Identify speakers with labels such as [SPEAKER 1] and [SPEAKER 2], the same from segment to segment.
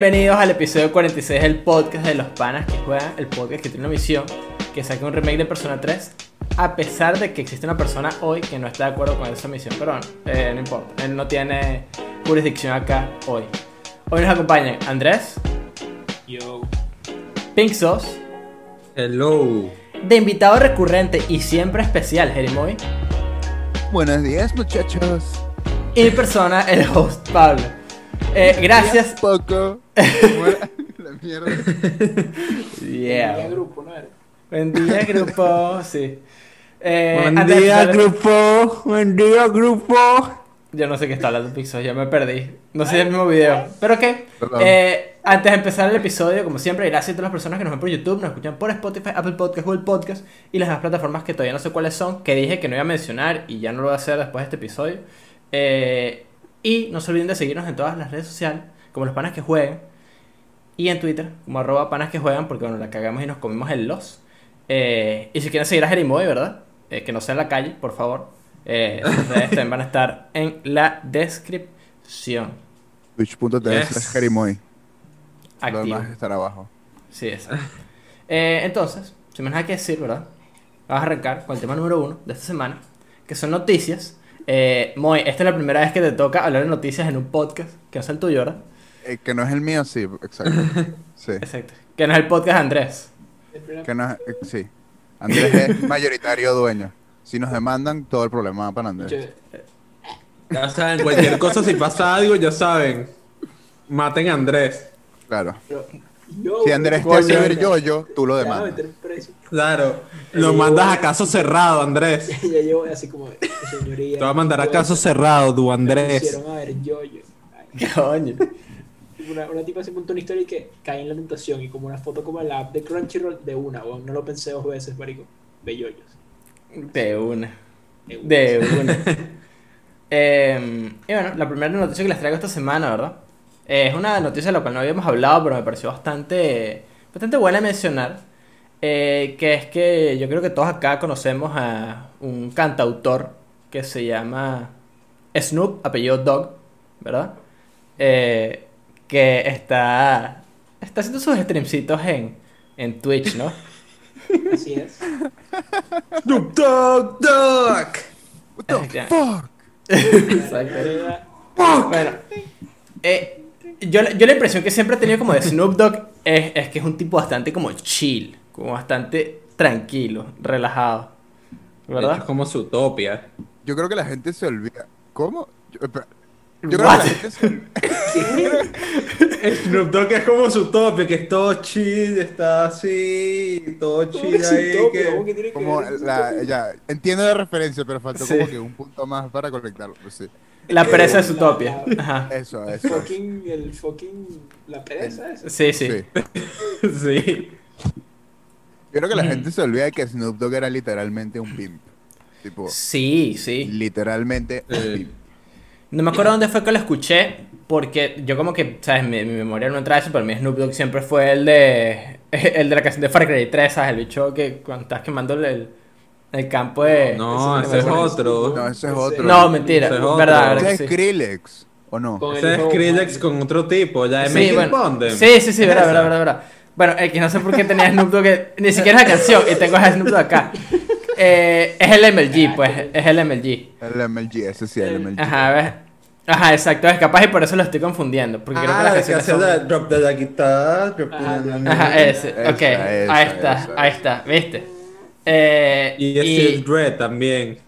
[SPEAKER 1] Bienvenidos al episodio 46 del podcast de los panas que juegan, el podcast que tiene una misión, que saque un remake de Persona 3, a pesar de que existe una persona hoy que no está de acuerdo con esa misión, pero bueno, eh, no importa, él no tiene jurisdicción acá hoy. Hoy nos acompañan Andrés,
[SPEAKER 2] Yo.
[SPEAKER 1] Pink Sauce,
[SPEAKER 3] Hello.
[SPEAKER 1] de invitado recurrente y siempre especial, Jerimoy,
[SPEAKER 4] Buenos días, muchachos.
[SPEAKER 1] y mi persona, el host Pablo. Eh, gracias.
[SPEAKER 4] Poco. La mierda.
[SPEAKER 1] Yeah.
[SPEAKER 2] Ya grupo, ¿no era?
[SPEAKER 1] Buen día, grupo. Sí. Eh,
[SPEAKER 3] Buen día,
[SPEAKER 1] empezar-
[SPEAKER 3] grupo. Buen día, grupo.
[SPEAKER 1] Yo no sé qué está hablando Pixel, ya me perdí. No sé el mismo video. Pero qué.
[SPEAKER 4] Perdón.
[SPEAKER 1] Eh, antes de empezar el episodio, como siempre, gracias a todas las personas que nos ven por YouTube, nos escuchan por Spotify, Apple Podcast, Google Podcast y las demás plataformas que todavía no sé cuáles son, que dije que no iba a mencionar y ya no lo voy a hacer después de este episodio. Eh, y no se olviden de seguirnos en todas las redes sociales, como los panas que jueguen. Y en Twitter, como arroba panas que juegan, porque bueno, la cagamos y nos comimos el los. Eh, y si quieren seguir a Jerimoy, ¿verdad? Eh, que no sea en la calle, por favor. Eh, sus redes también van a estar en la descripción.
[SPEAKER 4] Twitch.tv
[SPEAKER 3] Yes.
[SPEAKER 4] Jerimoy. Lo
[SPEAKER 1] Activo.
[SPEAKER 4] demás estará abajo.
[SPEAKER 1] Sí, exacto. Eh, entonces, sin más nada que decir, ¿verdad? Vamos a arrancar con el tema número uno de esta semana, que son noticias. Eh, Moy, esta es la primera vez que te toca hablar de noticias en un podcast, que no es el tuyo, ¿verdad?
[SPEAKER 4] Eh, que no es el mío, sí, exacto. Sí.
[SPEAKER 1] Exacto. Que no es el podcast de Andrés.
[SPEAKER 4] Que no es, eh, sí. Andrés es mayoritario dueño. Si nos demandan, todo el problema va para Andrés.
[SPEAKER 2] Yo-
[SPEAKER 3] Ya saben, cualquier cosa, si pasa algo, ya saben. Maten a Andrés.
[SPEAKER 4] Claro.
[SPEAKER 2] yo,
[SPEAKER 4] Si Andrés te hace ver
[SPEAKER 1] ya.
[SPEAKER 4] yo-yo, tú lo demandas.
[SPEAKER 3] Claro. Lo mandas a caso cerrado, Andrés.
[SPEAKER 2] ya llevo así como, señoría.
[SPEAKER 3] Te va a mandar a
[SPEAKER 2] yo-
[SPEAKER 3] caso cerrado, tu
[SPEAKER 2] me
[SPEAKER 3] Andrés.
[SPEAKER 2] pusieron a ver yo, yo. Ay,
[SPEAKER 1] Coño.
[SPEAKER 2] Una, una tipa se montó una historia y que caí en la tentación y como una foto como la app de Crunchyroll de una, weón. No lo pensé dos veces, marico. Belloyos.
[SPEAKER 1] De una.
[SPEAKER 2] De una.
[SPEAKER 1] De una. Eh, y bueno, la primera noticia que les traigo esta semana, ¿verdad? Eh, es una noticia de la cual no habíamos hablado, pero me pareció bastante, bastante buena mencionar. Eh, que es que yo creo que todos acá conocemos a un cantautor que se llama Snoop, apellido Dog, ¿verdad? Eh, que está, está haciendo sus streamcitos en, en Twitch, ¿no?
[SPEAKER 2] Así es.
[SPEAKER 3] Snoop Dogg Dogg.
[SPEAKER 4] What the
[SPEAKER 1] Eh,
[SPEAKER 4] fuck?
[SPEAKER 1] Exacto.
[SPEAKER 2] Era-
[SPEAKER 1] Bueno, eh, yo, yo la impresión que siempre he tenido como de Snoop Dogg es, es que es un tipo bastante como chill, como bastante tranquilo, relajado.
[SPEAKER 3] Es
[SPEAKER 1] ¿Verdad?
[SPEAKER 3] como su utopia.
[SPEAKER 4] Yo creo que la gente se olvida. ¿Cómo? Yo, espera. Yo creo
[SPEAKER 1] What?
[SPEAKER 4] que la gente se
[SPEAKER 3] Snoop Dogg es como su utopia, que es todo chill, está así, todo
[SPEAKER 2] ¿Cómo
[SPEAKER 3] chill
[SPEAKER 2] que es
[SPEAKER 3] ahí.
[SPEAKER 2] utopia? ¿Cómo
[SPEAKER 3] Que...
[SPEAKER 2] que tiene que
[SPEAKER 4] Como
[SPEAKER 2] ver eso?
[SPEAKER 4] la, ya, entiendo la referencia, pero faltó
[SPEAKER 1] Sí.
[SPEAKER 4] como que un punto más para conectarlo. Pues sí.
[SPEAKER 1] La pereza de su
[SPEAKER 2] La-
[SPEAKER 1] topia.
[SPEAKER 2] la-
[SPEAKER 1] Ajá.
[SPEAKER 4] Eso,
[SPEAKER 2] El
[SPEAKER 4] eso.
[SPEAKER 2] fucking, el fucking, la pereza esa.
[SPEAKER 1] Sí, sí.
[SPEAKER 4] Sí.
[SPEAKER 3] Sí.
[SPEAKER 4] Yo creo que la
[SPEAKER 1] Mm.
[SPEAKER 4] gente se olvida de que Snoop Dogg era literalmente un pimp. Tipo,
[SPEAKER 1] Sí, sí.
[SPEAKER 4] literalmente un
[SPEAKER 3] Eh.
[SPEAKER 4] pimp.
[SPEAKER 1] No me acuerdo dónde fue que lo escuché, porque yo como que, ¿sabes? Mi, mi memoria no entra eso, pero mi Snoop Dogg siempre fue el de el de la canción de Far Cry 3, ¿sabes? El bicho que cuando estás quemando el, el campo de...
[SPEAKER 3] No,
[SPEAKER 2] Ese
[SPEAKER 3] ese es
[SPEAKER 2] es
[SPEAKER 3] otro.
[SPEAKER 4] No, ese es otro.
[SPEAKER 1] No, mentira,
[SPEAKER 3] Ese es otro.
[SPEAKER 1] verdad,
[SPEAKER 4] ¿Ese
[SPEAKER 1] verdad
[SPEAKER 4] es
[SPEAKER 1] que sí.
[SPEAKER 4] Skrillex? ¿O no?
[SPEAKER 3] Ese es Skrillex con otro tipo, ya es
[SPEAKER 1] Sí,
[SPEAKER 3] Making
[SPEAKER 1] bueno. Sí, sí, sí, verdad, verdad, verdad, verdad. Bueno, el que no sé por qué tenía Snoop Dogg, que- ni siquiera es la canción, y tengo a Snoop Dogg acá. Eh, es el MLG, pues, es el MLG.
[SPEAKER 4] El MLG, ese sí, el MLG.
[SPEAKER 1] Ajá, ¿ves? Ajá, exacto, es capaz y por eso lo estoy confundiendo, porque creo que
[SPEAKER 3] Ah,
[SPEAKER 1] las
[SPEAKER 3] que
[SPEAKER 1] canciones
[SPEAKER 3] hace
[SPEAKER 1] son-
[SPEAKER 3] la drop de la guitarra, drop
[SPEAKER 2] Ajá,
[SPEAKER 3] de la-
[SPEAKER 1] Ajá, ese,
[SPEAKER 4] Esa,
[SPEAKER 1] ok,
[SPEAKER 4] esa,
[SPEAKER 1] ahí está,
[SPEAKER 4] esa,
[SPEAKER 1] ahí
[SPEAKER 4] esa.
[SPEAKER 1] está, ¿viste? Eh,
[SPEAKER 3] Y ese es Dread también.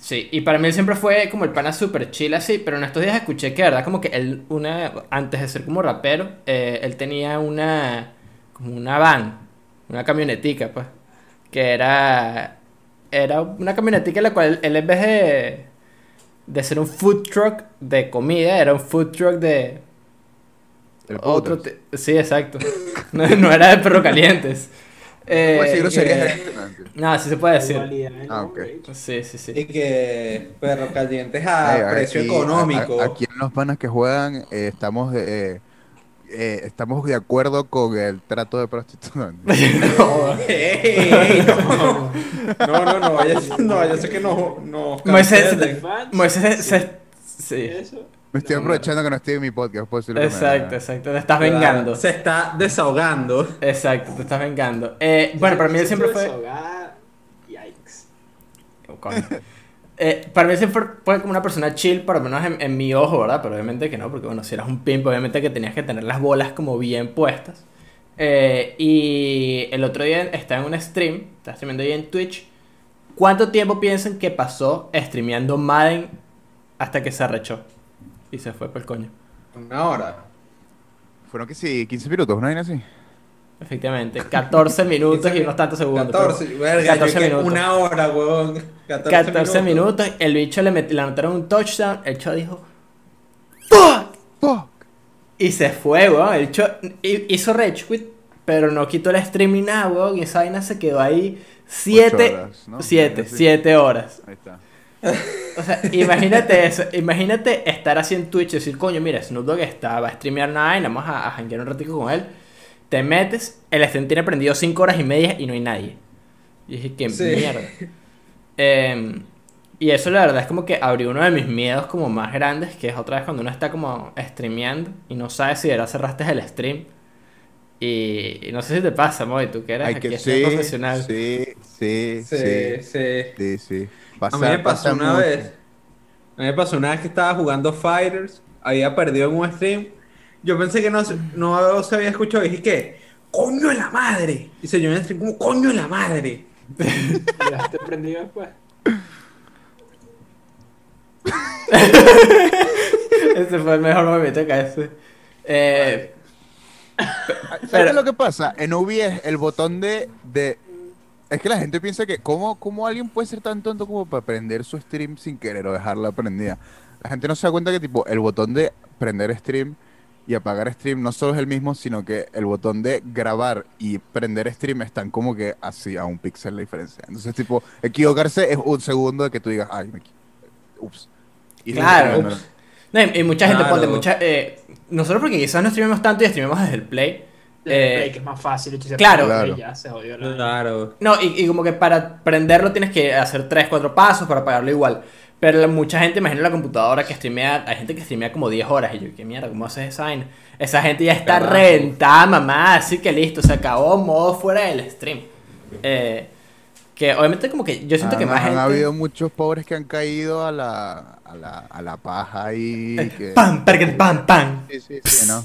[SPEAKER 1] Sí, y para mí él siempre fue como el pana super chill así, pero en estos días escuché que, verdad, como que él, una, antes de ser como rapero, eh, él tenía una, como una van, una camionetica, pues, que era, era una camionetica en la cual él en vez de, de ser un food truck de comida, era un food truck de
[SPEAKER 4] El
[SPEAKER 1] otro, sí, exacto, no, no era de perro calientes. Eh,
[SPEAKER 4] Pues groserías antes.
[SPEAKER 1] no, sí se puede decir.
[SPEAKER 2] ¿no?
[SPEAKER 4] Ah, ok.
[SPEAKER 1] Sí, sí, sí.
[SPEAKER 3] Y que perro calientes a precio
[SPEAKER 4] aquí-
[SPEAKER 3] económico.
[SPEAKER 4] a- a- aquí en los panas que juegan, eh, estamos de, eh, eh, estamos de acuerdo con el trato de prostitución.
[SPEAKER 3] No, no. No, no, no, a ser que no, no
[SPEAKER 1] Moisés, Moisés se,
[SPEAKER 2] sí.
[SPEAKER 1] se- sí.
[SPEAKER 2] Eso.
[SPEAKER 4] Me estoy
[SPEAKER 2] No,
[SPEAKER 4] aprovechando que no estoy en mi podcast. me
[SPEAKER 1] Exacto, exacto. Te estás vengando.
[SPEAKER 3] Se está desahogando.
[SPEAKER 1] Exacto, te estás vengando. Eh, bueno, para mí él siempre fue.
[SPEAKER 2] Yikes.
[SPEAKER 1] Oh, coño. Eh, para mí siempre fue como una persona chill, por lo menos en, en mi ojo, ¿verdad? Pero obviamente que no, porque bueno, si eras un pimp, obviamente que tenías que tener las bolas como bien puestas. Eh, y el otro día estaba en un stream, estaba streamando ahí en Twitch. ¿Cuánto tiempo piensan que pasó streameando Madden hasta que se arrechó? Y se fue por el coño.
[SPEAKER 3] Una hora.
[SPEAKER 4] Fueron que sí, 15 minutos, ¿no hay así?
[SPEAKER 1] Efectivamente, 14 minutos y unos tantos segundos.
[SPEAKER 3] 14,
[SPEAKER 1] pero-
[SPEAKER 3] verga,
[SPEAKER 1] 14
[SPEAKER 3] yo que
[SPEAKER 1] minutos.
[SPEAKER 3] Una hora, huevón. 14,
[SPEAKER 1] 14 minutos. el bicho le, met- le anotaron un touchdown, el chico dijo ¡Fuck!
[SPEAKER 4] Fuck.
[SPEAKER 1] Y se fue, weón. El cho hi- hizo Rage Quit, pero no quitó el stream ni nada, weón. Y esa vaina se quedó ahí 7
[SPEAKER 4] horas, ¿no?
[SPEAKER 1] 7
[SPEAKER 4] Sí.
[SPEAKER 1] 7 horas.
[SPEAKER 4] Ahí está.
[SPEAKER 1] O sea, imagínate eso. Imagínate estar así en Twitch y decir, coño, mira, Snoop Dogg está, va a streamear una vaina, vamos a, a janguear un ratico con él. Te metes, el stream tiene prendido 5 horas y media y no hay nadie. Y dije, qué
[SPEAKER 3] Sí.
[SPEAKER 1] mierda. Em, y eso la verdad es como que abrió uno de mis miedos como más grandes, que es otra vez cuando uno está como streameando y no sabe si era cerraste el stream. Y, y no sé si te pasa, Moy, tú que eres
[SPEAKER 4] Hay
[SPEAKER 1] aquí
[SPEAKER 4] que,
[SPEAKER 1] este
[SPEAKER 4] sí,
[SPEAKER 1] profesional.
[SPEAKER 4] sí, sí,
[SPEAKER 3] Sí,
[SPEAKER 4] sí,
[SPEAKER 3] sí.
[SPEAKER 4] sí, sí.
[SPEAKER 3] A mí me pasó una
[SPEAKER 4] mucho.
[SPEAKER 3] vez. A mí me pasó una vez que estaba jugando Fighters. Había perdido en un stream. Yo pensé que no, se- no se había escuchado. Y dije, ¿qué? ¡Coño de la madre! Y se yo en el stream como, ¡coño de la madre!
[SPEAKER 2] Ya te prendido después.
[SPEAKER 1] Ese fue el mejor movimiento que hace. Eh,
[SPEAKER 4] ¿Sabes
[SPEAKER 1] Pero-
[SPEAKER 4] lo que pasa? En OBS el botón de, de... Es que la gente piensa que ¿cómo, ¿cómo alguien puede ser tan tonto como para prender su stream sin querer o dejarla prendida? La gente no se da cuenta que tipo el botón de prender stream y apagar stream no solo es el mismo, sino que el botón de grabar y prender stream están como que así a un píxel la diferencia. Entonces tipo, equivocarse es un segundo de que tú digas, ay, me Ups. Y
[SPEAKER 1] Claro.
[SPEAKER 4] no,
[SPEAKER 1] y, y mucha gente
[SPEAKER 3] Claro.
[SPEAKER 1] ponte, mucha, eh, nosotros porque quizás no streamemos tanto y streamemos desde el play.
[SPEAKER 2] Desde
[SPEAKER 1] eh,
[SPEAKER 2] Play, que es más fácil.
[SPEAKER 1] claro.
[SPEAKER 4] Claro.
[SPEAKER 2] y Ya se jodió la
[SPEAKER 3] Claro.
[SPEAKER 1] No, y, y como que para prenderlo tienes que hacer 3, 4 pasos para apagarlo igual. Pero la- mucha gente, imagino la computadora que streamea, hay gente que streamea como 10 horas. Y yo, ¿qué mierda? ¿Cómo haces esa vaina? Esa gente ya está
[SPEAKER 3] Carajo.
[SPEAKER 1] reventada, mamá. Así que listo, se acabó modo fuera del stream. Eh, que obviamente como que yo siento que más
[SPEAKER 4] han
[SPEAKER 1] gente...
[SPEAKER 4] habido muchos pobres que han caído a la, a la, a la paja y
[SPEAKER 1] Eh,
[SPEAKER 4] que...
[SPEAKER 1] ¡Pam! ¡Pam! ¡Pam!
[SPEAKER 4] Sí, sí, sí, no.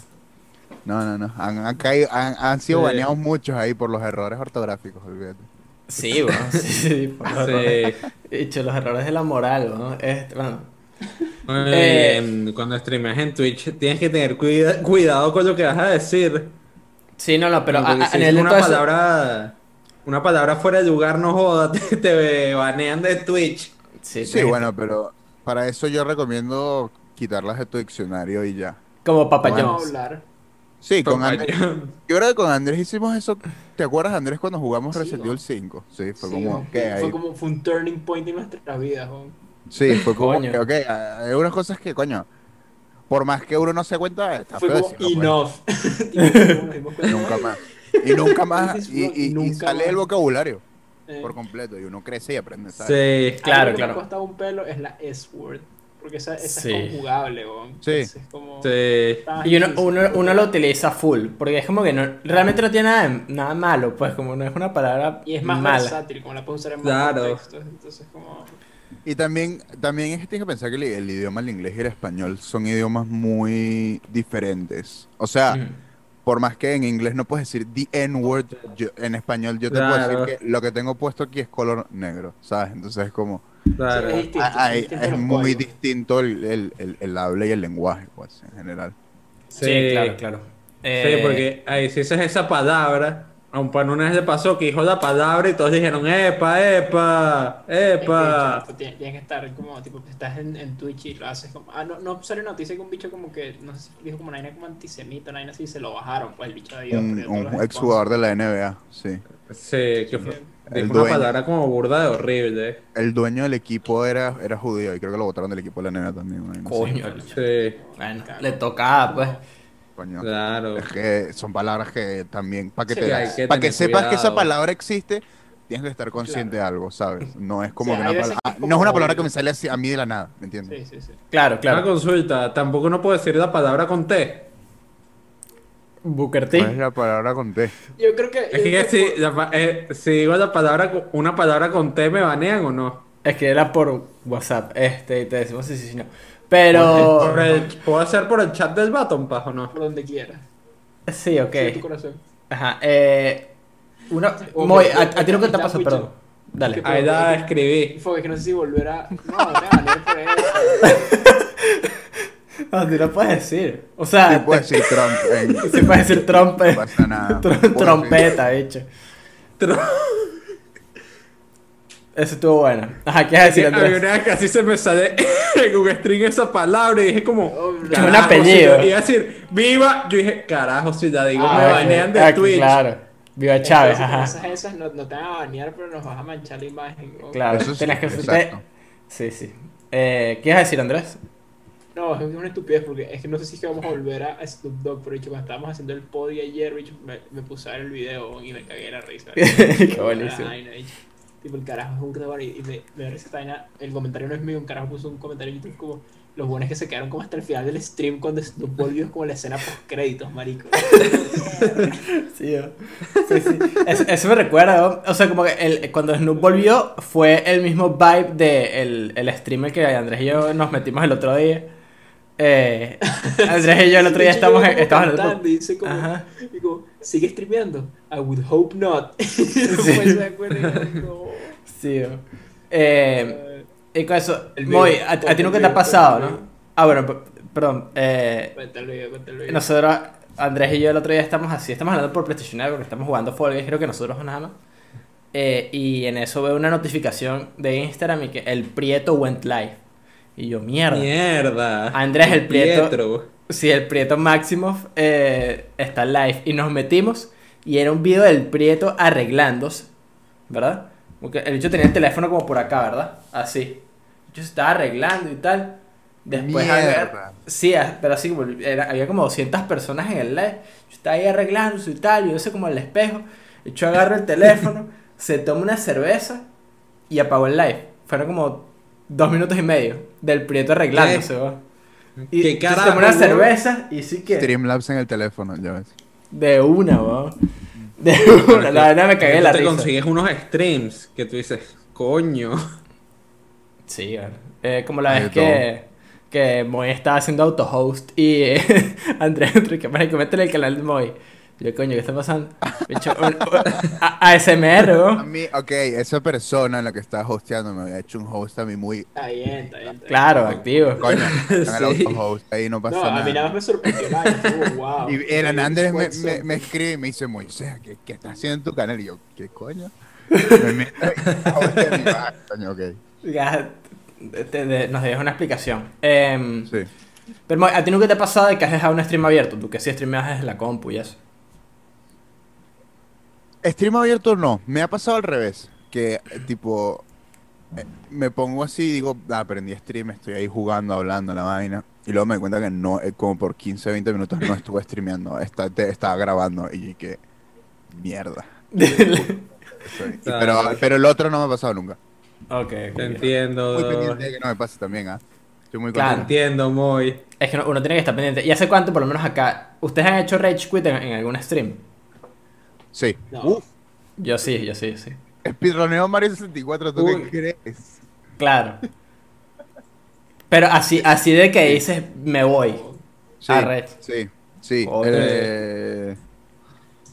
[SPEAKER 4] No, no, no. Han, han caído, han, han sido
[SPEAKER 3] Sí.
[SPEAKER 4] baneados muchos ahí por los errores ortográficos, olvídate.
[SPEAKER 1] Sí, bueno, sí, sí, por los
[SPEAKER 3] Sí.
[SPEAKER 1] errores. Dicho, los errores de la moral, ¿no? Este, bueno,
[SPEAKER 3] Muy
[SPEAKER 1] Eh,
[SPEAKER 3] bien. Cuando streameas en Twitch tienes que tener cuida- cuidado con lo que vas a decir.
[SPEAKER 1] sí, no, no, pero a, a- de
[SPEAKER 3] una
[SPEAKER 1] eso-
[SPEAKER 3] palabra, una palabra fuera de lugar no joda, te, te banean de Twitch.
[SPEAKER 1] Sí,
[SPEAKER 4] Sí, bueno, pero para eso yo recomiendo quitarlas de tu diccionario y ya.
[SPEAKER 1] Como Papa
[SPEAKER 4] Bueno.
[SPEAKER 1] John's.
[SPEAKER 2] hablar.
[SPEAKER 4] Sí, con. Andrés. Yo creo que con Andrés hicimos eso. ¿Te acuerdas, Andrés, cuando jugamos
[SPEAKER 2] Sí,
[SPEAKER 4] Resident. Evil 5? Sí, fue
[SPEAKER 2] Sí,
[SPEAKER 4] como,
[SPEAKER 2] ¿no?
[SPEAKER 4] ok,
[SPEAKER 2] fue
[SPEAKER 4] ahí-
[SPEAKER 2] como fue un turning point en nuestras vidas. ¿no?
[SPEAKER 4] Sí, fue como
[SPEAKER 1] Coño.
[SPEAKER 4] que, ok, hay unas cosas que, coño, por más que uno no se cuenta, está
[SPEAKER 2] Fue como
[SPEAKER 4] decirlo, pues.
[SPEAKER 2] enough. Cuenta,
[SPEAKER 4] Nunca más. Y nunca más, y, y- y
[SPEAKER 2] nunca
[SPEAKER 4] sale
[SPEAKER 2] más.
[SPEAKER 4] el vocabulario
[SPEAKER 2] eh,
[SPEAKER 4] por completo, y uno crece y aprende, ¿sabes?
[SPEAKER 3] Sí.
[SPEAKER 1] Claro,
[SPEAKER 2] algo que
[SPEAKER 1] claro.
[SPEAKER 2] Me ha costado un pelo es la S-word. Porque esa, esa
[SPEAKER 1] Sí.
[SPEAKER 2] es conjugable, weón.
[SPEAKER 4] Sí.
[SPEAKER 2] Entonces, es como.
[SPEAKER 3] Sí.
[SPEAKER 2] más
[SPEAKER 1] Y uno, uno, uno lo utiliza full, porque es como que no, realmente no tiene nada, nada malo, pues como no es una palabra
[SPEAKER 2] Y es más
[SPEAKER 1] mala.
[SPEAKER 2] versátil, como la puedes usar en más
[SPEAKER 3] Claro.
[SPEAKER 2] contextos. Entonces, como.
[SPEAKER 4] Y también, también es que tienes que pensar que el, el idioma, el inglés y el español son idiomas muy diferentes. O sea. Por más que en inglés no puedes decir the N-word, yo- en español yo te
[SPEAKER 3] Claro.
[SPEAKER 4] puedo decir que lo que tengo puesto aquí es color negro, ¿sabes? Entonces es como,
[SPEAKER 3] Claro.
[SPEAKER 2] Sí, es distinto,
[SPEAKER 4] es, muy distinto el, el, el, el habla y el lenguaje, pues, en general.
[SPEAKER 1] Sí, claro, claro.
[SPEAKER 3] Sí, porque ahí si dices esa palabra, a un pan una vez le pasó que dijo la palabra y todos dijeron, epa, epa,
[SPEAKER 2] que,
[SPEAKER 3] epa.
[SPEAKER 2] tien- Tienes que estar como, tipo, estás en, en Twitch y lo haces como. Ah, no, no sale noticia que un bicho como que, no sé si dijo como una vaina como antisemita, una vaina así, se lo bajaron, pues el bicho de Dios.
[SPEAKER 4] Un,
[SPEAKER 2] los
[SPEAKER 4] exjugador de la NBA, sí.
[SPEAKER 3] Sí, que fue.
[SPEAKER 4] El
[SPEAKER 3] Dijo una
[SPEAKER 4] dueño.
[SPEAKER 3] palabra como burda de horrible.
[SPEAKER 4] El dueño del equipo era, era judío y creo que lo votaron del equipo de la NBA también.
[SPEAKER 1] Coño, el bicho.
[SPEAKER 3] Sí,
[SPEAKER 1] Bueno, le tocaba, pues.
[SPEAKER 4] Coño.
[SPEAKER 3] claro.
[SPEAKER 4] Es que son palabras que también, para que,
[SPEAKER 3] Sí,
[SPEAKER 4] te-
[SPEAKER 3] hay que
[SPEAKER 4] pa' que sepas que esa
[SPEAKER 3] cuidado.
[SPEAKER 4] palabra existe, tienes que estar consciente de algo, ¿sabes? No es como
[SPEAKER 2] Sí,
[SPEAKER 4] que una palabra,
[SPEAKER 2] que es
[SPEAKER 4] no es una palabra que me sale así a mí de la nada, ¿me entiendes?
[SPEAKER 2] Sí, sí, sí.
[SPEAKER 1] Claro,
[SPEAKER 3] Una
[SPEAKER 1] claro.
[SPEAKER 3] consulta, tampoco no puedo decir la palabra con T.
[SPEAKER 1] Booker
[SPEAKER 4] ¿Cuál es
[SPEAKER 1] T.
[SPEAKER 4] la palabra con T?
[SPEAKER 2] Yo creo que.
[SPEAKER 3] Es que, si, la eh, si digo la palabra, con- una palabra con T, ¿me banean o no?
[SPEAKER 1] Es que era por WhatsApp. Este, y te decimos sí, sí, sí, no. Pero.
[SPEAKER 3] Por el- ¿Puedo hacer por el chat del Baton Pass o no?
[SPEAKER 2] Por donde quieras.
[SPEAKER 1] Sí, ok.
[SPEAKER 2] Sí, tu corazón.
[SPEAKER 1] Ajá. Eh. Una.
[SPEAKER 2] O
[SPEAKER 1] Moy,
[SPEAKER 2] me-
[SPEAKER 1] a, a ti no que te pasó, perdón. Dale.
[SPEAKER 2] Que-
[SPEAKER 3] Ahí la escribí.
[SPEAKER 2] Fue que no sé si volver a. No, a banear por eso.
[SPEAKER 1] No, tú lo puedes decir. O sea,
[SPEAKER 4] Sí, puedes decir Trump. en-
[SPEAKER 1] se puede decir trompe.
[SPEAKER 4] No pasa nada. Puedes
[SPEAKER 1] trompeta, bicho.
[SPEAKER 3] Tro-
[SPEAKER 1] Eso estuvo bueno. Ajá, ¿qué vas a decir,
[SPEAKER 3] Había
[SPEAKER 1] Andrés?
[SPEAKER 3] una vez que así se me sale en un string esa palabra y dije como...
[SPEAKER 1] Es un apellido.
[SPEAKER 3] si iba a decir, viva, yo dije, carajo, si la digo,
[SPEAKER 2] Ah,
[SPEAKER 3] me
[SPEAKER 2] ok.
[SPEAKER 3] banean de
[SPEAKER 1] Ah,
[SPEAKER 3] Twitch.
[SPEAKER 1] Claro. Viva Chávez,
[SPEAKER 2] Entonces,
[SPEAKER 1] ajá.
[SPEAKER 2] Esas, esas no, no te van a banear, pero nos vas a manchar la imagen. ¿no?
[SPEAKER 1] Claro,
[SPEAKER 4] Eso sí,
[SPEAKER 1] tenías que
[SPEAKER 4] exacto.
[SPEAKER 1] Sí, sí. Eh, ¿Qué vas a decir, Andrés?
[SPEAKER 2] No, es una estupidez porque es que no sé si es que vamos a volver a Snoop Dogg, pero dicho, cuando estábamos haciendo el podi ayer, bicho, me, me puse a ver el video y me cagué la risa.
[SPEAKER 1] Qué buenísimo.
[SPEAKER 2] Tipo, el carajo es un redor y, y me, me da risa esta vaina. El comentario no es mío, un carajo puso un comentario en YouTube como los buenos que se quedaron como hasta el final del stream cuando Snoop volvió como la escena post créditos, marico.
[SPEAKER 1] Sí, sí, sí. Eso, eso me recuerda, o sea, como que el, cuando Snoop volvió fue el mismo vibe de el, el streamer que Andrés y yo nos metimos el otro día. Eh, Andrés y yo el otro día
[SPEAKER 2] De
[SPEAKER 1] estamos, estamos en el
[SPEAKER 2] y dice como,
[SPEAKER 1] Ajá.
[SPEAKER 2] y como, sigue streameando. I would hope not. Y digo,
[SPEAKER 1] Sí. Eh,
[SPEAKER 2] "Eh,
[SPEAKER 1] y con eso, Moy, a, a ti nunca te ha pasado, ¿no? Ah, bueno, perdón. Eh, nosotros, Andrés y yo el otro día estamos así, estamos hablando por PlayStation Network, estamos jugando Fall Guys, creo que nosotros nada más. Eh, y en eso veo una notificación de Instagram y que el Prieto went live. Y yo, mierda.
[SPEAKER 3] Mierda.
[SPEAKER 1] Andrés, el Prieto.
[SPEAKER 3] Pietro.
[SPEAKER 1] Sí, el Prieto Maximoff eh, está live. Y nos metimos y era un video del Prieto arreglándose, ¿verdad? Porque el bicho tenía el teléfono como por acá, ¿verdad? Así. Bicho se estaba arreglando y tal. Después
[SPEAKER 4] Mierda.
[SPEAKER 1] Sí, pero así era- había como 200 personas en el live. Yo estaba ahí arreglándose y tal, yo sé como el espejo. El bicho agarra el teléfono, se toma una cerveza y apagó el live. Fueron como dos minutos y medio del Prieto arreglándose, ¿va? Y
[SPEAKER 3] ¿Qué
[SPEAKER 1] se
[SPEAKER 3] carajo,
[SPEAKER 1] una cerveza y sí que...
[SPEAKER 4] Streamlabs en el teléfono, ya ves.
[SPEAKER 1] De una, weón. De una, la verdad me cagué de la
[SPEAKER 3] te
[SPEAKER 1] risa.
[SPEAKER 3] consigues unos streams que tú dices, coño.
[SPEAKER 1] Sí, weón. Eh, como la
[SPEAKER 4] Hay
[SPEAKER 1] vez que, que Moy estaba haciendo autohost y eh, Andrés Enrique, para que métele el canal de Moy. Yo, coño, ¿qué está pasando? Bicho, un- un- a- ASMR,
[SPEAKER 4] A
[SPEAKER 1] weón.
[SPEAKER 4] mí, ok, esa persona en la que estaba hosteando me había hecho un host a mí muy...
[SPEAKER 2] Está bien, está bien. está bien.
[SPEAKER 1] Claro, activo.
[SPEAKER 4] Coño, el
[SPEAKER 3] Sí.
[SPEAKER 4] autohost, ahí no pasa
[SPEAKER 2] No, a mí nada
[SPEAKER 4] nada.
[SPEAKER 2] más me sorprendió la wow.
[SPEAKER 4] Y el Hernández me, me, me escribe y me dice, Moisés, ¿qué, ¿qué estás haciendo en tu canal? Y yo, ¿qué coño? Me madre, coño, ok.
[SPEAKER 1] Ya, te- te- nos dejas una explicación. Em,
[SPEAKER 4] Sí.
[SPEAKER 1] Pero ¿a ti nunca te ha pasado de que has dejado un stream abierto? Tú que sí streameas desde la compu y eso.
[SPEAKER 4] Stream abierto no, me ha pasado al revés, que eh, tipo eh, me pongo así y digo, ah, aprendí stream, estoy ahí jugando, hablando la vaina, y luego me doy cuenta que no, eh, como por 15, 20 minutos no estuve streameando, está- te- estaba grabando y que mierda. Y- pero, pero el otro no me ha pasado nunca.
[SPEAKER 1] ok.
[SPEAKER 3] Te entiendo.
[SPEAKER 4] Muy pendiente de que no me pase también, ¿ah? Estoy muy
[SPEAKER 1] Claro.
[SPEAKER 3] Entiendo, muy.
[SPEAKER 1] Es que no- uno tiene que estar pendiente. ¿Y hace cuánto, por lo menos acá, ustedes han hecho Rage Quit en, en algún stream?
[SPEAKER 4] Sí.
[SPEAKER 2] No.
[SPEAKER 4] Uf,
[SPEAKER 1] Yo sí, yo sí, sí.
[SPEAKER 4] speedroneo Mario 64, ¿tú
[SPEAKER 1] Uy.
[SPEAKER 4] qué crees?
[SPEAKER 1] Claro. Pero así, así de que dices, me voy.
[SPEAKER 4] Sí,
[SPEAKER 1] Arre.
[SPEAKER 4] sí, sí. Eh,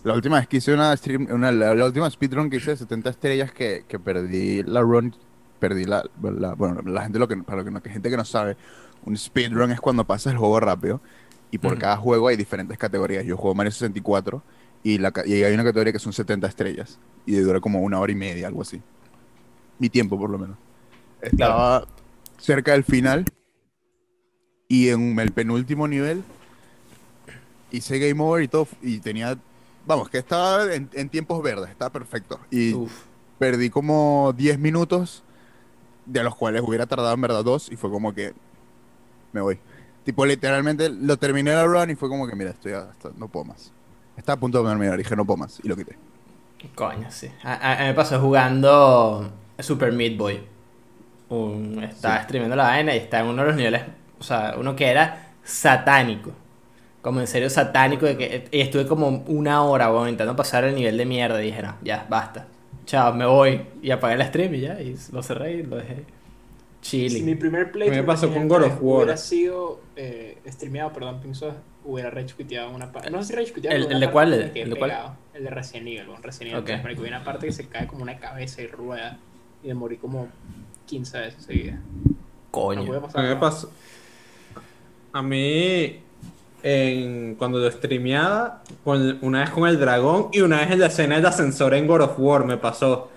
[SPEAKER 4] la última vez que hice una stream, una, la, la última speedrun que hice de 70 estrellas que, que perdí la run, perdí la, la- bueno, la gente lo que, para lo que, no- que gente que no sabe, un speedrun es cuando pasas el juego rápido y por
[SPEAKER 1] Ujú.
[SPEAKER 4] cada juego hay diferentes categorías. Yo juego Mario 64 y, la, y hay una categoría que son 70 estrellas y dura como una hora y media, algo así. Mi tiempo, por lo menos. Estaba cerca del final y en el penúltimo nivel hice game over y todo y tenía vamos que estaba en, en tiempos verdes estaba perfecto y
[SPEAKER 1] Uf.
[SPEAKER 4] perdí como 10 minutos de los cuales hubiera tardado en verdad dos y fue como que me voy tipo literalmente lo terminé la run y fue como que mira estoy hasta, no puedo más estaba a punto de terminar dije no puedo más y lo quité
[SPEAKER 1] Coño, sí. A, a- me pasó jugando Super Meat Boy. Un- estaba streamando la vaina y estaba en uno de los niveles, o sea, uno que era satánico. Como en serio satánico. De que, y estuve como una hora, intentando pasar el nivel de mierda. Y dije, no, ya, basta. Chao, me voy. Y apagué el stream y ya. Y lo cerré y lo dejé.
[SPEAKER 2] Si mi primer play
[SPEAKER 3] Me pasó con God of War.
[SPEAKER 2] hubiera sido eh, streameado, perdón, pienso hubiera rage quiteado una parte. No sé si rage quiteado,
[SPEAKER 1] ¿El-
[SPEAKER 2] pero
[SPEAKER 1] el
[SPEAKER 2] una
[SPEAKER 1] de cuál? ¿El- el de cuál?
[SPEAKER 2] pegado. El de Resident Evil, bueno, Resident Evil
[SPEAKER 1] Ok.
[SPEAKER 2] 3, marico, hubo una parte que se cae como una cabeza y rueda y me morí como 15 veces seguidas. No
[SPEAKER 1] Coño.
[SPEAKER 2] puede
[SPEAKER 3] A
[SPEAKER 2] pasar. nada.
[SPEAKER 3] pasó. A mí, en, cuando lo streameaba, con- una vez con el dragón y una vez en la escena del ascensor en God of War me pasó.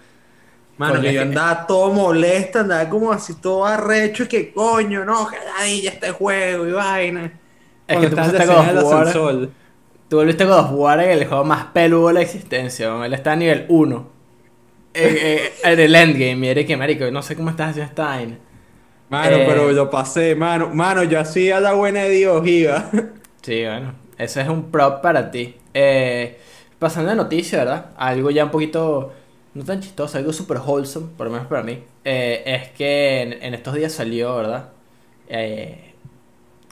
[SPEAKER 3] Mano,
[SPEAKER 1] Coño,
[SPEAKER 3] que yo
[SPEAKER 1] que-
[SPEAKER 3] andaba todo molesto, andaba como así todo arrecho y que coño, no, que ya este juego y vaina.
[SPEAKER 1] Es que tú pusiste God of War.
[SPEAKER 3] ascensor.
[SPEAKER 1] Tú volviste God of War en el juego más peludo de la existencia. Él está a nivel 1. Eh, eh, en el endgame. Mire que marico, no sé cómo estás haciendo esta vaina.
[SPEAKER 3] Mano,
[SPEAKER 1] Eh.
[SPEAKER 3] pero lo pasé, mano. Mano, yo hacía la buena de Dios, iba.
[SPEAKER 1] Sí, bueno, ese es un prop para ti. Eh, pasando de noticia, ¿verdad? Algo ya un poquito, no tan chistoso, algo super wholesome, por lo menos para mí. Eh, es que en, en estos días salió, ¿verdad? Eh,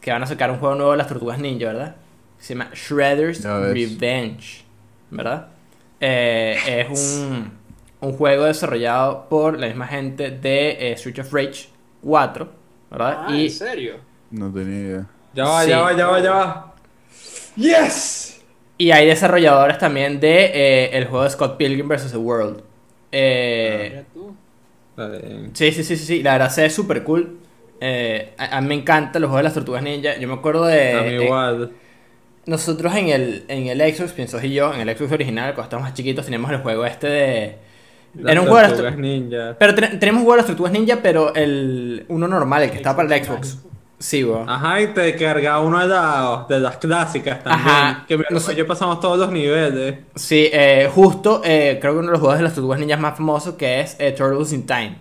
[SPEAKER 1] que van a sacar un juego nuevo de las Tortugas Ninja, ¿verdad? Se llama Shredder's. Revenge, ¿verdad? Eh, es un, un juego desarrollado por la misma gente de eh, Street of Rage 4, ¿verdad?
[SPEAKER 2] Ah,
[SPEAKER 1] y
[SPEAKER 2] ¿en serio?
[SPEAKER 4] No tenía idea.
[SPEAKER 3] Ya va,
[SPEAKER 1] Sí.
[SPEAKER 3] ya va, ya va, ya va. ¡Yes!
[SPEAKER 1] Y hay desarrolladores también de eh, el juego de Scott Pilgrim vs. The World. Eh,
[SPEAKER 2] Mira tú.
[SPEAKER 3] Dale.
[SPEAKER 1] sí, sí, sí, sí, sí, la verdad se ve súper cool. Eh, a, a mí me encantan los juegos de las tortugas ninja. Yo me acuerdo de.
[SPEAKER 3] A mí
[SPEAKER 1] eh,
[SPEAKER 3] igual.
[SPEAKER 1] nosotros en el, en el Xbox, pienso y yo, en el Xbox original, cuando estábamos más chiquitos, teníamos el juego este de.
[SPEAKER 3] Las
[SPEAKER 1] era un juego de las
[SPEAKER 3] Tortugas ninja.
[SPEAKER 1] Pero ten- tenemos un juego de las tortugas ninja, pero el uno normal, el que estaba para el
[SPEAKER 2] Xbox.
[SPEAKER 1] Sí, weón.
[SPEAKER 3] Ajá, y te cargaba uno de, la- de las clásicas también.
[SPEAKER 1] Ajá.
[SPEAKER 3] Que
[SPEAKER 1] No sé-
[SPEAKER 3] yo pasamos todos los niveles.
[SPEAKER 1] Sí, eh, justo, eh, creo que uno de los juegos de las tortugas ninjas más famosos que es eh, Turtles in Time.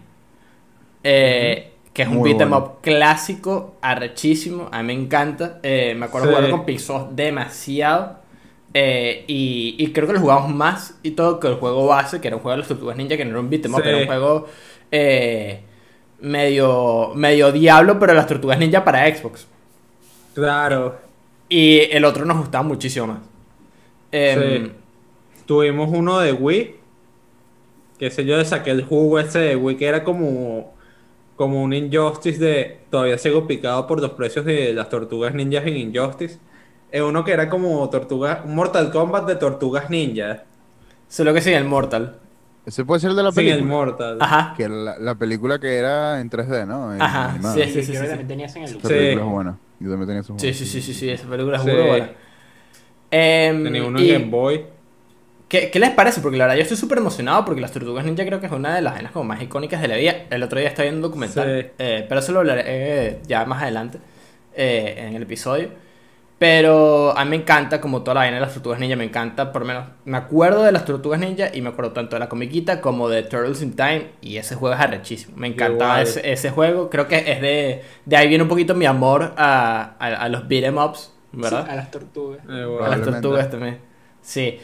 [SPEAKER 1] Eh, Que es un
[SPEAKER 4] Muy
[SPEAKER 1] beat 'em
[SPEAKER 4] bueno.
[SPEAKER 1] up clásico, arrechísimo. A mí me encanta. Eh, me acuerdo
[SPEAKER 3] Sí.
[SPEAKER 1] jugarlo con Pixel demasiado. Eh, y, y creo que lo jugamos más y todo que el juego base, que era un juego de las tortugas ninja, que no era un beat 'em up,
[SPEAKER 3] Sí.
[SPEAKER 1] era un juego eh, medio, medio diablo, pero las tortugas ninja para Xbox.
[SPEAKER 3] Claro.
[SPEAKER 1] Y el otro nos gustaba muchísimo más. Em,
[SPEAKER 3] Sí. Tuvimos uno de Wii. Que sé yo, le saqué el jugo ese de Wii, que era como, como un Injustice de. Todavía sigo picado por los precios de las tortugas ninjas en Injustice. Es uno que era como tortuga, un Mortal Kombat de tortugas ninja.
[SPEAKER 1] Solo que sin el Mortal.
[SPEAKER 4] Ese puede ser el de la
[SPEAKER 3] Sin el
[SPEAKER 4] película.
[SPEAKER 3] Mortal.
[SPEAKER 1] Ajá.
[SPEAKER 4] Que la, la película que era en 3D, ¿no? En-
[SPEAKER 1] Ajá,
[SPEAKER 4] animada.
[SPEAKER 1] sí,
[SPEAKER 2] Sí,
[SPEAKER 1] sí, sí,
[SPEAKER 2] creo
[SPEAKER 1] sí,
[SPEAKER 2] que
[SPEAKER 1] sí.
[SPEAKER 2] también tenías en el
[SPEAKER 4] Esa
[SPEAKER 3] Sí.
[SPEAKER 4] película es buena. Yo también tenía esos
[SPEAKER 1] Sí, sí, sí, sí, sí, esa película es
[SPEAKER 3] Sí.
[SPEAKER 1] muy buena. Em,
[SPEAKER 3] Tenía uno
[SPEAKER 1] y-
[SPEAKER 3] en Game Boy.
[SPEAKER 1] ¿Qué, qué les parece? Porque la verdad yo estoy súper emocionado porque las Tortugas Ninja creo que es una de las vainas como más icónicas de la vida. El otro día estaba viendo un documental,
[SPEAKER 3] Sí.
[SPEAKER 1] eh, pero eso lo hablaré eh, ya más adelante eh, en el episodio. Pero a mí me encanta como toda la vaina de las Tortugas Ninja, me encanta, por lo menos me acuerdo de las Tortugas Ninja y me acuerdo tanto de la comiquita como de Turtles in Time y ese juego es arrechísimo. Me encantaba ese, ese juego, creo que es de, de ahí viene un poquito mi amor a, a, a los beat'em ups, ¿verdad?
[SPEAKER 2] Sí, a las tortugas.
[SPEAKER 1] A las tortugas también. Sí.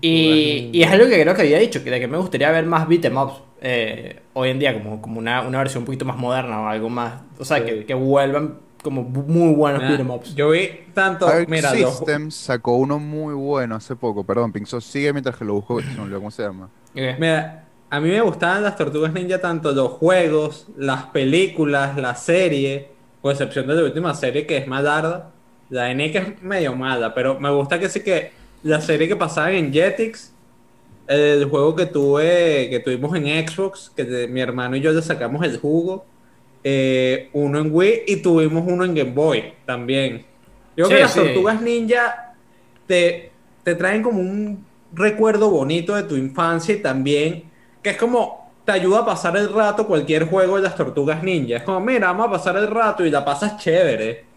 [SPEAKER 1] Y, y es algo que creo que había dicho, que de que me gustaría ver más beat'em ups eh, hoy en día, como, como una, una versión un poquito más moderna o algo más. O sea,
[SPEAKER 3] Sí.
[SPEAKER 1] que, que vuelvan como muy buenos
[SPEAKER 3] Mira,
[SPEAKER 1] beat'em ups.
[SPEAKER 3] Yo vi tanto.
[SPEAKER 4] Arc
[SPEAKER 3] Mira, los-
[SPEAKER 4] System sacó uno muy bueno hace poco. Perdón, Pinxo sigue mientras que lo busco. Me olvidó cómo se llama.
[SPEAKER 3] Mira, a mí me gustaban las tortugas ninja tanto los juegos, las películas, la serie, con excepción de la última serie que es Malarda. La N que es medio mala, pero me gusta que sí que la serie que pasaba en Jetix, el juego que tuve, que tuvimos en Xbox, que de- mi hermano y yo le sacamos el jugo, eh, uno en Wii y tuvimos uno en Game Boy también. Yo creo que las
[SPEAKER 1] sí.
[SPEAKER 3] tortugas ninja te, te traen como un recuerdo bonito de tu infancia y también que es como te ayuda a pasar el rato cualquier juego de las tortugas ninja. Es como, mira, vamos a pasar el rato y la pasas chévere.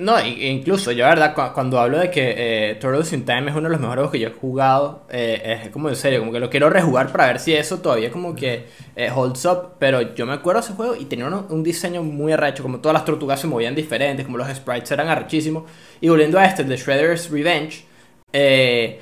[SPEAKER 1] No, incluso yo, la verdad, cu- cuando hablo de que eh, Turtles in Time es uno de los mejores juegos que yo he jugado, eh, es como en serio, como que lo quiero rejugar para ver si eso todavía como que eh, holds up. Pero yo me acuerdo de ese juego y tenía un diseño muy arrecho, como todas las tortugas se movían diferentes, como los sprites eran arrechísimos. Y volviendo a este, de Shredder's Revenge, eh,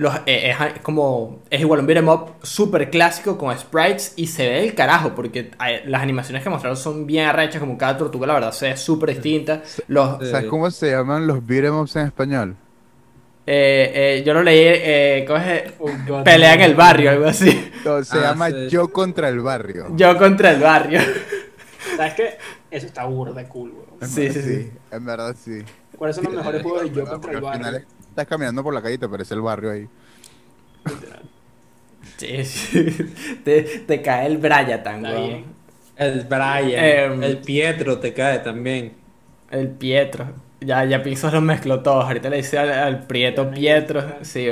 [SPEAKER 1] los, eh, es, es como. Es igual un beat'em up súper clásico con sprites y se ve el carajo, porque hay- las animaciones que mostraron son bien arrechas, como cada tortuga, la verdad, se ve súper distinta. Los.
[SPEAKER 4] ¿Sabes cómo se llaman los beat'em ups en español?
[SPEAKER 1] eh, eh, yo lo leí, eh, ¿cómo es?
[SPEAKER 2] Oh,
[SPEAKER 1] Pelea en el barrio, algo así.
[SPEAKER 4] No, se
[SPEAKER 3] Ah,
[SPEAKER 4] llama
[SPEAKER 3] sí.
[SPEAKER 4] Yo contra el barrio.
[SPEAKER 1] Yo contra el barrio.
[SPEAKER 2] ¿Sabes qué? Eso está burda cool.
[SPEAKER 4] En
[SPEAKER 1] Sí, sí, sí.
[SPEAKER 4] En verdad, sí.
[SPEAKER 2] ¿Cuáles son los mejores juegos de yo contra el barrio?
[SPEAKER 4] Estás caminando por la calle y te aparece el barrio ahí.
[SPEAKER 2] Literal.
[SPEAKER 1] Sí, sí. Te, te cae el weón.
[SPEAKER 2] bien.
[SPEAKER 3] El Brian,
[SPEAKER 1] Em.
[SPEAKER 3] el Pietro te cae también.
[SPEAKER 1] El Pietro. Ya, ya Pixos los mezcló todos. Ahorita le dice al, al Prieto Pietro. Sí.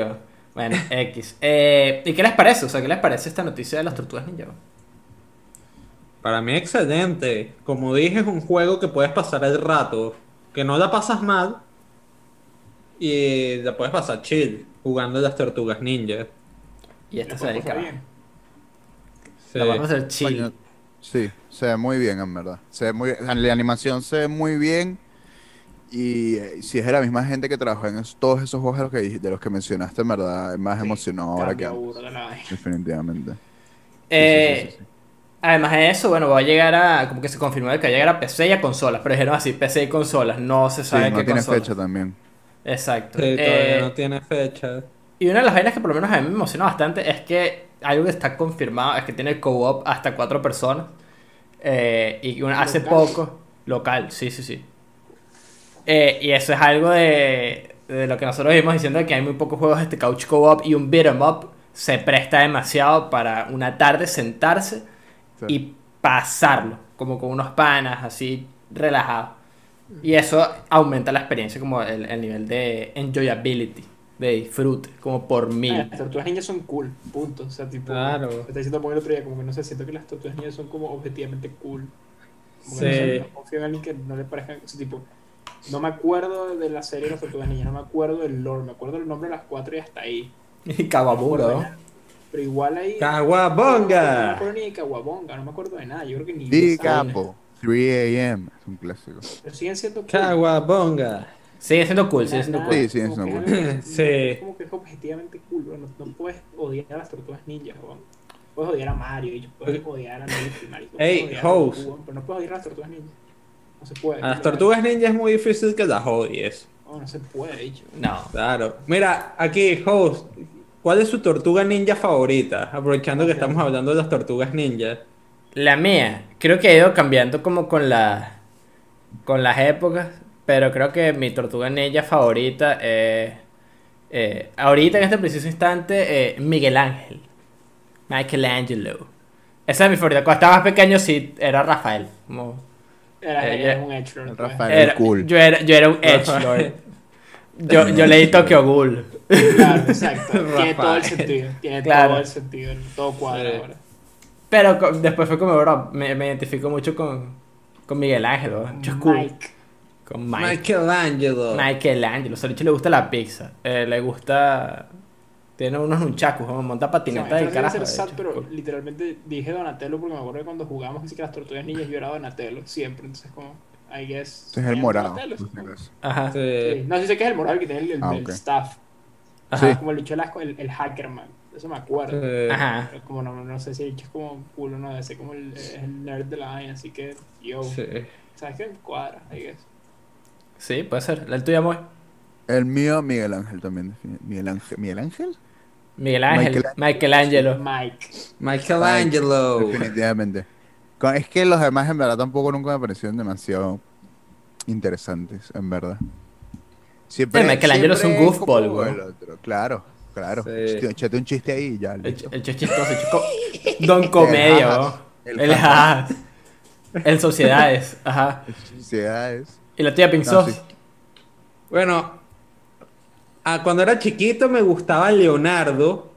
[SPEAKER 1] Bueno, X. Eh, ¿Y qué les parece? O sea, ¿qué les parece esta noticia de las tortugas ninja?
[SPEAKER 3] Para mí excelente. Como dije, es un juego que puedes pasar el rato, que no la pasas mal y la puedes pasar chill jugando las tortugas ninja.
[SPEAKER 1] Y esta se ve
[SPEAKER 2] bien.
[SPEAKER 3] Sí.
[SPEAKER 1] La vamos a hacer chill.
[SPEAKER 4] Sí, se ve muy bien, en verdad. Se ve muy bien. La animación se ve muy bien. Y eh, si es de la misma gente que trabajó en es- todos esos juegos de los que, de los que mencionaste, en verdad, es más
[SPEAKER 2] Sí,
[SPEAKER 4] emocionado ahora que antes. Definitivamente.
[SPEAKER 1] Eh,
[SPEAKER 4] sí, sí, sí, sí.
[SPEAKER 1] Además de eso, bueno, va a llegar a. Como que se confirmó que va a llegar a PC y a consolas. Pero dijeron así: PC y consolas. No se
[SPEAKER 4] Sí,
[SPEAKER 1] sabe
[SPEAKER 4] no
[SPEAKER 1] qué
[SPEAKER 4] tiene fecha también.
[SPEAKER 1] Exacto.
[SPEAKER 3] Sí, todavía
[SPEAKER 1] Eh,
[SPEAKER 3] no tiene fecha.
[SPEAKER 1] Y una de las vainas que por lo menos a mí me emociona bastante es que algo que está confirmado es que tiene co-op hasta cuatro personas. Eh, y una- hace
[SPEAKER 2] Local.
[SPEAKER 1] poco. Local, sí, sí, sí. Eh, y eso es algo de, de lo que nosotros vimos diciendo que hay muy pocos juegos de este couch co-op y un beat'em up se presta demasiado para una tarde sentarse
[SPEAKER 4] Sí.
[SPEAKER 1] y pasarlo, como con unos panas, así relajado. Y eso aumenta la experiencia, como el, el nivel de enjoyability, de disfrute, como por
[SPEAKER 2] Ah,
[SPEAKER 1] mil.
[SPEAKER 2] Las tortugas ninjas son cool, punto. O sea, tipo,
[SPEAKER 3] Claro.
[SPEAKER 2] me está diciendo muy el otro día, como que no sé, siento que las tortugas ninjas son como objetivamente cool. Como
[SPEAKER 3] Sí.
[SPEAKER 2] no, sé, no confío en alguien que no le parezca, o sea, tipo, no me acuerdo de la serie de las tortugas ninjas, no me acuerdo del lore, me acuerdo del nombre de las cuatro y hasta ahí.
[SPEAKER 1] Y
[SPEAKER 2] No de
[SPEAKER 1] ¿no?
[SPEAKER 2] Pero igual ahí. No me
[SPEAKER 3] ¡Caguabonga!
[SPEAKER 2] acuerdo ni de Caguabonga, no me acuerdo de nada, yo creo que ni.
[SPEAKER 4] Di. Capo. 3 a.m. Es un clásico.
[SPEAKER 2] Pero siguen siendo cool.
[SPEAKER 3] ¡Caguabonga!
[SPEAKER 1] Sigue siendo cool, sigue siendo cool.
[SPEAKER 4] Sí, siguen siendo cool.
[SPEAKER 3] Sí.
[SPEAKER 2] es como que es objetivamente cool, bro. No, no puedes odiar a las tortugas ninjas, weón. Puedes odiar a Mario, y puedes odiar a Luigi, marico.
[SPEAKER 3] Ey,
[SPEAKER 2] puedes odiar a
[SPEAKER 3] host.
[SPEAKER 2] Pero no puedes odiar a las tortugas ninjas. No se puede.
[SPEAKER 3] A las tortugas ninja es muy difícil que las odies.
[SPEAKER 2] No, no se puede, dicho.
[SPEAKER 1] No.
[SPEAKER 3] Claro. Mira, aquí, host. ¿Cuál es su tortuga ninja favorita? Aprovechando que estamos hablando de las tortugas ninja.
[SPEAKER 1] La mía, creo que ha ido cambiando como con la con las épocas, pero creo que mi tortuga ninja favorita es eh, ahorita en este preciso instante eh, Miguel Ángel, Michelangelo. Esa es mi favorita. Cuando estaba más pequeño sí era Rafael. como-
[SPEAKER 2] Era,
[SPEAKER 1] Eh,
[SPEAKER 2] era un edgelord.
[SPEAKER 4] El
[SPEAKER 2] pues.
[SPEAKER 4] Rafael.
[SPEAKER 1] era-
[SPEAKER 4] cool.
[SPEAKER 1] Yo era yo era un edgelord. Yo, yo leí Tokyo Ghoul.
[SPEAKER 2] Claro, exacto. Tiene todo el sentido. Tiene
[SPEAKER 1] Claro.
[SPEAKER 2] todo el sentido. Todo cuadra
[SPEAKER 3] Sí.
[SPEAKER 2] ahora.
[SPEAKER 1] Pero co- después fue como, bro, me, me identifico mucho con, con Miguel Ángel, bro. Yo es cool.
[SPEAKER 2] Mike.
[SPEAKER 1] Con Mike.
[SPEAKER 3] Michelangelo.
[SPEAKER 1] Michelangelo, o sea, le gusta la pizza, eh, le gusta... Tiene unos nunchacos, como monta patineta del carajo.
[SPEAKER 2] ser
[SPEAKER 1] de
[SPEAKER 2] sad,
[SPEAKER 1] hecho,
[SPEAKER 2] pero
[SPEAKER 1] cool.
[SPEAKER 2] literalmente dije Donatello porque me acuerdo que cuando jugábamos así que las tortugas ninjas yo era Donatello siempre, entonces como I guess.
[SPEAKER 4] Es el morado.
[SPEAKER 1] Ajá.
[SPEAKER 2] Sí.
[SPEAKER 3] Sí.
[SPEAKER 2] No, sí sé que es el morado el que tiene el, el,
[SPEAKER 4] Ah,
[SPEAKER 2] el
[SPEAKER 4] ok.
[SPEAKER 2] staff.
[SPEAKER 1] Ajá.
[SPEAKER 4] Sí.
[SPEAKER 2] Como el bicho el, el, el Hackerman. Eso me acuerdo.
[SPEAKER 1] Ajá.
[SPEAKER 2] Como no, no sé si el es como culo, no, debe ser como el, es el nerd de la vaina, así que yo.
[SPEAKER 3] Sí.
[SPEAKER 2] ¿Sabes qué? Cuadra, I guess.
[SPEAKER 1] Sí, puede ser. ¿El tuyo, muy?
[SPEAKER 4] El mío, Miguel Ángel también. Miguel Ángel. ¿Miguel Ángel?
[SPEAKER 1] Miguel Ángel,
[SPEAKER 4] Michelangelo.
[SPEAKER 1] Michelangelo.
[SPEAKER 2] Mike.
[SPEAKER 3] Michelangelo.
[SPEAKER 4] Definitivamente. Con- Es que los demás en verdad tampoco nunca me parecieron demasiado interesantes, en verdad. Siempre,
[SPEAKER 1] Sí, Michelangelo es un goofball, güey.
[SPEAKER 4] Claro, claro.
[SPEAKER 3] Sí.
[SPEAKER 4] Échate un chiste ahí y ya.
[SPEAKER 1] El, el chistoso, el chico... Don Comedia.
[SPEAKER 4] El
[SPEAKER 1] El jajas. El Sociedades, ajá.
[SPEAKER 4] Sociedades.
[SPEAKER 1] Y la tía Pink
[SPEAKER 4] No,
[SPEAKER 1] Sauce.
[SPEAKER 4] sí.
[SPEAKER 3] Bueno, cuando era chiquito me gustaba Leonardo,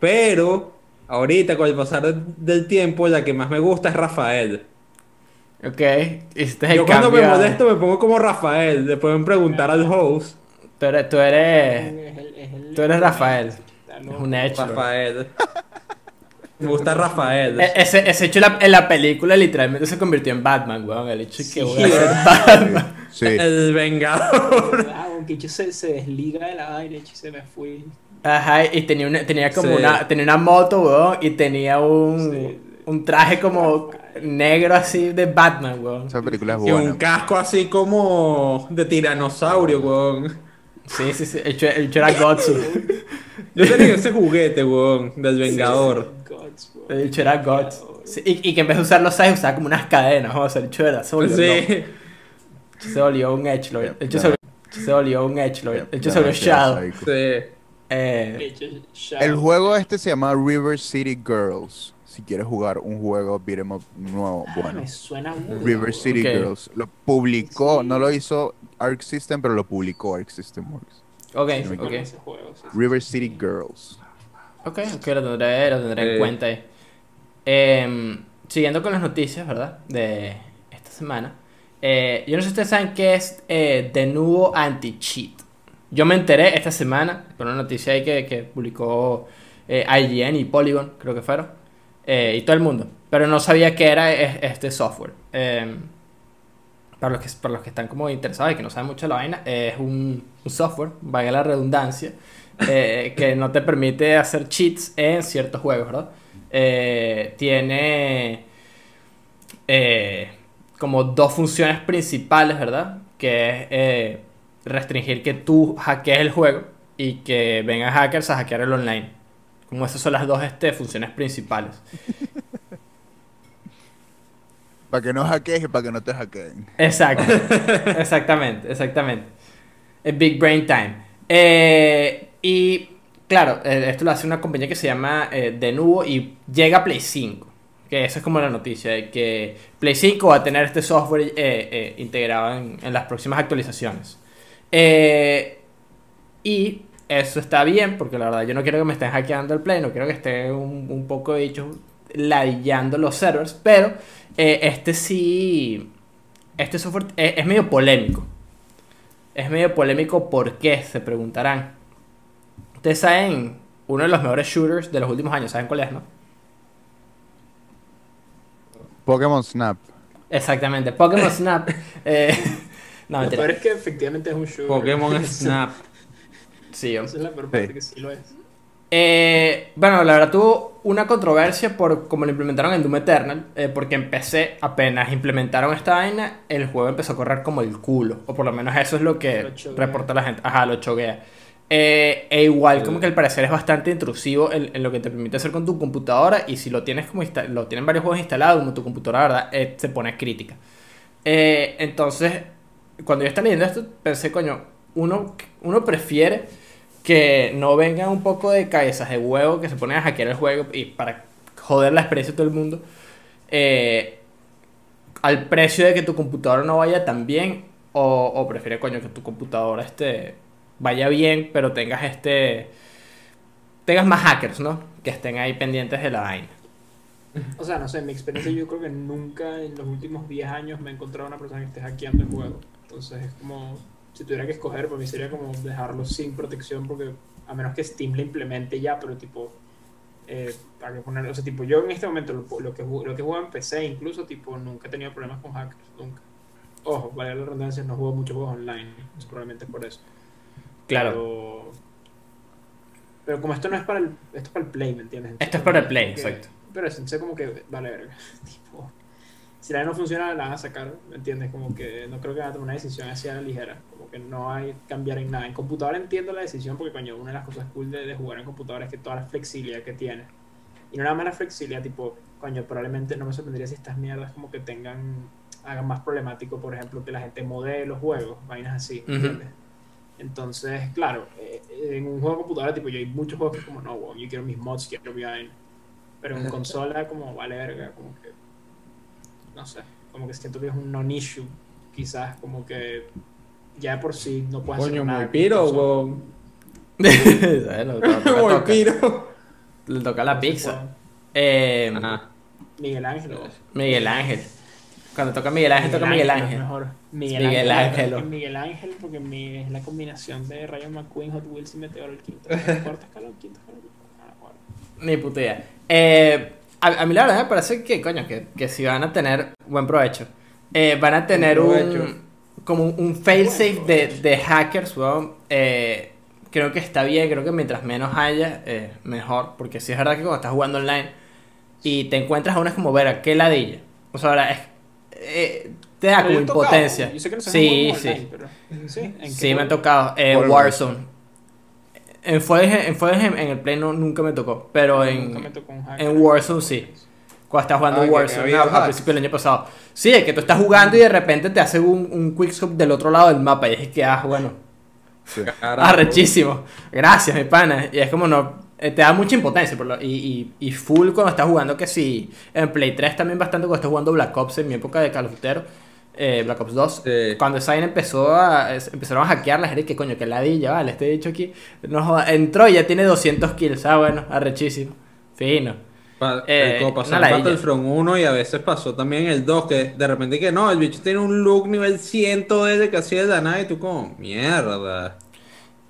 [SPEAKER 3] pero ahorita con el pasar de- del tiempo la que más me gusta es Rafael.
[SPEAKER 1] Ok, este es el
[SPEAKER 3] Yo cuando me
[SPEAKER 1] cambio.
[SPEAKER 3] molesto me pongo como Rafael, le pueden preguntar al host.
[SPEAKER 1] Tú eres, tú eres,
[SPEAKER 2] Es el-
[SPEAKER 1] tú eres Rafael.
[SPEAKER 2] Está
[SPEAKER 1] es un hecho.
[SPEAKER 3] Rafael. Me gusta Rafael.
[SPEAKER 1] E- Ese, ese hecho en la, en la película literalmente se convirtió en Batman, weón. El hecho de que voy a ser Batman.
[SPEAKER 4] Sí.
[SPEAKER 3] El Vengador.
[SPEAKER 2] Ah, que Ichi se, se desliga de la vaina, Ichi se me fui.
[SPEAKER 1] Ajá, y tenía, una, tenía como
[SPEAKER 3] Sí.
[SPEAKER 1] una, tenía una moto, weón, y tenía un,
[SPEAKER 2] Sí.
[SPEAKER 1] un traje como negro así de Batman, weón.
[SPEAKER 4] Esa película es
[SPEAKER 3] Y un
[SPEAKER 4] buena.
[SPEAKER 3] casco así como de tiranosaurio, weón.
[SPEAKER 1] Sí, sí, sí, el el era Gotsu.
[SPEAKER 3] Yo tenía ese juguete, weón, del Vengador.
[SPEAKER 2] Gods.
[SPEAKER 1] El hecho era Guts. Sí, y, y que en vez de usar los seis usaba como unas cadenas, o sea, el hecho era, se volvió.
[SPEAKER 3] Sí.
[SPEAKER 1] se volvió un Edgelord. El hecho se volvió, se volvió un Edgelord. El hecho se volvió Shadow.
[SPEAKER 3] Sí.
[SPEAKER 1] Eh.
[SPEAKER 4] El juego este se llama River City Girls. Si quieres jugar un juego beat 'em up nuevo,
[SPEAKER 2] Ah,
[SPEAKER 4] bueno.
[SPEAKER 2] me suena burda,
[SPEAKER 4] River. City. Girls. Lo publicó,
[SPEAKER 2] Sí.
[SPEAKER 4] no lo hizo Arc System, pero lo publicó Arc System Works.
[SPEAKER 1] ok,
[SPEAKER 2] Sí,
[SPEAKER 1] ok.
[SPEAKER 2] con ese juego, sí, sí.
[SPEAKER 4] River City Girls.
[SPEAKER 1] Ok, ok, lo tendré, lo tendré en
[SPEAKER 3] Eh.
[SPEAKER 1] cuenta ahí. Em, siguiendo con las noticias, ¿verdad? De esta semana. Eh, yo no sé si ustedes saben qué es eh, de nuevo anti-cheat. Yo me enteré esta semana con una noticia ahí que, que publicó eh, IGN y Polygon, creo que fueron. Eh, y todo el mundo. Pero no sabía qué era es- este software. Em, para, los que, para los que están como interesados y que no saben mucho de la vaina, es un, un software, valga la redundancia, eh, que no te permite hacer cheats en ciertos juegos, ¿verdad? Eh, tiene como dos funciones principales, ¿verdad? Que es restringir que tú hackees el juego y que vengan hackers a hackear el online. Como esas son las dos este, funciones principales.
[SPEAKER 4] Para que no hackees y para que no te hackeen.
[SPEAKER 1] Exacto. exactamente, exactamente. Es Big Brain Time. Eh, y claro, eh, esto lo hace una compañía que se llama eh, Denuvo y llega a Play 5. Que esa es como la noticia, de que Play 5 va a tener este software eh, integrado en, en las próximas actualizaciones. Y eso está bien, porque la verdad yo no quiero que me estén hackeando el Play, no quiero que esté un, un poco dicho ladillando los servers, pero eh, este sí, este software es, es medio polémico. Es medio polémico ¿por qué? Se preguntarán. Ustedes saben, uno de los mejores shooters de los últimos años, ¿saben cuál es, no?
[SPEAKER 4] Pokémon Snap.
[SPEAKER 1] Exactamente, Pokémon Snap. Eh, no,
[SPEAKER 2] Lo peor es que efectivamente es un shooter.
[SPEAKER 3] Pokémon Snap.
[SPEAKER 1] Sí, yo-
[SPEAKER 2] Esa es la peor parte
[SPEAKER 4] Sí.
[SPEAKER 2] que sí lo es.
[SPEAKER 1] Eh, bueno, la verdad tuvo una controversia por cómo lo implementaron en Doom Eternal, eh, porque en PC apenas implementaron esta vaina, el juego empezó a correr como el culo, o por lo menos eso es lo que
[SPEAKER 2] Lo
[SPEAKER 1] reporta la gente. Ajá, lo choguea. Eh, e igual como que al parecer es bastante intrusivo en, en lo que te permite hacer con tu computadora y si lo tienes como lo tienen varios juegos instalados como tu computadora, la ¿verdad? Eh, se pone crítica. Entonces, cuando yo estaba leyendo esto, pensé, coño, uno, uno prefiere que no vengan un poco de cabezas de huevo que se ponen a hackear el juego y para joder la experiencia de todo el mundo, eh, al precio de que tu computadora no vaya tan bien, o, o prefiere, coño, que tu computadora este, vaya bien, pero tengas este. tengas más hackers, ¿no? Que estén ahí pendientes de la vaina.
[SPEAKER 2] O sea, no sé, en mi experiencia yo creo que nunca en los últimos 10 años me he encontrado una persona que esté hackeando el juego. Entonces es como, si tuviera que escoger, para mí sería como dejarlo sin protección porque a menos que Steam le implemente ya, pero tipo, eh, para que poner, o sea, tipo, yo en este momento lo, lo que lo que juego en PC incluso, tipo, nunca he tenido problemas con hackers, nunca. Ojo, vale la redundancia, no juego muchos juegos online, es probablemente por eso.
[SPEAKER 1] Claro.
[SPEAKER 2] Pero, pero como esto no es para el, esto es para el play, ¿me entiendes?
[SPEAKER 1] Esto es para el play,
[SPEAKER 2] que-
[SPEAKER 1] exacto.
[SPEAKER 2] Pero es sé como que, vale, verga. Tipo, si la no funciona, la van a sacar, ¿me entiendes? Como que no creo que van a tomar una decisión así a la ligera. Como que no hay cambiar en nada. En computadora entiendo la decisión porque, coño, una de las cosas cool de, de jugar en computadora es que toda la flexibilidad que tiene. Y no nada más la flexibilidad, tipo, coño, probablemente no me sorprendería si estas mierdas como que tengan, hagan más problemático, por ejemplo, que la gente modele los juegos, vainas así, ¿me. ¿entiendes? Entonces, claro, eh, en un juego de computadora, tipo, yo hay muchos juegos que es como, no, weón, yo quiero mis mods, quiero mi vaina. Pero en consola, como vale verga, como que. No sé, como que siento que es un non-issue. Quizás, como que ya de por sí no puedes
[SPEAKER 3] Coño,
[SPEAKER 2] hacer nada.
[SPEAKER 3] muy
[SPEAKER 2] con
[SPEAKER 3] piro, weón. Muy piro.
[SPEAKER 1] Le toca la pizza. Eh,
[SPEAKER 3] Ajá.
[SPEAKER 2] Miguel Ángel.
[SPEAKER 1] Miguel Ángel. Cuando toca Miguel Ángel, toca Miguel Ángel.
[SPEAKER 2] mejor. Miguel,
[SPEAKER 1] Miguel
[SPEAKER 2] Ángel. Miguel Ángel, porque mi- es la combinación de Rayo McQueen, Hot Wheels y Meteor el quinto. Cuarto escalón, quinto escalón. Ah, bueno.
[SPEAKER 1] Ni puta idea. Eh, a, a mí la verdad me parece que, coño, que, que si van a tener buen provecho. Eh, van a tener un... como un, failsafe de, de hackers, weón, eh, creo que está bien, creo que mientras menos haya, eh, mejor, porque sí es verdad que cuando estás jugando online y te encuentras a unas como, ver, qué ladilla. O sea, ahora es, eh, te da
[SPEAKER 2] Pero
[SPEAKER 1] como
[SPEAKER 2] yo he tocado,
[SPEAKER 1] impotencia.
[SPEAKER 2] Yo sé que no se
[SPEAKER 1] sí, sí.
[SPEAKER 2] online, pero- sí, ¿en qué
[SPEAKER 1] Sí, me ha tocado. Eh,
[SPEAKER 4] ¿Cuál
[SPEAKER 1] Warzone. En Fuegues en, Fuegues en, el Play no, nunca me tocó, pero en,
[SPEAKER 2] Nunca me tocó un hack.
[SPEAKER 1] en Warzone sí. Cuando estás jugando
[SPEAKER 3] Ah,
[SPEAKER 1] Warzone,
[SPEAKER 3] había
[SPEAKER 1] a- a,
[SPEAKER 3] hacks.
[SPEAKER 1] principio del año pasado. Sí, es que tú estás jugando y de repente te hace un, un quickscope del otro lado del mapa y es que, ah, bueno,
[SPEAKER 4] Sí.
[SPEAKER 1] Arrechísimo. Gracias, mi pana. Y es como no, eh, te da mucha impotencia. por lo- y, y, y full cuando estás jugando que sí. En Play 3 también bastante cuando estás jugando Black Ops en mi época de Call of Duty. Eh, Black Ops 2.
[SPEAKER 3] Sí.
[SPEAKER 1] Cuando vaina empezó a, empezaron a hackear la gente que coño, que ladilla, vale, este dicho aquí. No, joda, entró y ya tiene 200 kills. Ah, bueno, arrechísimo. Fino.
[SPEAKER 3] Pa-
[SPEAKER 1] Eh,
[SPEAKER 3] como pasó en. Battlefront 1 y a veces pasó también el 2, que de repente que no, el bicho tiene un look nivel 100 desde que hacía de la nada y tú como, mierda.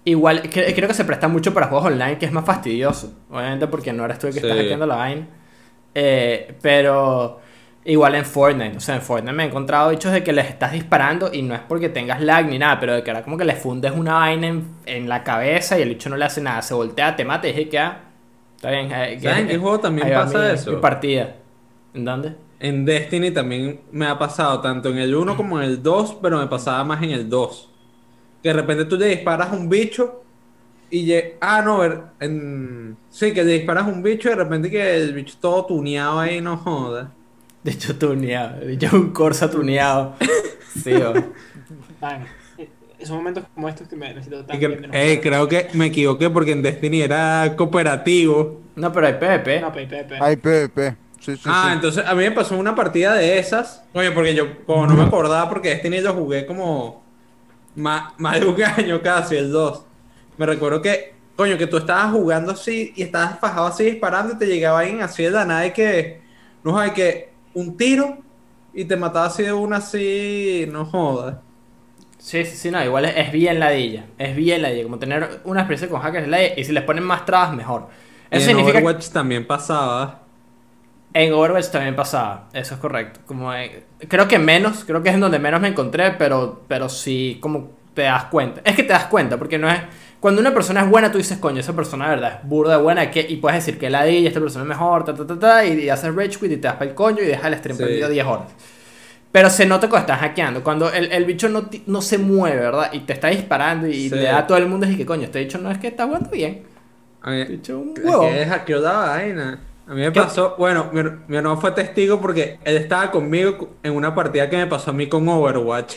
[SPEAKER 1] Igual, cre- creo que se presta mucho para juegos online, que es más fastidioso. Obviamente porque no eres tú el que
[SPEAKER 3] Sí.
[SPEAKER 1] estás hackeando la vaina. Eh, pero igual en Fortnite. O sea, en Fortnite me he encontrado bichos de que les estás disparando y no es porque tengas lag ni nada, pero de que ahora como que le fundes una vaina en, en la cabeza y el bicho no le hace nada. Se voltea, te mata y dije que ah, está bien. eh,
[SPEAKER 3] ¿Saben qué juego también pasa
[SPEAKER 1] mi-
[SPEAKER 3] eso?
[SPEAKER 1] Mi partida. ¿En dónde?
[SPEAKER 3] En Destiny también me ha pasado, tanto en el 1 como en el 2, pero me pasaba más en el 2. Que de repente tú le disparas a un bicho y Ah, no, ver, en... sí, que le disparas a un bicho y de repente que el bicho todo tuneado ahí, no joda.
[SPEAKER 1] De hecho, tuneado. De hecho, un Corsa tuneado. Sí, o-
[SPEAKER 2] eh, momentos como estos que me necesito tan
[SPEAKER 3] que-
[SPEAKER 2] bien jugar.
[SPEAKER 3] creo que me equivoqué porque en Destiny era cooperativo.
[SPEAKER 1] No, pero hay PvP.
[SPEAKER 2] No, pe, pe, pe.
[SPEAKER 4] Hay PvP. Sí, sí,
[SPEAKER 3] ah,
[SPEAKER 4] sí.
[SPEAKER 3] entonces a mí me pasó una partida de esas. Oye, porque yo como no me acordaba porque Destiny lo jugué como más, más de un año casi, el 2. Me recuerdo que, coño, que tú estabas jugando así y estabas fajado así disparando y te llegaba alguien así de la nada y que, no hay que un tiro y te mataba así de una así, no jodas.
[SPEAKER 1] Sí, sí, sí, no, igual es, es bien ladilla. Es bien ladilla. Como tener una experiencia con hackers es ladilla. Y si les ponen más trabas, mejor.
[SPEAKER 3] Y
[SPEAKER 1] Eso
[SPEAKER 3] en
[SPEAKER 1] significa
[SPEAKER 3] Overwatch también pasaba.
[SPEAKER 1] En Overwatch también pasaba, eso es correcto. Como eh, creo que menos, creo que es en donde menos me encontré, pero, pero sí como te das cuenta. Es que te das cuenta, porque no es... Cuando una persona es buena, tú dices, coño, esa persona de verdad es burda de buena, que, y puedes decir que la di, esta persona es mejor, ta, ta, ta, ta, y, y haces rage quit y te das para el coño y dejas el stream
[SPEAKER 3] Sí.
[SPEAKER 1] prendido 10 horas. Pero se nota cuando estás hackeando, cuando el, el bicho no, no se mueve, ¿verdad? Y te está disparando y
[SPEAKER 3] Sí.
[SPEAKER 1] le da a todo el mundo y que coño, este bicho no es que está jugando bien.
[SPEAKER 3] A mí-
[SPEAKER 1] bicho es un
[SPEAKER 3] Es
[SPEAKER 1] huevo.
[SPEAKER 3] que hackeó la vaina. A mí me
[SPEAKER 1] ¿Qué?
[SPEAKER 3] pasó, bueno, mi, mi hermano fue testigo porque él estaba conmigo en una partida que me pasó a mí con Overwatch.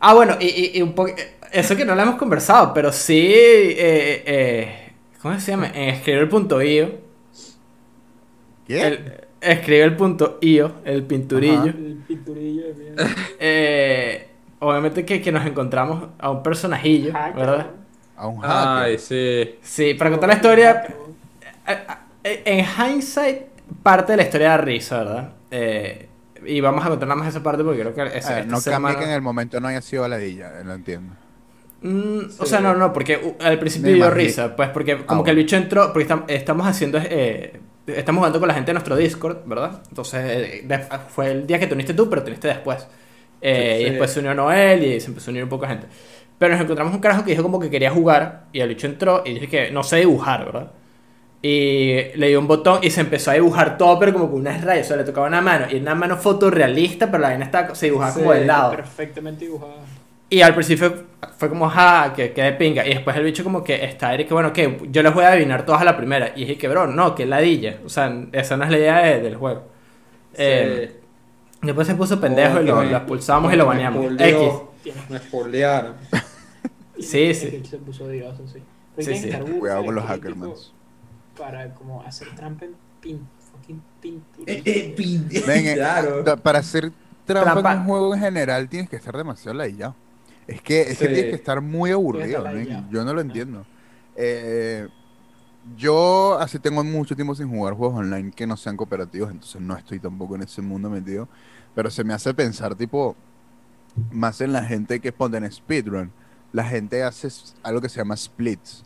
[SPEAKER 1] Ah, bueno, y, y, y un poco. Eso que no lo hemos conversado, pero sí. Eh, eh, ¿Cómo se llama? En escribir.io.
[SPEAKER 4] ¿Qué?
[SPEAKER 1] El, escribe el punto io, el pinturillo.
[SPEAKER 4] Ajá.
[SPEAKER 2] El pinturillo de mierda.
[SPEAKER 1] Eh, obviamente que, que nos encontramos a un personajillo,
[SPEAKER 2] Hacker,
[SPEAKER 1] ¿verdad?
[SPEAKER 4] A un hacker.
[SPEAKER 3] Ay, sí.
[SPEAKER 1] Sí, para contar la historia. eh, eh, En hindsight, parte de la historia da risa, ¿verdad? Eh, y vamos a contar nada más esa parte porque creo que esa,
[SPEAKER 4] A ver,
[SPEAKER 1] esta
[SPEAKER 4] no
[SPEAKER 1] semana-
[SPEAKER 4] cambia que en el momento no haya sido ladilla, lo entiendo.
[SPEAKER 1] Mm, O
[SPEAKER 3] Sí.
[SPEAKER 1] sea, no, no, porque uh, al principio dio risa, pues porque como
[SPEAKER 4] Ah,
[SPEAKER 1] que el bicho entró, porque estam- estamos haciendo, eh, estamos jugando con la gente de nuestro Discord, ¿verdad? Entonces eh, de- fue el día que te uniste tú, pero te uniste después. Eh,
[SPEAKER 3] Sí,
[SPEAKER 1] Y
[SPEAKER 3] sí.
[SPEAKER 1] después se unió Noel y se empezó a unir un poco gente. Pero nos encontramos un carajo que dijo como que quería jugar y el bicho entró y dije que no sé dibujar, ¿verdad? Y le dio un botón y se empezó a dibujar todo, pero como con unas rayas, o sea, le tocaba una mano y una mano fotorrealista, pero la vaina estaba, se dibujaba como
[SPEAKER 3] Sí,
[SPEAKER 1] del lado.
[SPEAKER 2] Perfectamente dibujada.
[SPEAKER 1] Y al principio fue como, ja, que, que de pinga. Y después el bicho como que está que bueno, que yo les voy a adivinar todas a la primera. Y dije que, bro, no, que ladilla. O sea, esa no es la idea de- del juego. Eh, después se puso pendejo y lo,
[SPEAKER 3] que
[SPEAKER 1] lo
[SPEAKER 3] me-
[SPEAKER 1] expulsamos y lo
[SPEAKER 3] me
[SPEAKER 1] baneamos. X.
[SPEAKER 2] Tienes
[SPEAKER 3] Me spoilearon.
[SPEAKER 1] Sí, sí.
[SPEAKER 2] que Se puso odioso, sí.
[SPEAKER 1] Sí, sí.
[SPEAKER 4] Cuidado con los hackermans.
[SPEAKER 2] Para como hacer trampa en pin, fucking pintura.
[SPEAKER 3] Eh, eh, pin-
[SPEAKER 4] Ven, eh,
[SPEAKER 3] claro.
[SPEAKER 4] Para hacer trampa,
[SPEAKER 1] Trampa.
[SPEAKER 4] en un juego en general tienes que estar demasiado ladillado. Es que, es que
[SPEAKER 3] Sí.
[SPEAKER 4] tienes que estar muy aburrido. ¿no? Yo no lo entiendo. Eh, yo así tengo mucho tiempo sin jugar juegos online que no sean cooperativos, entonces no estoy tampoco en ese mundo metido. Pero se me hace pensar, tipo, más en la gente que pone en speedrun. La gente hace algo que se llama splits,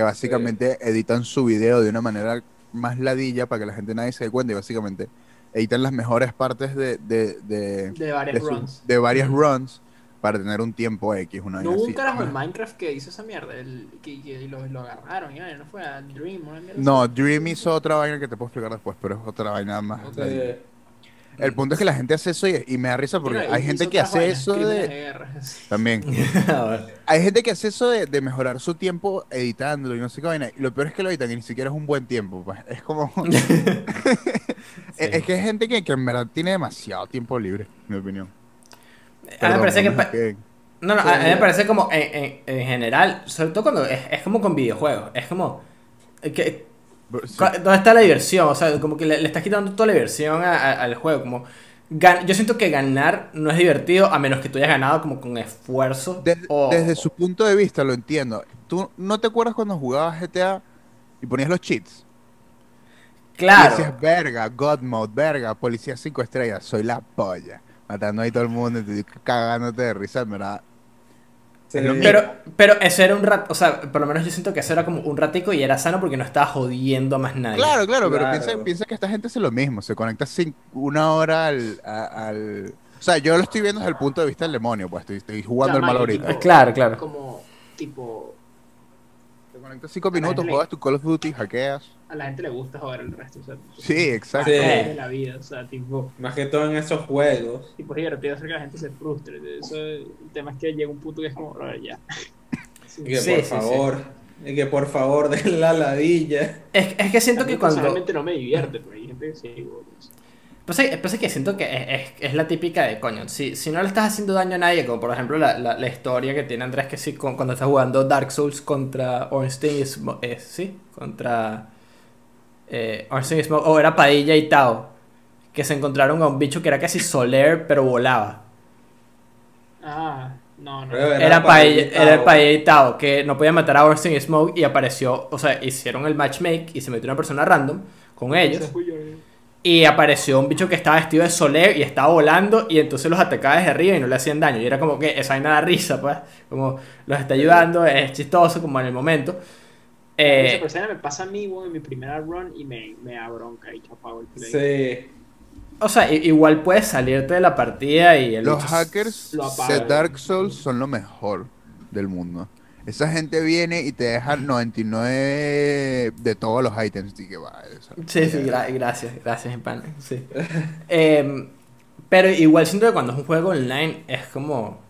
[SPEAKER 4] que básicamente editan su video de una manera más ladilla para que la gente nadie se dé cuenta y básicamente editan las mejores partes de, de, de,
[SPEAKER 2] De varias
[SPEAKER 4] de, su-
[SPEAKER 2] runs.
[SPEAKER 4] de varias runs para tener un tiempo X, una
[SPEAKER 2] No hubo un carajo en Minecraft que hizo esa mierda, el, que, que lo, lo agarraron, y no fue a Dream, una mierda
[SPEAKER 4] No. Dream hizo otra vaina que te puedo explicar después, pero es otra vaina más.
[SPEAKER 2] Ok.
[SPEAKER 4] El punto es que la gente hace eso y, y me da risa porque
[SPEAKER 2] Mira,
[SPEAKER 4] hay gente que hace
[SPEAKER 2] vainas,
[SPEAKER 4] eso de... También. Hay gente que hace eso de, de mejorar su tiempo editándolo y no sé qué vaina. Y lo peor es que lo editan y ni siquiera es un buen tiempo. Pues. Es como... es, es que hay gente que, que en verdad tiene demasiado tiempo libre, en mi opinión.
[SPEAKER 1] A mí me parece que... pa- No, no,
[SPEAKER 3] Sí,
[SPEAKER 1] a mí me parece como en, en- en general, sobre todo cuando es, es como con videojuegos, es como... Que,
[SPEAKER 4] sí.
[SPEAKER 1] ¿Dónde está la diversión? O sea, como que le, le estás quitando toda la diversión a- a- al juego. Como gan- yo siento que ganar no es divertido a menos que tú hayas ganado como con esfuerzo.
[SPEAKER 4] Desde,
[SPEAKER 1] o-
[SPEAKER 4] desde su punto de vista lo entiendo. ¿Tú no te acuerdas cuando jugabas GTA y ponías los cheats? Y
[SPEAKER 1] Claro.
[SPEAKER 4] decías, verga, God Mode, verga, policía 5 estrellas, soy la polla. Matando ahí todo el mundo y te cagándote de risa, en verdad.
[SPEAKER 3] Sí.
[SPEAKER 1] Pero, pero eso era un rat, o sea, por lo menos yo siento que eso era como un ratico y era sano porque no estaba jodiendo a más nadie.
[SPEAKER 4] Claro, claro, pero piensa, piensa que esta gente hace lo mismo, se conecta sin una hora al, a- al... O sea, yo lo estoy viendo desde el punto de vista del demonio, pues estoy, estoy jugando el mal ahorita.
[SPEAKER 2] tipo-
[SPEAKER 1] Claro, claro.
[SPEAKER 2] Como, tipo,
[SPEAKER 4] conectas 5
[SPEAKER 2] a la
[SPEAKER 4] minutos,
[SPEAKER 2] gente le-
[SPEAKER 4] juegas tu Call of Duty, hackeas.
[SPEAKER 2] a la gente le gusta joder el resto. O sea,
[SPEAKER 4] Sí, exacto.
[SPEAKER 3] Sí.
[SPEAKER 2] de la vida, o sea, tipo,
[SPEAKER 3] Más que todo en esos juegos.
[SPEAKER 2] tipo es divertido hacer que la gente se frustre. Eso, el tema es que llega un punto que es como, "Brother, ya. Sí.
[SPEAKER 3] Y que
[SPEAKER 1] Sí,
[SPEAKER 3] por
[SPEAKER 1] sí, sí.
[SPEAKER 3] favor. Y que por favor den la ladilla.
[SPEAKER 1] Es, es que siento que cuando...
[SPEAKER 2] personalmente no me divierte, pero hay gente que sí. bueno, sí.
[SPEAKER 1] Pasa que, pasa que siento que es, es- es la típica de coño. Si, si no le estás haciendo daño a nadie, como por ejemplo la, la, la historia que tiene Andrés, que sí, con- cuando está jugando Dark Souls contra Ornstein y Smo- eh, sí, contra eh, Ornstein y Smoke, o era Padilla y Tao, que se encontraron a un bicho que era casi Soler, pero volaba.
[SPEAKER 2] Ah, no, no.
[SPEAKER 3] Pero
[SPEAKER 1] Era,
[SPEAKER 3] Padilla
[SPEAKER 1] era
[SPEAKER 3] Tao.
[SPEAKER 1] Padilla y Tao, que no podía matar a Ornstein y Smoke y apareció, o sea, hicieron el matchmake y se metió una persona random con ellos. Y apareció un bicho que estaba vestido de Soler y estaba volando y entonces los atacaba desde arriba y no le hacían daño. Y era como que esa vaina da risa, pues. Como los está ayudando, es chistoso como en el momento.
[SPEAKER 2] Esa
[SPEAKER 1] Eh,
[SPEAKER 2] persona me pasa a mí, weón, en mi primera run y me, me da bronca y apago el play.
[SPEAKER 3] Sí.
[SPEAKER 1] o sea, igual puedes salirte de la partida y el
[SPEAKER 4] Los hackers
[SPEAKER 2] lo
[SPEAKER 4] de Dark Souls son lo mejor del mundo. Esa gente viene y te deja 99 de todos los ítems. Que va,
[SPEAKER 1] Sí, sí, gra- gracias, gracias, pana. Sí. Em, pero igual siento que cuando es un juego online es como.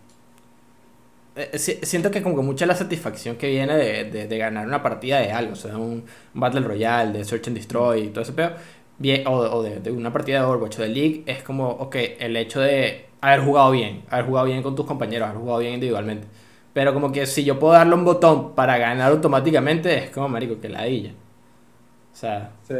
[SPEAKER 1] eh, si- siento que como que mucha la satisfacción que viene de, de- de ganar una partida de algo, o sea, un, un Battle Royale, de Search and Destroy y todo ese pedo, bien, o, o de, de una partida de Overwatch o de League, es como, ok, el hecho de haber jugado bien, haber jugado bien con tus compañeros, haber jugado bien individualmente. Pero como que si yo puedo darle un botón para ganar automáticamente, es como, marico, que ladilla. O sea,
[SPEAKER 3] Sí.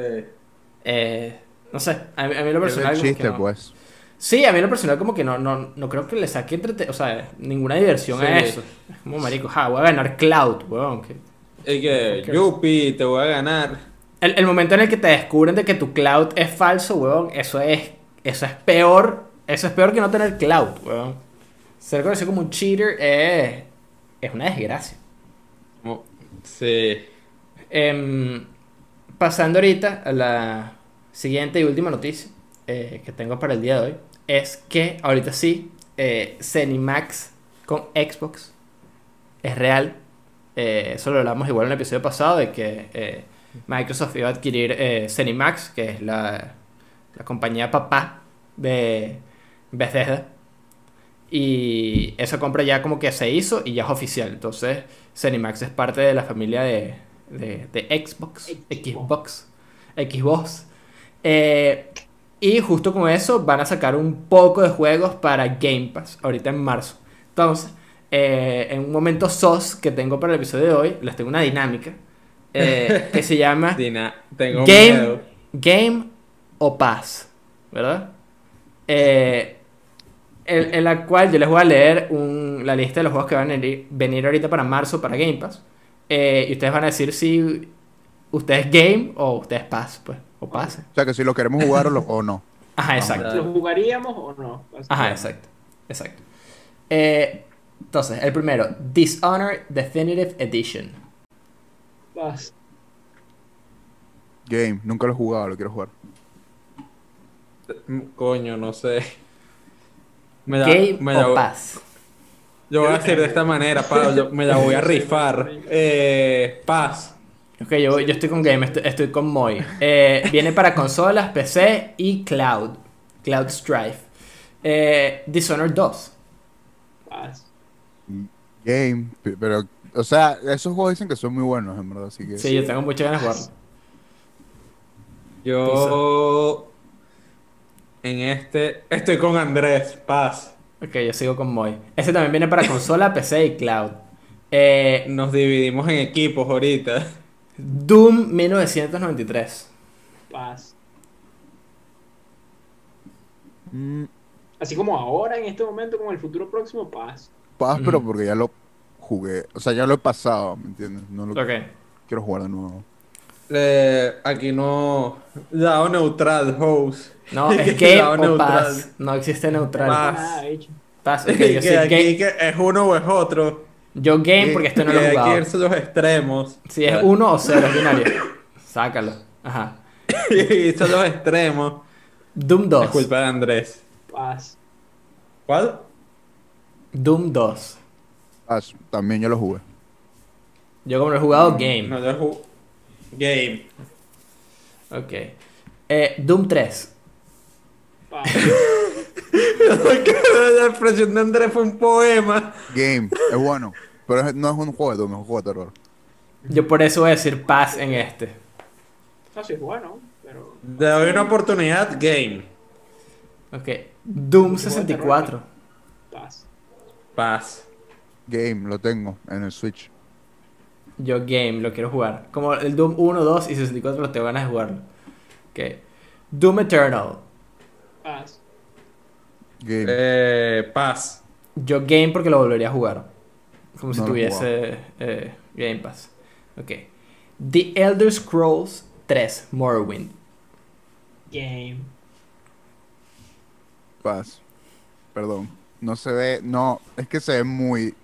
[SPEAKER 1] eh, no sé, a mí, a mí lo
[SPEAKER 4] Es
[SPEAKER 1] personal como que
[SPEAKER 4] chiste,
[SPEAKER 1] no.
[SPEAKER 4] pues.
[SPEAKER 1] Sí, a mí lo personal como que no, no, no creo que le saque entrete- o sea, ninguna diversión a
[SPEAKER 3] Sí.
[SPEAKER 1] eso. Es como marico, ja, voy a ganar Cloud, weón. que-
[SPEAKER 3] Y que,
[SPEAKER 1] Ok.
[SPEAKER 3] Yupi, te voy a ganar.
[SPEAKER 1] El, el momento en el que te descubren de que tu Cloud es falso, weón, eso es, eso es peor, eso es peor que no tener Cloud, weón. Ser conocido como un cheater es, es una desgracia.
[SPEAKER 3] Sí.
[SPEAKER 1] Em, pasando ahorita a la siguiente y última noticia eh, que tengo para el día de hoy, es que ahorita sí, eh, con Xbox es real. Eh, eso lo hablamos igual en el episodio pasado de que eh, Microsoft iba a adquirir Zenimax, que es la, la compañía papá de Bethesda. Y esa compra ya como que se hizo y ya es oficial. Entonces, Zenimax es parte de la familia de, de, de Xbox, Xbox, Xbox. Eh, y justo con eso van a sacar un poco de juegos para Game Pass ahorita en marzo. Entonces, eh, en un momento sos que tengo para el episodio de hoy, les tengo una dinámica eh, que se llama
[SPEAKER 3] Dina, tengo
[SPEAKER 1] Game,
[SPEAKER 3] miedo.
[SPEAKER 1] Game o Pass, ¿verdad? Eh, en, en la cual yo les voy a leer un- la lista de los juegos que van a venir, ahorita para marzo para Game Pass. Eh, y ustedes van a decir si ustedes Game o ustedes Pass, pues, o Pass.
[SPEAKER 4] O sea, que si lo queremos jugar o, lo- o no.
[SPEAKER 1] Ajá, exacto.
[SPEAKER 2] ¿Lo jugaríamos o no?
[SPEAKER 1] Ajá, exacto. Exacto. Eh, entonces, el primero, Dishonored Definitive Edition.
[SPEAKER 2] Vas.
[SPEAKER 4] Game, nunca lo he jugado, lo quiero jugar.
[SPEAKER 3] Mm, Coño, no sé. Me da, me
[SPEAKER 1] o
[SPEAKER 3] da,
[SPEAKER 1] Pass.
[SPEAKER 3] Yo voy a decir de esta manera, Pablo, me la voy a rifar. Eh, paz.
[SPEAKER 1] Ok, yo, yo estoy con Game, estoy, estoy con Moy. Eh, viene para consolas, PC y Cloud. Cloud Strife. Eh, Dishonored 2.
[SPEAKER 2] Paz.
[SPEAKER 4] Game, pe- pero, o sea, esos juegos dicen que son muy buenos, en verdad, así que...
[SPEAKER 1] Sí, yo tengo muchas ganas de jugarlo.
[SPEAKER 3] Yo. En este. Estoy con Andrés, paz.
[SPEAKER 1] Ok, yo sigo con Moy. Ese también viene para consola, PC y Cloud. Eh,
[SPEAKER 3] Nos dividimos en equipos ahorita.
[SPEAKER 1] Doom 1993.
[SPEAKER 2] Paz.
[SPEAKER 4] Mm,
[SPEAKER 2] Así como ahora, en este momento, como en el futuro próximo, paz.
[SPEAKER 4] paz, pero porque ya lo jugué, o sea, ya lo he pasado, ¿me entiendes? No lo
[SPEAKER 1] Ok.
[SPEAKER 4] quiero jugar de nuevo.
[SPEAKER 3] Eh, aquí no. Lado neutral, host.
[SPEAKER 1] No, es
[SPEAKER 3] Que
[SPEAKER 1] o
[SPEAKER 3] neutral.
[SPEAKER 1] Pass. No existe neutral.
[SPEAKER 3] Paz.
[SPEAKER 2] Nada hecho.
[SPEAKER 1] Pass, ok,
[SPEAKER 3] que
[SPEAKER 1] yo, sí,
[SPEAKER 3] aquí
[SPEAKER 1] game-
[SPEAKER 3] que es uno o es otro.
[SPEAKER 1] yo Game porque este no lo
[SPEAKER 3] Que
[SPEAKER 1] he
[SPEAKER 3] hay que
[SPEAKER 1] jugado.
[SPEAKER 3] irse los extremos.
[SPEAKER 1] Si es uno o cero, es binario. Sácalo. Ajá.
[SPEAKER 3] y son los extremos.
[SPEAKER 1] Doom 2.
[SPEAKER 3] Es culpa de Andrés.
[SPEAKER 2] Paz.
[SPEAKER 3] ¿Cuál?
[SPEAKER 1] Doom 2.
[SPEAKER 4] Paz, también yo lo jugué.
[SPEAKER 1] Yo como lo he jugado, Game.
[SPEAKER 3] No, yo ju- Game.
[SPEAKER 1] Ok. Eh, Doom 3.
[SPEAKER 2] Paz.
[SPEAKER 3] La expresión de Andrés fue un poema.
[SPEAKER 4] Game, es bueno, pero no es un juego de Doom, es un juego de terror.
[SPEAKER 1] Yo por eso voy a decir Pass en este.
[SPEAKER 2] No, sí es bueno, pero.
[SPEAKER 3] Le doy una oportunidad, game.
[SPEAKER 1] Ok. Doom 64.
[SPEAKER 2] Paz.
[SPEAKER 3] Paz.
[SPEAKER 4] Game, lo tengo en el Switch.
[SPEAKER 1] Yo Game, lo quiero jugar. Como el Doom 1, 2 y 64 lo tengo ganas de jugarlo. Ok. Doom Eternal.
[SPEAKER 2] Paz.
[SPEAKER 4] Game,
[SPEAKER 3] Eh, paz.
[SPEAKER 1] Yo Game porque lo volvería a jugar. Como si
[SPEAKER 4] No
[SPEAKER 1] tuviese eh, Game Pass. Ok. The Elder Scrolls 3 Morrowind.
[SPEAKER 2] Game.
[SPEAKER 4] Paz. Perdón. No se ve, no, es que se ve muy,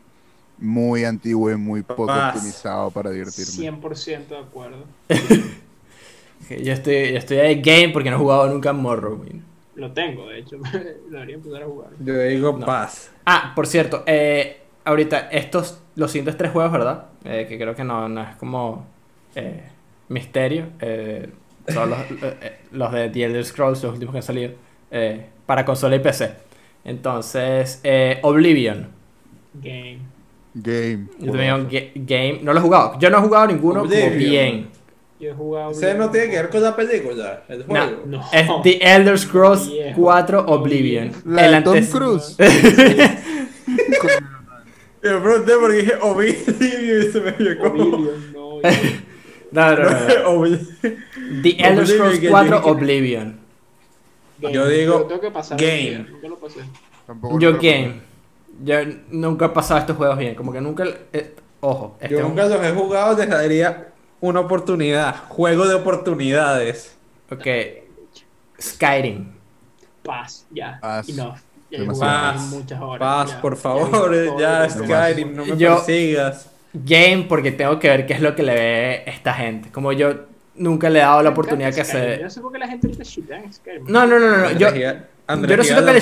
[SPEAKER 4] muy antiguo y muy poco
[SPEAKER 3] Paz.
[SPEAKER 4] optimizado para divertirme.
[SPEAKER 2] 100% de acuerdo.
[SPEAKER 1] Ok, Yo estoy, yo estoy ahí Game porque no he jugado nunca Morrowind.
[SPEAKER 2] Lo tengo, de hecho. Debería empezar a jugar.
[SPEAKER 3] Yo digo
[SPEAKER 1] No.
[SPEAKER 3] paz.
[SPEAKER 1] Ah, por cierto, eh, ahorita estos, los siguientes tres juegos, ¿verdad? Eh, que creo que no, no es como eh, misterio. eh, son los, eh, los de The Elder Scrolls, los últimos que han salido, eh, para consola y PC. Entonces, eh, Oblivion.
[SPEAKER 2] Game.
[SPEAKER 4] Game.
[SPEAKER 1] Yo Game, no lo he jugado. Yo no he jugado ninguno como
[SPEAKER 3] Oblivion.
[SPEAKER 1] bien.
[SPEAKER 2] Yo he jugado.
[SPEAKER 3] Ese no tiene que ver con la película, el juego.
[SPEAKER 2] No.
[SPEAKER 1] Es The Elder Scrolls
[SPEAKER 2] Viejo.
[SPEAKER 1] 4 Oblivion.
[SPEAKER 4] La
[SPEAKER 1] El
[SPEAKER 4] de Tom
[SPEAKER 1] antes-
[SPEAKER 4] Cruise.
[SPEAKER 3] Yo pregunté porque dije Oblivion y se me vio como.
[SPEAKER 2] Oblivion, no.
[SPEAKER 1] No, no, no.
[SPEAKER 3] Oblivion.
[SPEAKER 1] The Elder Scrolls
[SPEAKER 3] que
[SPEAKER 1] 4
[SPEAKER 3] yo dije-
[SPEAKER 1] Oblivion.
[SPEAKER 2] Game.
[SPEAKER 3] Yo digo
[SPEAKER 2] tengo que pasar
[SPEAKER 3] game.
[SPEAKER 2] bien, Nunca lo pasé.
[SPEAKER 4] Tampoco
[SPEAKER 1] Yo. Game. Yo nunca he pasado estos juegos bien. Como que nunca. eh, ojo. Este
[SPEAKER 3] Yo nunca los he jugado, les daría una oportunidad. Juego de oportunidades.
[SPEAKER 1] Ok. Skyrim.
[SPEAKER 2] Paz, ya.
[SPEAKER 4] Paz.
[SPEAKER 2] Enough. Ya he
[SPEAKER 4] Demasiado.
[SPEAKER 2] jugado
[SPEAKER 3] Paz.
[SPEAKER 2] muchas horas.
[SPEAKER 3] Paz,
[SPEAKER 2] ya.
[SPEAKER 3] por favor, ya. Skyrim, no me
[SPEAKER 1] Yo-
[SPEAKER 3] persigas.
[SPEAKER 1] Game porque tengo que ver qué es lo que le ve esta gente. Como yo nunca le he dado la oportunidad que
[SPEAKER 2] Skyrim. Yo no sé por qué la gente ahorita shitea en Skyrim.
[SPEAKER 1] No, no, no, no. no, Yo, yo no siento que le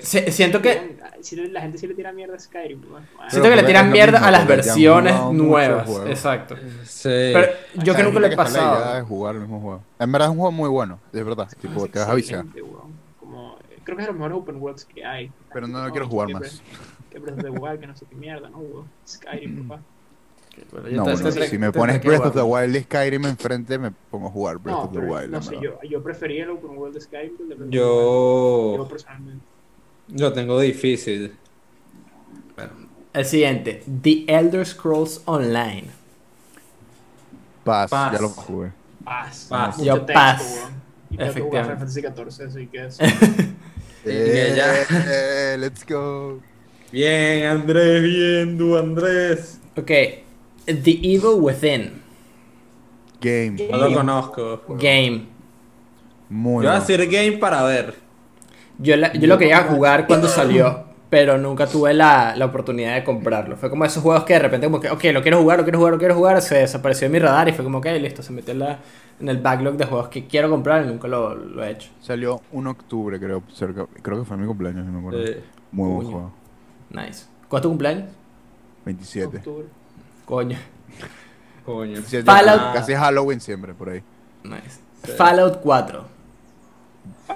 [SPEAKER 1] se- siento que...
[SPEAKER 2] Si la gente sí le tira mierda a Skyrim. bueno.
[SPEAKER 1] Siento que le tiran mierda
[SPEAKER 4] mismo,
[SPEAKER 1] a las versiones nuevas. Exacto.
[SPEAKER 3] Sí.
[SPEAKER 1] Pero yo que
[SPEAKER 4] Hay
[SPEAKER 1] nunca le he
[SPEAKER 4] que
[SPEAKER 1] pasado.
[SPEAKER 4] de jugar el mismo juego. En verdad es un juego muy bueno, es verdad. Tipo, te vas a.
[SPEAKER 2] Como, eh, creo que es de los mejores open worlds que hay.
[SPEAKER 4] Pero no lo
[SPEAKER 2] Como,
[SPEAKER 4] quiero
[SPEAKER 2] que-
[SPEAKER 4] jugar
[SPEAKER 2] que
[SPEAKER 4] más.
[SPEAKER 2] Que Breath of the Wild, que no sé qué mierda, ¿no? weón? Skyrim, papá.
[SPEAKER 1] Bueno, yo
[SPEAKER 4] No, bueno, si me pones
[SPEAKER 1] que
[SPEAKER 4] Breath of the. Wild y Skyrim enfrente, me pongo a jugar Breath
[SPEAKER 2] No,
[SPEAKER 4] of the Wild.
[SPEAKER 2] no sé, yo, yo prefería el open world de Skyrim que el de. Yo
[SPEAKER 3] Yo.
[SPEAKER 2] personalmente.
[SPEAKER 3] Yo tengo difícil.
[SPEAKER 1] El siguiente. The Elder Scrolls Online.
[SPEAKER 4] Paz,
[SPEAKER 3] Paz.
[SPEAKER 4] ya lo jugué.
[SPEAKER 2] Paz.
[SPEAKER 3] Paz.
[SPEAKER 2] Mucho
[SPEAKER 1] Yo
[SPEAKER 2] texto,
[SPEAKER 1] paz.
[SPEAKER 2] Y Final
[SPEAKER 1] Efectivamente.
[SPEAKER 2] Fantasy XIV, así que es...
[SPEAKER 3] que ya.
[SPEAKER 4] Eh, let's go.
[SPEAKER 3] Bien, Andrés, bien, tú, Andrés.
[SPEAKER 1] Ok. The Evil Within.
[SPEAKER 4] Game.
[SPEAKER 3] No lo conozco.
[SPEAKER 1] Game.
[SPEAKER 4] Muy
[SPEAKER 3] Yo voy a
[SPEAKER 4] bueno.
[SPEAKER 3] decir game para ver.
[SPEAKER 1] Yo, la- yo lo quería jugar cuando salió, pero nunca tuve la, la oportunidad de comprarlo. Fue como esos juegos que de repente como que, ok, lo quiero jugar, lo quiero jugar, lo quiero jugar, se desapareció de mi radar y fue como, ok, listo, se metió en, la, en el backlog de juegos que quiero comprar y nunca lo, lo he hecho.
[SPEAKER 4] Salió un octubre, creo. Cerca, creo que fue mi cumpleaños, no me acuerdo.
[SPEAKER 3] Eh,
[SPEAKER 4] Muy buen
[SPEAKER 1] coño.
[SPEAKER 4] juego.
[SPEAKER 1] Nice. ¿Cuál es tu cumpleaños?
[SPEAKER 4] 27.
[SPEAKER 2] Octubre.
[SPEAKER 1] Coño.
[SPEAKER 3] Coño.
[SPEAKER 4] 27,
[SPEAKER 1] Fallout.
[SPEAKER 4] Casi Halloween siempre, por ahí.
[SPEAKER 1] Nice.
[SPEAKER 3] Sí.
[SPEAKER 1] Fallout 4.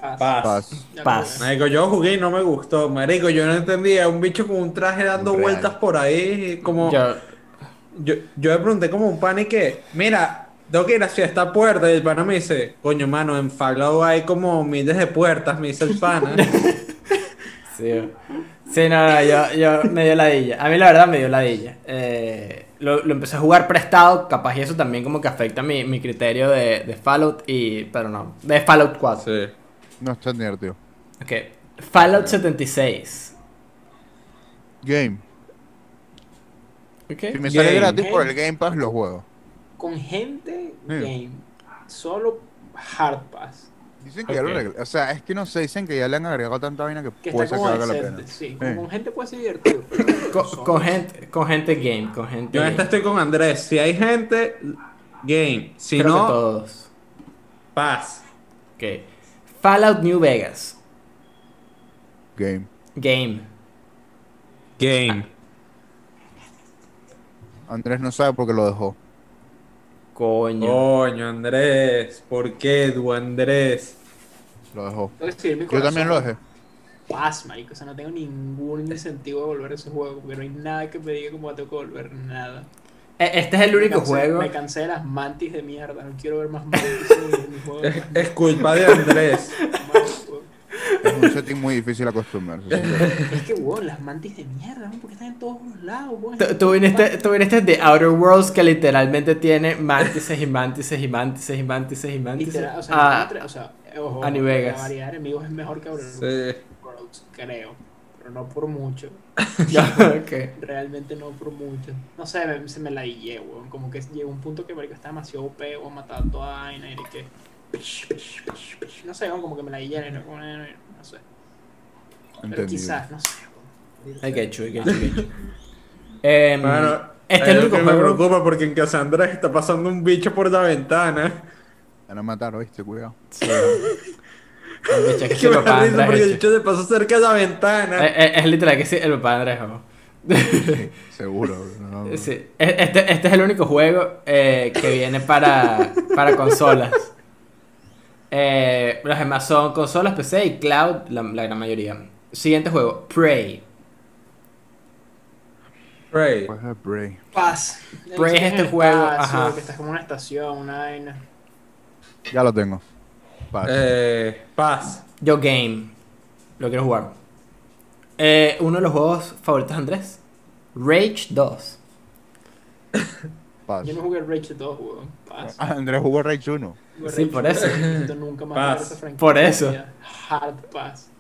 [SPEAKER 2] Paz.
[SPEAKER 3] Paz.
[SPEAKER 4] Paz.
[SPEAKER 3] Marico, yo jugué y no me gustó, marico, yo no entendía, un bicho con un traje dando
[SPEAKER 4] Real.
[SPEAKER 3] vueltas por ahí, como...
[SPEAKER 1] Yo,
[SPEAKER 3] Yo, yo le pregunté como un pan y que, mira, tengo que ir hacia esta puerta. Y el pana me dice, coño, mano, en Fallout hay como miles de puertas, me dice el pana.
[SPEAKER 1] sí, sí, no, no, yo, yo me dio ladilla. A mí la verdad me dio ladilla. Eh, lo, lo empecé a jugar prestado, capaz y eso también como que afecta mi, mi criterio de, de Fallout y... Pero no, de Fallout 4.
[SPEAKER 3] sí.
[SPEAKER 4] No está divertido.
[SPEAKER 1] Ok. Fallout 76.
[SPEAKER 4] Game.
[SPEAKER 1] Ok.
[SPEAKER 4] Si me
[SPEAKER 3] Game.
[SPEAKER 4] sale gratis por el Game Pass, lo juego.
[SPEAKER 2] Con gente,
[SPEAKER 4] Sí.
[SPEAKER 2] game. Solo Hard Pass.
[SPEAKER 4] Dicen que ya lo
[SPEAKER 1] Ok.
[SPEAKER 4] arreglaron. O sea, es que no sé, dicen que ya le han agregado tanta vaina que,
[SPEAKER 2] Que
[SPEAKER 4] puede ser que valga la pena.
[SPEAKER 2] Sí, con gente puede ser divertido. pero
[SPEAKER 1] Con, gente, con gente game, con gente
[SPEAKER 3] Yo en esta estoy con Andrés. Si hay gente, game. Si
[SPEAKER 1] Creo que
[SPEAKER 3] no,
[SPEAKER 1] todos.
[SPEAKER 3] paz.
[SPEAKER 1] Ok. Fallout New Vegas.
[SPEAKER 4] Game.
[SPEAKER 1] Game.
[SPEAKER 3] Game.
[SPEAKER 4] Andrés no sabe porque lo dejó.
[SPEAKER 1] Coño.
[SPEAKER 3] Coño, Andrés. ¿Por qué, du Andrés?
[SPEAKER 4] Lo dejó. Yo también lo dejé.
[SPEAKER 2] Paz, marico. O sea, no tengo ningún incentivo de volver a ese juego. Porque no hay nada que me diga cómo tengo que volver. Nada.
[SPEAKER 1] E- Este es el único
[SPEAKER 2] me
[SPEAKER 1] juego.
[SPEAKER 2] Me cansé de las mantis de mierda. No quiero ver más mantis en mi juego.
[SPEAKER 3] Es, es culpa de Andrés.
[SPEAKER 2] Marico.
[SPEAKER 4] Es un setting muy difícil acostumbrarse.
[SPEAKER 2] Es que, weón, las mantis de mierda, ¿no? Porque están en todos los lados, weón.
[SPEAKER 1] Tú- Tú viniste, tú viniste de Outer Worlds que literalmente tiene mantises y mantises y mantises y mantises y mantises.
[SPEAKER 2] Literal, o sea,
[SPEAKER 1] Ah,
[SPEAKER 2] entre- o sea, ojo,
[SPEAKER 1] a New
[SPEAKER 2] la
[SPEAKER 1] Vegas.
[SPEAKER 2] variedad de enemigos es mejor que Outer
[SPEAKER 3] Sí.
[SPEAKER 2] Worlds, creo. Pero no por mucho.
[SPEAKER 1] ok.
[SPEAKER 2] Realmente no por mucho. No sé, me- se me la guillé, weón. Como que llegó un punto que marico está demasiado OP, o mataba toda vaina y de que. No sé, weón, como que me la guillé, no, no, no, no sé. Pero quizás, no sé, weón.
[SPEAKER 1] I get you, I get you, I get you. Em,
[SPEAKER 3] Bueno,
[SPEAKER 1] este es
[SPEAKER 3] hay
[SPEAKER 1] el único
[SPEAKER 3] que me
[SPEAKER 1] juego.
[SPEAKER 3] preocupa porque en casa de Andrés está pasando un bicho por la ventana.
[SPEAKER 4] Van a matar, ¿oíste? Cuidado.
[SPEAKER 1] Sí. El bicho, que
[SPEAKER 3] me
[SPEAKER 1] papá Andrés,
[SPEAKER 3] porque el
[SPEAKER 1] bicho.
[SPEAKER 3] se pasó cerca de la ventana.
[SPEAKER 1] Es literal que sí, el papá Andrés.
[SPEAKER 4] Seguro. no, no.
[SPEAKER 1] Sí. Este, este es el único juego eh, que viene para, para consolas. Eh, los demás son consolas, PC y cloud, la, la gran mayoría. Siguiente juego, Prey.
[SPEAKER 3] Prey.
[SPEAKER 4] Bray.
[SPEAKER 2] Paz.
[SPEAKER 1] Prey es este juego, ajá.
[SPEAKER 2] Que estás como una estación, una vaina.
[SPEAKER 4] Ya lo tengo. Paz.
[SPEAKER 3] Eh, paz.
[SPEAKER 1] Yo Game. Lo quiero jugar. Eh, uno de los juegos favoritos de Andrés. Rage 2.
[SPEAKER 4] Paz.
[SPEAKER 2] Yo no jugué Rage 2, weón. Paz.
[SPEAKER 4] Ah, Andrés jugó Rage 1.
[SPEAKER 2] Jugué
[SPEAKER 1] Sí,
[SPEAKER 2] Rage
[SPEAKER 1] por
[SPEAKER 2] 1,
[SPEAKER 1] eso.
[SPEAKER 2] nunca más
[SPEAKER 3] Paz.
[SPEAKER 2] esa franquicia
[SPEAKER 1] Por eso.
[SPEAKER 2] Hard Pass.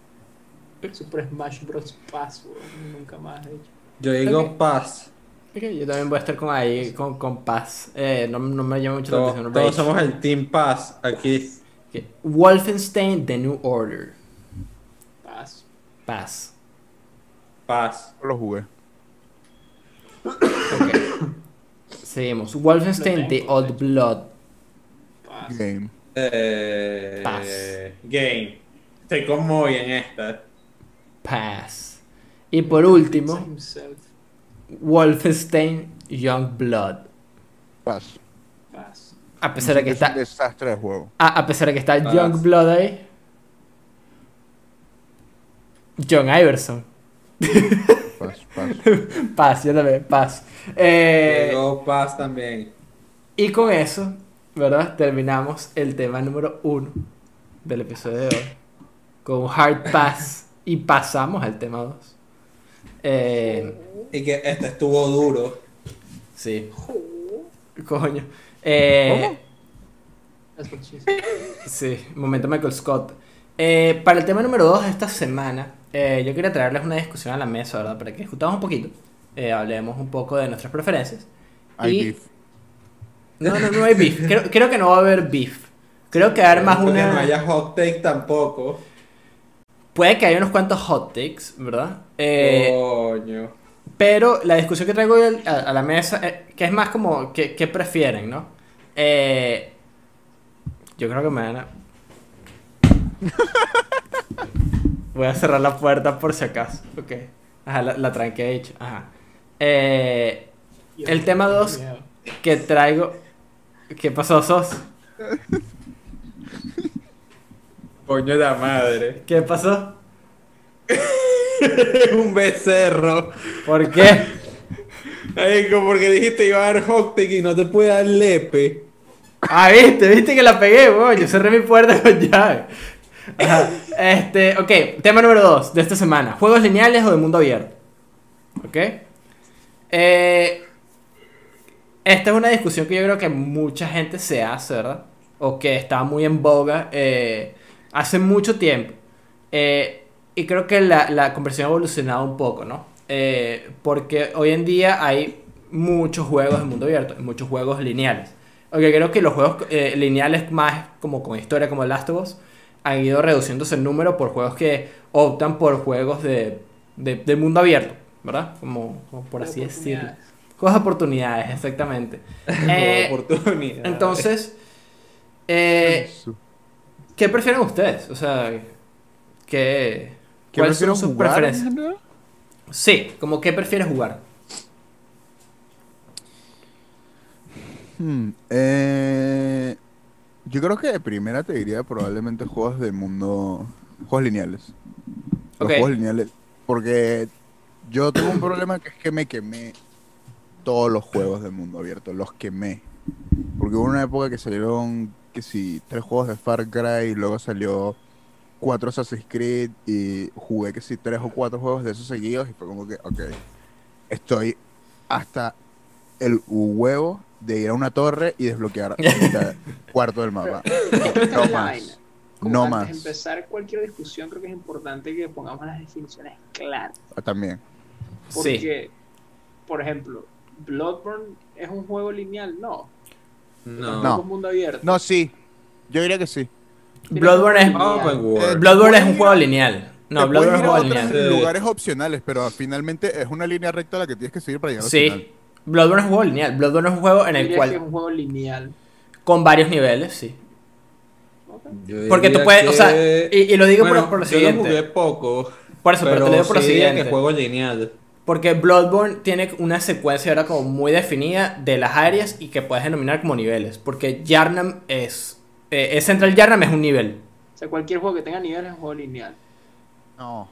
[SPEAKER 2] Super Smash Bros. Pass, weón. Nunca más, de hecho.
[SPEAKER 3] Yo digo
[SPEAKER 1] Ok.
[SPEAKER 3] paz.
[SPEAKER 1] Ok, yo también voy a estar con ahí, con, con paz. Eh, no, no me llama mucho la
[SPEAKER 3] Todos,
[SPEAKER 1] atención.
[SPEAKER 3] todos somos el Team Paz aquí.
[SPEAKER 1] Ok, Wolfenstein The New Order.
[SPEAKER 2] Paz.
[SPEAKER 1] Paz.
[SPEAKER 3] Paz.
[SPEAKER 4] Lo jugué.
[SPEAKER 1] Ok. Seguimos. Wolfenstein The Old. Blood.
[SPEAKER 2] Paz.
[SPEAKER 4] Game.
[SPEAKER 3] Eh,
[SPEAKER 1] Paz.
[SPEAKER 3] Game. Estoy con Moy en esta.
[SPEAKER 1] Paz. Y por último. Wolfenstein Young Blood.
[SPEAKER 4] Paz.
[SPEAKER 1] A pesar de que
[SPEAKER 4] Es un
[SPEAKER 1] está.
[SPEAKER 4] desastre de juego.
[SPEAKER 1] A, a pesar de que está
[SPEAKER 3] Paz.
[SPEAKER 1] Young Blood ahí. John Iverson.
[SPEAKER 4] Paz, paz.
[SPEAKER 1] Paz, yo también, paz. Eh,
[SPEAKER 3] Digo paz también.
[SPEAKER 1] y con eso, ¿verdad? Terminamos el tema número uno del episodio de hoy. Con Hard Pass. y pasamos al tema 2. Eh,
[SPEAKER 3] Y que este estuvo duro.
[SPEAKER 1] sí. Coño. Eh,
[SPEAKER 2] said.
[SPEAKER 1] Sí, momento Michael Scott. Eh, para el tema número 2 de esta semana, eh, yo quería traerles una discusión a la mesa, ¿verdad? Para que discutamos un poquito, eh, hablemos un poco de nuestras preferencias.
[SPEAKER 4] Hay
[SPEAKER 1] Y-
[SPEAKER 4] beef.
[SPEAKER 1] No, no, no hay beef. Creo, creo que no va a haber beef. Creo que va a haber más
[SPEAKER 3] Porque
[SPEAKER 1] una...
[SPEAKER 3] no haya hot take tampoco.
[SPEAKER 1] Puede que haya unos cuantos hot takes, ¿verdad? Eh,
[SPEAKER 3] Coño.
[SPEAKER 1] Pero la discusión que traigo hoy a, la mesa, eh, que es más como, ¿qué, qué prefieren, no? Eh, yo creo que me van a... Voy a cerrar la puerta por si acaso, ok. Ajá, la, la tranqué, he dicho. Ajá. Eh, El tema
[SPEAKER 2] tengo
[SPEAKER 1] dos.
[SPEAKER 2] miedo.
[SPEAKER 1] que traigo. ¿Qué pasó, Sos?
[SPEAKER 3] Coño de la madre.
[SPEAKER 1] ¿Qué pasó?
[SPEAKER 3] un becerro.
[SPEAKER 1] ¿Por qué?
[SPEAKER 3] Como porque dijiste iba a dar hot y no te puede dar lepe.
[SPEAKER 1] Ah, viste, viste que la pegué, weón. Yo cerré mi puerta con llave. Ajá. Este, ok, tema número 2 de esta semana: ¿juegos lineales o de mundo abierto? ¿Ok? Eh, esta es una discusión que yo creo que mucha gente se hace, ¿verdad? O que está muy en boga eh, hace mucho tiempo. Eh, y creo que la, la conversación ha evolucionado un poco, ¿no? Eh, porque hoy en día hay muchos juegos de mundo abierto, muchos juegos lineales. Aunque creo que los juegos eh, lineales más como con historia como The Last of Us han ido reduciéndose el número por juegos que optan por juegos de, de, de mundo abierto, ¿verdad? Como, como por así decirlo.
[SPEAKER 2] oportunidades.
[SPEAKER 1] Juegos de oportunidades, exactamente. Eh,
[SPEAKER 3] Oportunidad.
[SPEAKER 1] entonces, eh, ¿qué prefieren ustedes? O sea, ¿qué,
[SPEAKER 4] ¿Qué
[SPEAKER 1] ¿cuáles son sus
[SPEAKER 4] jugar
[SPEAKER 1] preferencias? Sí, como qué prefieres jugar.
[SPEAKER 4] Hmm, eh, yo creo que de primera te diría probablemente juegos de mundo. Juegos lineales. Los
[SPEAKER 1] Ok.
[SPEAKER 4] juegos lineales. Porque yo tengo un problema que es que me quemé todos los juegos de mundo abierto. Los quemé. Porque hubo una época que salieron, que sí, tres juegos de Far Cry y luego salió cuatro Assassin's Creed y jugué que sí, tres o cuatro juegos de esos seguidos y fue como que, ok, estoy hasta el huevo de ir a una torre y desbloquear el cuarto del mapa. No más.
[SPEAKER 2] Como
[SPEAKER 4] No
[SPEAKER 2] antes
[SPEAKER 4] más.
[SPEAKER 2] de empezar cualquier discusión, creo que es importante que pongamos las definiciones claras.
[SPEAKER 4] Ah, También.
[SPEAKER 1] Sí.
[SPEAKER 2] Porque, por ejemplo, Bloodborne es un juego lineal, no.
[SPEAKER 3] No.
[SPEAKER 4] No.
[SPEAKER 2] Es un mundo abierto.
[SPEAKER 4] No, sí. Yo diría que sí.
[SPEAKER 1] Bloodborne es,
[SPEAKER 3] world.
[SPEAKER 1] Bloodborne es un juego lineal. No,
[SPEAKER 4] Te
[SPEAKER 1] Bloodborne es un juego lineal.
[SPEAKER 4] Lugares opcionales, pero finalmente es una línea recta la que tienes que seguir para llegar al
[SPEAKER 1] Sí.
[SPEAKER 4] final.
[SPEAKER 1] Bloodborne es un juego lineal. Bloodborne es un juego en el
[SPEAKER 2] Diría que es
[SPEAKER 1] cual,
[SPEAKER 2] un juego lineal.
[SPEAKER 1] con varios niveles, sí.
[SPEAKER 3] Yo
[SPEAKER 1] Porque tú puedes, o sea, y, y lo digo por-
[SPEAKER 3] Bueno,
[SPEAKER 1] por, lo
[SPEAKER 3] yo
[SPEAKER 1] siguiente.
[SPEAKER 3] lo jugué poco.
[SPEAKER 1] Por eso, pero, te lo digo por lo
[SPEAKER 3] sí diría
[SPEAKER 1] siguiente.
[SPEAKER 3] que juego lineal.
[SPEAKER 1] Porque Bloodborne tiene una secuencia ahora como muy definida de las áreas y que puedes denominar como niveles. Porque Yarnam es. Eh, es Central Yarnam es un nivel.
[SPEAKER 2] O sea, cualquier juego que tenga nivel es un juego lineal.
[SPEAKER 4] No.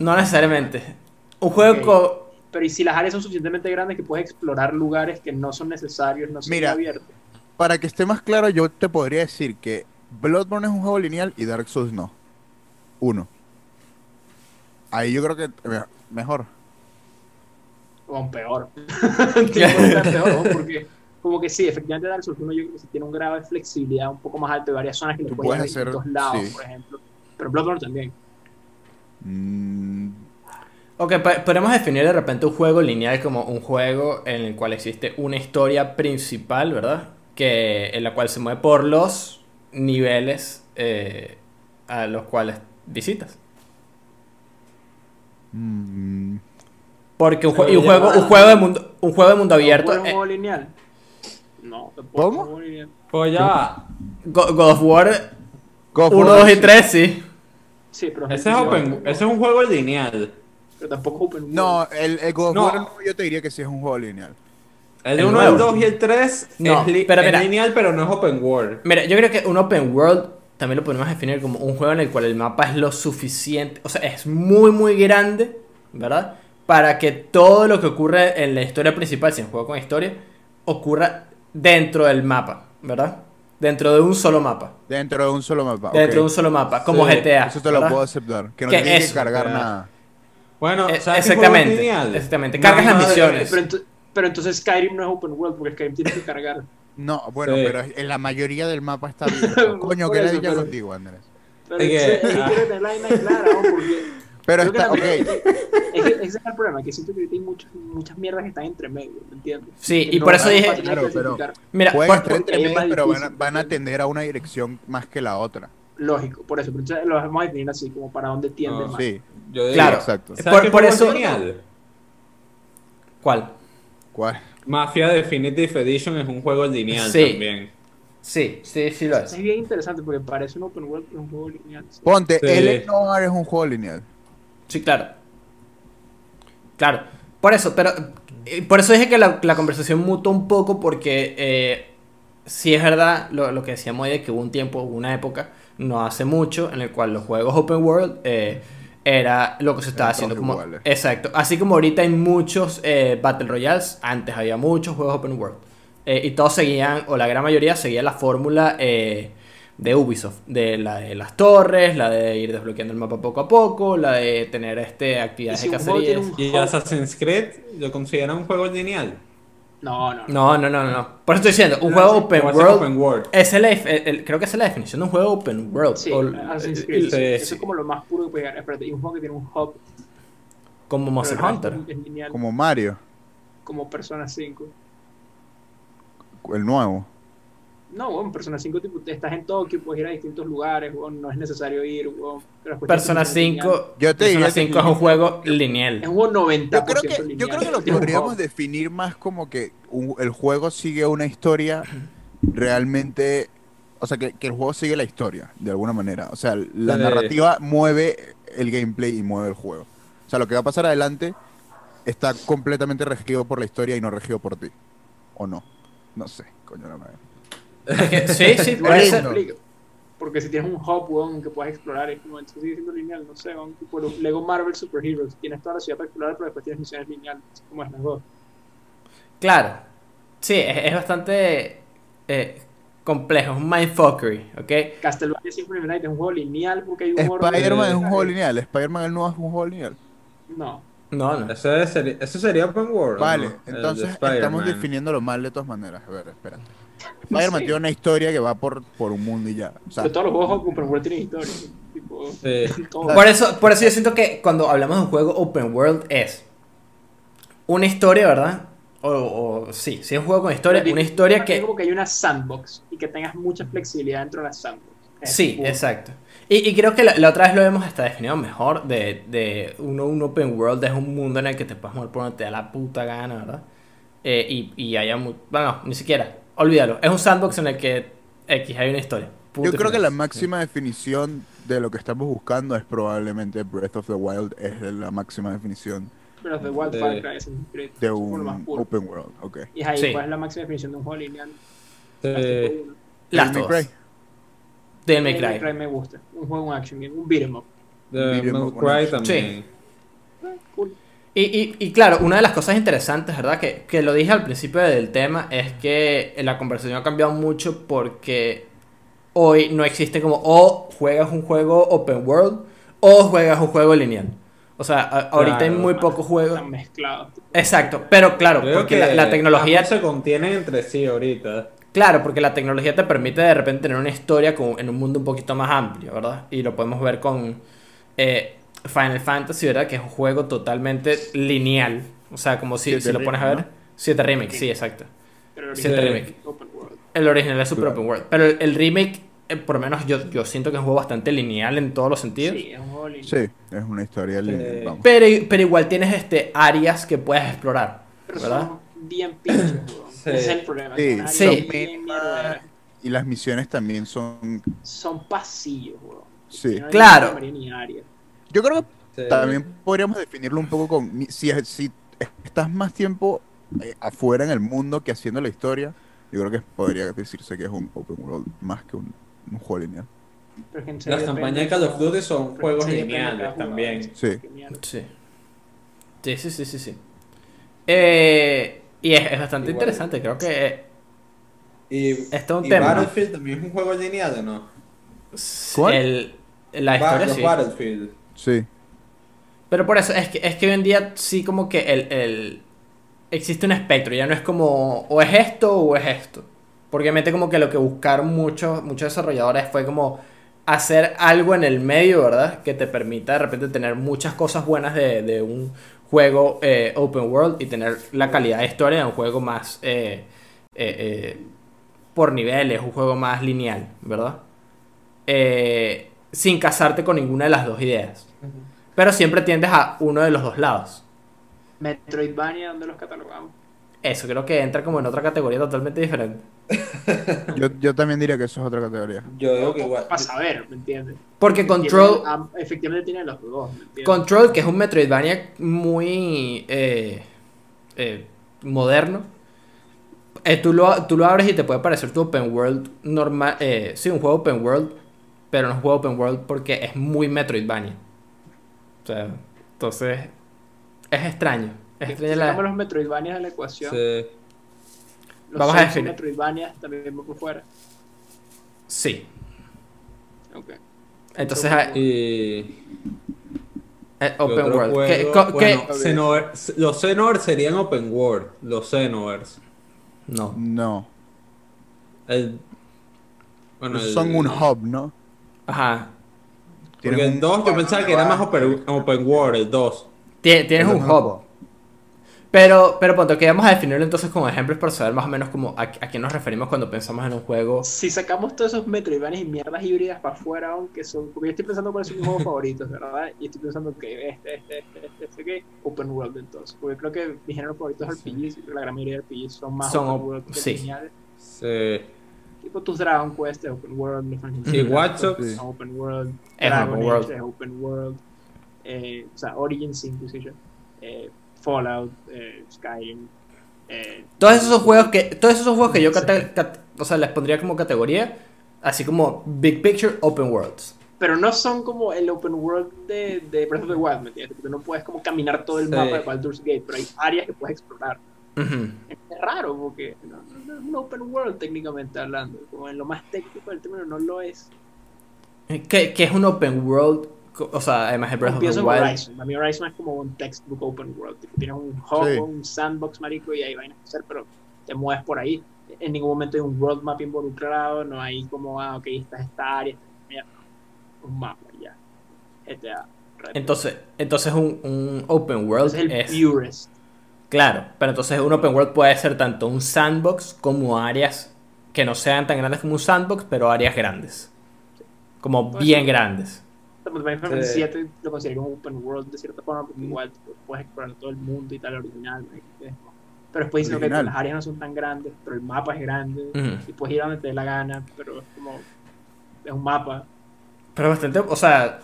[SPEAKER 1] No necesariamente. Un juego
[SPEAKER 2] Ok.
[SPEAKER 1] co-
[SPEAKER 2] Pero ¿y si las áreas son suficientemente grandes que puedes explorar lugares que no son necesarios, no son
[SPEAKER 4] Mira.
[SPEAKER 2] abiertos?
[SPEAKER 4] Para que esté más claro, yo te podría decir que Bloodborne es un juego lineal y Dark Souls no. Uno. Ahí yo creo que me- mejor.
[SPEAKER 2] O peor. Peor, ¿no? Porque como que sí, efectivamente Dark Souls 1 yo creo que sí tiene un grado de flexibilidad un poco más alto de varias zonas que lo
[SPEAKER 4] Tú
[SPEAKER 2] puedes
[SPEAKER 4] hacer-
[SPEAKER 2] distintos lados,
[SPEAKER 4] sí.
[SPEAKER 2] por ejemplo. Pero Bloodborne también.
[SPEAKER 4] Mm,
[SPEAKER 1] Ok, po- podemos definir de repente un juego lineal como un juego en el cual existe una historia principal, ¿verdad? Que, en la cual se mueve por los niveles eh, a los cuales visitas.
[SPEAKER 4] mm,
[SPEAKER 1] Porque un, jue-
[SPEAKER 2] Pero
[SPEAKER 1] y un
[SPEAKER 2] ya
[SPEAKER 1] juego, un juego de mundo, un juego de mundo abierto.
[SPEAKER 2] ¿Es un
[SPEAKER 1] eh,
[SPEAKER 2] juego lineal? No, tampoco
[SPEAKER 4] ¿Cómo?
[SPEAKER 3] Pues ya
[SPEAKER 1] God of War
[SPEAKER 4] God of
[SPEAKER 1] 1,
[SPEAKER 4] War
[SPEAKER 1] 2 y
[SPEAKER 4] sí.
[SPEAKER 1] 3, sí.
[SPEAKER 2] Sí, pero
[SPEAKER 3] Ese es, open, ese es un juego lineal.
[SPEAKER 2] Pero tampoco es open world.
[SPEAKER 4] No, el, el God of
[SPEAKER 3] No.
[SPEAKER 4] War yo te diría que sí es un juego lineal.
[SPEAKER 3] El
[SPEAKER 1] El
[SPEAKER 3] 1,
[SPEAKER 1] nuevo.
[SPEAKER 3] el 2 y el 3
[SPEAKER 1] No,
[SPEAKER 3] es, li-
[SPEAKER 1] pero
[SPEAKER 3] es
[SPEAKER 1] mira.
[SPEAKER 3] lineal, pero no es open world.
[SPEAKER 1] Mira, yo creo que un open world también lo podemos definir como un juego en el cual el mapa es lo suficiente, o sea, es muy muy grande, ¿verdad? Para que todo lo que ocurre en la historia principal, si es un juego con historia, ocurra dentro del mapa, ¿verdad? Dentro de un solo mapa.
[SPEAKER 4] Dentro de un solo mapa.
[SPEAKER 1] Dentro de un solo mapa, como
[SPEAKER 3] Sí,
[SPEAKER 1] GTA.
[SPEAKER 4] Eso te lo
[SPEAKER 1] ¿verdad?
[SPEAKER 4] puedo aceptar. Que no
[SPEAKER 1] Que
[SPEAKER 4] tienes que cargar
[SPEAKER 3] ¿verdad?
[SPEAKER 4] nada.
[SPEAKER 3] Bueno,
[SPEAKER 1] Eh,
[SPEAKER 3] ¿sabes qué juego es
[SPEAKER 1] exactamente,
[SPEAKER 3] lineal?
[SPEAKER 1] exactamente. Cargas las misiones.
[SPEAKER 2] Pero, ento- pero entonces Skyrim no es open world porque Skyrim tiene que cargar.
[SPEAKER 4] No, bueno,
[SPEAKER 3] Sí.
[SPEAKER 4] pero en la mayoría del mapa está abierto. Coño, que la dicha
[SPEAKER 2] pero-
[SPEAKER 4] contigo, Andrés.
[SPEAKER 2] Pero
[SPEAKER 3] que-
[SPEAKER 2] que
[SPEAKER 3] ah.
[SPEAKER 2] tener la clara, ¿no? Porque
[SPEAKER 4] Pero
[SPEAKER 2] creo que
[SPEAKER 4] está,
[SPEAKER 2] la-
[SPEAKER 4] ok.
[SPEAKER 2] es que ese es el problema, que siento que ahorita hay muchas, muchas mierdas que están entre medio, ¿me entiendes?
[SPEAKER 1] Sí,
[SPEAKER 2] Que
[SPEAKER 1] y
[SPEAKER 2] no
[SPEAKER 1] por eso
[SPEAKER 2] es
[SPEAKER 1] dije-
[SPEAKER 4] Claro, pero-.
[SPEAKER 1] Mira,
[SPEAKER 4] Pueden
[SPEAKER 1] por-
[SPEAKER 4] estar entre medio, pero van a, van a tender a una dirección más que la otra.
[SPEAKER 2] Lógico, por eso, pero lo vamos a definir así, como para dónde tiende más.
[SPEAKER 4] Sí,
[SPEAKER 3] Yo diría-
[SPEAKER 1] Claro.
[SPEAKER 4] exacto.
[SPEAKER 3] ¿Sabes
[SPEAKER 1] Por- por
[SPEAKER 3] juego
[SPEAKER 1] eso-
[SPEAKER 3] es lineal?
[SPEAKER 1] ¿cuál?
[SPEAKER 4] ¿Cuál?
[SPEAKER 3] Mafia Definitive Edition es un juego lineal
[SPEAKER 1] Sí.
[SPEAKER 3] también.
[SPEAKER 1] Sí, sí, sí lo es.
[SPEAKER 2] Es bien interesante porque parece un open world, pero es un juego lineal. sí.
[SPEAKER 4] Ponte,
[SPEAKER 3] Sí.
[SPEAKER 4] el Noir es un juego lineal.
[SPEAKER 1] Sí, claro. Claro, por eso, pero eh, por eso dije que la, la conversación mutó un poco porque eh, sí es verdad lo, lo que decíamos hoy de que hubo un tiempo, hubo una época, no hace mucho, en el cual los juegos open world eh, era lo que se estaba haciendo como...
[SPEAKER 4] iguales.
[SPEAKER 1] Exacto, así como ahorita hay muchos eh, Battle Royales, antes había muchos juegos open world. Y todos seguían, o la gran mayoría seguía la fórmula eh, de Ubisoft, de la de las torres, la de ir desbloqueando el mapa poco a poco, la de tener este actividades
[SPEAKER 2] si
[SPEAKER 1] de
[SPEAKER 2] un-
[SPEAKER 3] ¿Y Assassin's Creed lo consideran un juego lineal?
[SPEAKER 2] No, no.
[SPEAKER 1] No, no, no, no, no. Por eso estoy diciendo, un
[SPEAKER 2] No,
[SPEAKER 1] juego
[SPEAKER 2] sí,
[SPEAKER 1] open
[SPEAKER 3] ¿O es
[SPEAKER 1] world,
[SPEAKER 3] open world?
[SPEAKER 1] es el, el- el- creo que esa es la definición de un juego open world.
[SPEAKER 2] Sí,
[SPEAKER 1] o-
[SPEAKER 2] Assassin's
[SPEAKER 1] el-
[SPEAKER 2] Creed,
[SPEAKER 1] el-
[SPEAKER 2] sí.
[SPEAKER 3] sí,
[SPEAKER 2] Eso
[SPEAKER 3] sí.
[SPEAKER 2] es como lo más puro que puede llegar. Espérate, y un juego que tiene un hub.
[SPEAKER 1] como Monster Hunter.
[SPEAKER 4] Como Mario,
[SPEAKER 2] como Persona 5.
[SPEAKER 4] el nuevo.
[SPEAKER 2] No, bueno, Persona 5 tipo, estás en Tokio, puedes ir a distintos lugares, no es necesario ir,
[SPEAKER 1] Persona
[SPEAKER 2] son lineales.
[SPEAKER 1] 5,
[SPEAKER 4] Yo te
[SPEAKER 1] Persona
[SPEAKER 4] diría que
[SPEAKER 1] 5 es un juego
[SPEAKER 2] Es
[SPEAKER 1] lineal.
[SPEAKER 2] un juego 90%
[SPEAKER 4] Yo creo que,
[SPEAKER 2] lineal.
[SPEAKER 4] yo creo que lo podríamos definir más como que un- el juego sigue una historia realmente. O sea, que, que el juego sigue la historia, de alguna manera. O sea, la narrativa mueve el gameplay y mueve el juego. O sea, lo que va a pasar adelante está completamente regido por la historia y no regido por ti. ¿O no? No sé, coño la madre.
[SPEAKER 1] Sí, sí, puede
[SPEAKER 2] eso. Porque si tienes un hub, weón, que puedes explorar, es como, entonces sigue siendo lineal, no sé, weón, tipo Lego Marvel Super Heroes. Tienes toda la ciudad para explorar, pero después tienes misiones lineales, como es las dos.
[SPEAKER 1] Claro. Sí, es, es bastante eh, complejo, es un mindfuckery, ¿ok?
[SPEAKER 2] Castlevania Symphony Night es un juego lineal porque hay un
[SPEAKER 4] Spider-Man es un juego lineal. Spider-Man el nuevo es un juego lineal.
[SPEAKER 2] No.
[SPEAKER 1] No, no.
[SPEAKER 3] Eso, es- sería, eso sería open world.
[SPEAKER 4] Vale,
[SPEAKER 3] ¿no?
[SPEAKER 4] Entonces estamos definiéndolo mal de todas maneras. A ver, espérate. Spider-Man
[SPEAKER 2] Sí.
[SPEAKER 4] tiene una historia que va por, por un mundo y ya. O sea,
[SPEAKER 2] Pero todos los juegos Open World tienen historia. Tipo,
[SPEAKER 3] Sí.
[SPEAKER 1] Por eso, por eso yo siento que cuando hablamos de un juego open world es una historia, ¿verdad? O, o- sí, sí es un juego con historia,
[SPEAKER 2] Pero
[SPEAKER 1] una historia que...
[SPEAKER 2] como que hay una sandbox y que tengas mucha flexibilidad dentro de la sandbox. Es
[SPEAKER 1] Sí, exacto. Y, y creo que la, la otra vez lo hemos hasta definido mejor de, de uno, un open world es un mundo en el que te puedes mover por donde te da la puta gana, ¿verdad? Eh, y, y haya Bueno, ni siquiera. Olvídalo. Es un sandbox en el que X hay una historia. Punto
[SPEAKER 4] yo creo que la máxima definición de lo que estamos buscando es probablemente Breath of the Wild es la máxima definición
[SPEAKER 2] Pero The Wild
[SPEAKER 3] Sí.
[SPEAKER 2] Far Cry
[SPEAKER 4] de
[SPEAKER 2] es lo más
[SPEAKER 4] un
[SPEAKER 2] puro.
[SPEAKER 4] open world. Ok.
[SPEAKER 2] Y ahí,
[SPEAKER 1] Sí.
[SPEAKER 2] ¿cuál es la máxima definición de un juego lineal?
[SPEAKER 3] Sí.
[SPEAKER 2] Uno.
[SPEAKER 1] Las dos.
[SPEAKER 4] Cry.
[SPEAKER 1] Devil May Cry.
[SPEAKER 2] Me gusta. Un juego, un action game, un beat 'em up.
[SPEAKER 3] De
[SPEAKER 4] Beat'em
[SPEAKER 3] May
[SPEAKER 4] up,
[SPEAKER 3] Cry
[SPEAKER 4] sí.
[SPEAKER 3] también.
[SPEAKER 2] Cool.
[SPEAKER 1] Y, y, y claro, una de las cosas interesantes, ¿verdad? Que, que lo dije al principio del tema, es que la conversación ha cambiado mucho porque hoy no existe como o juegas un juego open world o juegas un juego lineal. O sea, a- ahorita hay muy pocos juegos.
[SPEAKER 2] Están mezclados.
[SPEAKER 1] Exacto, pero claro,
[SPEAKER 3] Creo
[SPEAKER 1] porque
[SPEAKER 3] que
[SPEAKER 1] la, la tecnología...
[SPEAKER 3] se contienen entre sí ahorita.
[SPEAKER 1] Claro, porque la tecnología te permite de repente tener una historia con- en un mundo un poquito más amplio, ¿verdad? Y lo podemos ver con eh, Final Fantasy, ¿verdad? Que es un juego totalmente lineal. O sea, como si, si lo pones a ver. 7 remake, sí, exacto.
[SPEAKER 2] Pero el
[SPEAKER 1] Sí,
[SPEAKER 2] original
[SPEAKER 1] remake. El original es super
[SPEAKER 4] Claro.
[SPEAKER 1] open world. Pero el, el remake, eh, por lo menos yo, yo siento que es un juego bastante lineal en todos los sentidos.
[SPEAKER 2] Sí, es un juego lineal.
[SPEAKER 4] Sí, es una historia lineal. Vamos.
[SPEAKER 1] Pero, pero igual tienes este áreas que puedes explorar,
[SPEAKER 2] Pero
[SPEAKER 1] ¿verdad?
[SPEAKER 2] son bien pinches, weón.
[SPEAKER 3] Sí.
[SPEAKER 2] Ese es el problema.
[SPEAKER 4] Sí,
[SPEAKER 2] bien.
[SPEAKER 4] Y las misiones también son.
[SPEAKER 2] Son pasillos, weón.
[SPEAKER 4] Sí.
[SPEAKER 2] No hay
[SPEAKER 1] Claro.
[SPEAKER 2] ni área.
[SPEAKER 4] Yo creo que
[SPEAKER 3] Sí.
[SPEAKER 4] También podríamos definirlo un poco con si, si estás más tiempo eh, afuera en el mundo que haciendo la historia, yo creo que podría decirse que es un open world más que un, un juego lineal.
[SPEAKER 2] Es
[SPEAKER 3] Las campañas de Call of Duty son juegos lineales también.
[SPEAKER 4] Sí.
[SPEAKER 1] Sí. Sí, sí, sí, sí, sí. Eh, y es, es bastante
[SPEAKER 3] Igual.
[SPEAKER 1] interesante, creo que
[SPEAKER 3] Y,
[SPEAKER 1] es todo un
[SPEAKER 3] y
[SPEAKER 1] tema.
[SPEAKER 3] Battlefield también es un juego lineal, ¿o no?
[SPEAKER 4] ¿Cuál?
[SPEAKER 1] El- la
[SPEAKER 3] Ba-
[SPEAKER 1] historia
[SPEAKER 3] los
[SPEAKER 1] sí.
[SPEAKER 3] Battlefield.
[SPEAKER 4] Sí.
[SPEAKER 1] Pero por eso, es que, es que hoy en día sí como que el, el- existe un espectro, ya no es como o es esto o es esto. Porque obviamente como que lo que buscaron muchos, muchos desarrolladores fue como hacer algo en el medio, ¿verdad? Que te permita de repente tener muchas cosas buenas de, de un juego eh, open world y tener la calidad de historia de un juego más eh, eh, por niveles, un juego más lineal, ¿verdad? Eh, sin casarte con ninguna de las dos ideas. Pero siempre tiendes a uno de los dos lados.
[SPEAKER 2] Metroidvania, ¿dónde los catalogamos?
[SPEAKER 1] Eso creo que entra como en otra categoría totalmente diferente.
[SPEAKER 4] Yo, yo también diría que eso es otra categoría.
[SPEAKER 3] Yo digo que igual.
[SPEAKER 2] Para saber, ¿me entiendes?
[SPEAKER 1] Porque Control,
[SPEAKER 2] efectivamente tiene los dos, ¿me entiendes?
[SPEAKER 1] Control, que es un Metroidvania muy eh, eh, moderno, eh, tú, lo, tú lo abres y te puede parecer tu open world normal. Eh, sí, un juego open world, pero no es juego open world porque es muy Metroidvania. O sea, entonces es extraño. Es extraño la...
[SPEAKER 2] los Metroidvanias de la ecuación,
[SPEAKER 3] Sí.
[SPEAKER 2] los
[SPEAKER 1] Vamos a definir.
[SPEAKER 2] Metroidvanias también por fuera.
[SPEAKER 1] Sí.
[SPEAKER 2] Ok.
[SPEAKER 1] Entonces,
[SPEAKER 2] Open
[SPEAKER 1] ah,
[SPEAKER 2] world.
[SPEAKER 3] Y.
[SPEAKER 1] eh,
[SPEAKER 3] ¿qué
[SPEAKER 1] open world. ¿Qué-
[SPEAKER 3] juego?
[SPEAKER 1] co- qué-
[SPEAKER 3] Bueno, Xenover- los Xenoverse serían open world. Los Xenoverse.
[SPEAKER 1] No.
[SPEAKER 4] No.
[SPEAKER 3] El. Bueno, el-
[SPEAKER 4] Son un hub, ¿no?
[SPEAKER 1] Ajá.
[SPEAKER 3] Porque el 2 yo pensaba que era más open, open world, el 2.
[SPEAKER 1] Tie- Tienes un
[SPEAKER 4] Tienen
[SPEAKER 1] hub. Pero, pero punto, que vamos a definirlo entonces con ejemplos para saber más o menos como a, a qué nos referimos cuando pensamos en un juego.
[SPEAKER 2] Si sacamos todos esos Metroidvanias y mierdas híbridas para afuera, aunque son. Porque yo estoy pensando cuáles son mis juegos favoritos, ¿verdad? Y estoy pensando que este, este, este, este, este, que Open World entonces. Porque creo que mis géneros favoritos es RPG, y creo que la gran mayoría de RPGs son más
[SPEAKER 1] Son
[SPEAKER 2] Open
[SPEAKER 1] op-
[SPEAKER 2] World que
[SPEAKER 1] sí.
[SPEAKER 3] Sí.
[SPEAKER 2] Tipo tus Dragon Quest es Open World, los Final
[SPEAKER 3] Sí, Watch Dogs.
[SPEAKER 2] es Open World,
[SPEAKER 1] Es
[SPEAKER 2] Dragon
[SPEAKER 1] open
[SPEAKER 2] Age es Open World, eh, o sea, Origins Inquisition, eh, Fallout, eh, Skyrim. Eh,
[SPEAKER 1] Todos esos juegos que, todos esos juegos que yo o sea, les pondría como categoría, así como Big Picture Open Worlds.
[SPEAKER 2] Pero no son como el open world de, de Breath of the Wild, ¿me entiendes? Porque no puedes como caminar todo el
[SPEAKER 3] Sí.
[SPEAKER 2] mapa de Baldur's Gate, pero hay áreas que puedes explorar.
[SPEAKER 1] Ujú.
[SPEAKER 2] Es raro porque no, es un open world técnicamente hablando. Como en lo más técnico del término no lo es.
[SPEAKER 1] ¿Qué, qué es un Open World? O sea, además de Breath of the Wild.
[SPEAKER 2] Horizon. A mí Horizon es como un textbook open world. Tienes un hub,
[SPEAKER 4] Sí.
[SPEAKER 2] un sandbox, marico, y hay vainas que hacer, pero te mueves por ahí. En ningún momento hay un world map involucrado, no hay como, ah, ok, esta es esta área. Un mapa, ya. GTA. Red Dead.
[SPEAKER 1] Entonces, entonces un, un Open World
[SPEAKER 2] es el
[SPEAKER 1] es...
[SPEAKER 2] purest.
[SPEAKER 1] Claro, pero entonces un Open World puede ser tanto un sandbox como áreas que no sean tan grandes como un sandbox, pero áreas grandes. Como
[SPEAKER 2] Pues
[SPEAKER 1] bien
[SPEAKER 2] sí.
[SPEAKER 1] grandes.
[SPEAKER 2] Final Fantasy
[SPEAKER 3] Sí.
[SPEAKER 2] 7 lo considero como open world de cierta forma, porque igual tipo, puedes explorar todo el mundo y tal, original. ¿no? Pero después dicen que
[SPEAKER 4] Original.
[SPEAKER 2] las áreas no son tan grandes, pero el mapa es grande y puedes ir a donde te dé la gana, pero es como. Es un mapa.
[SPEAKER 1] Pero bastante, o sea...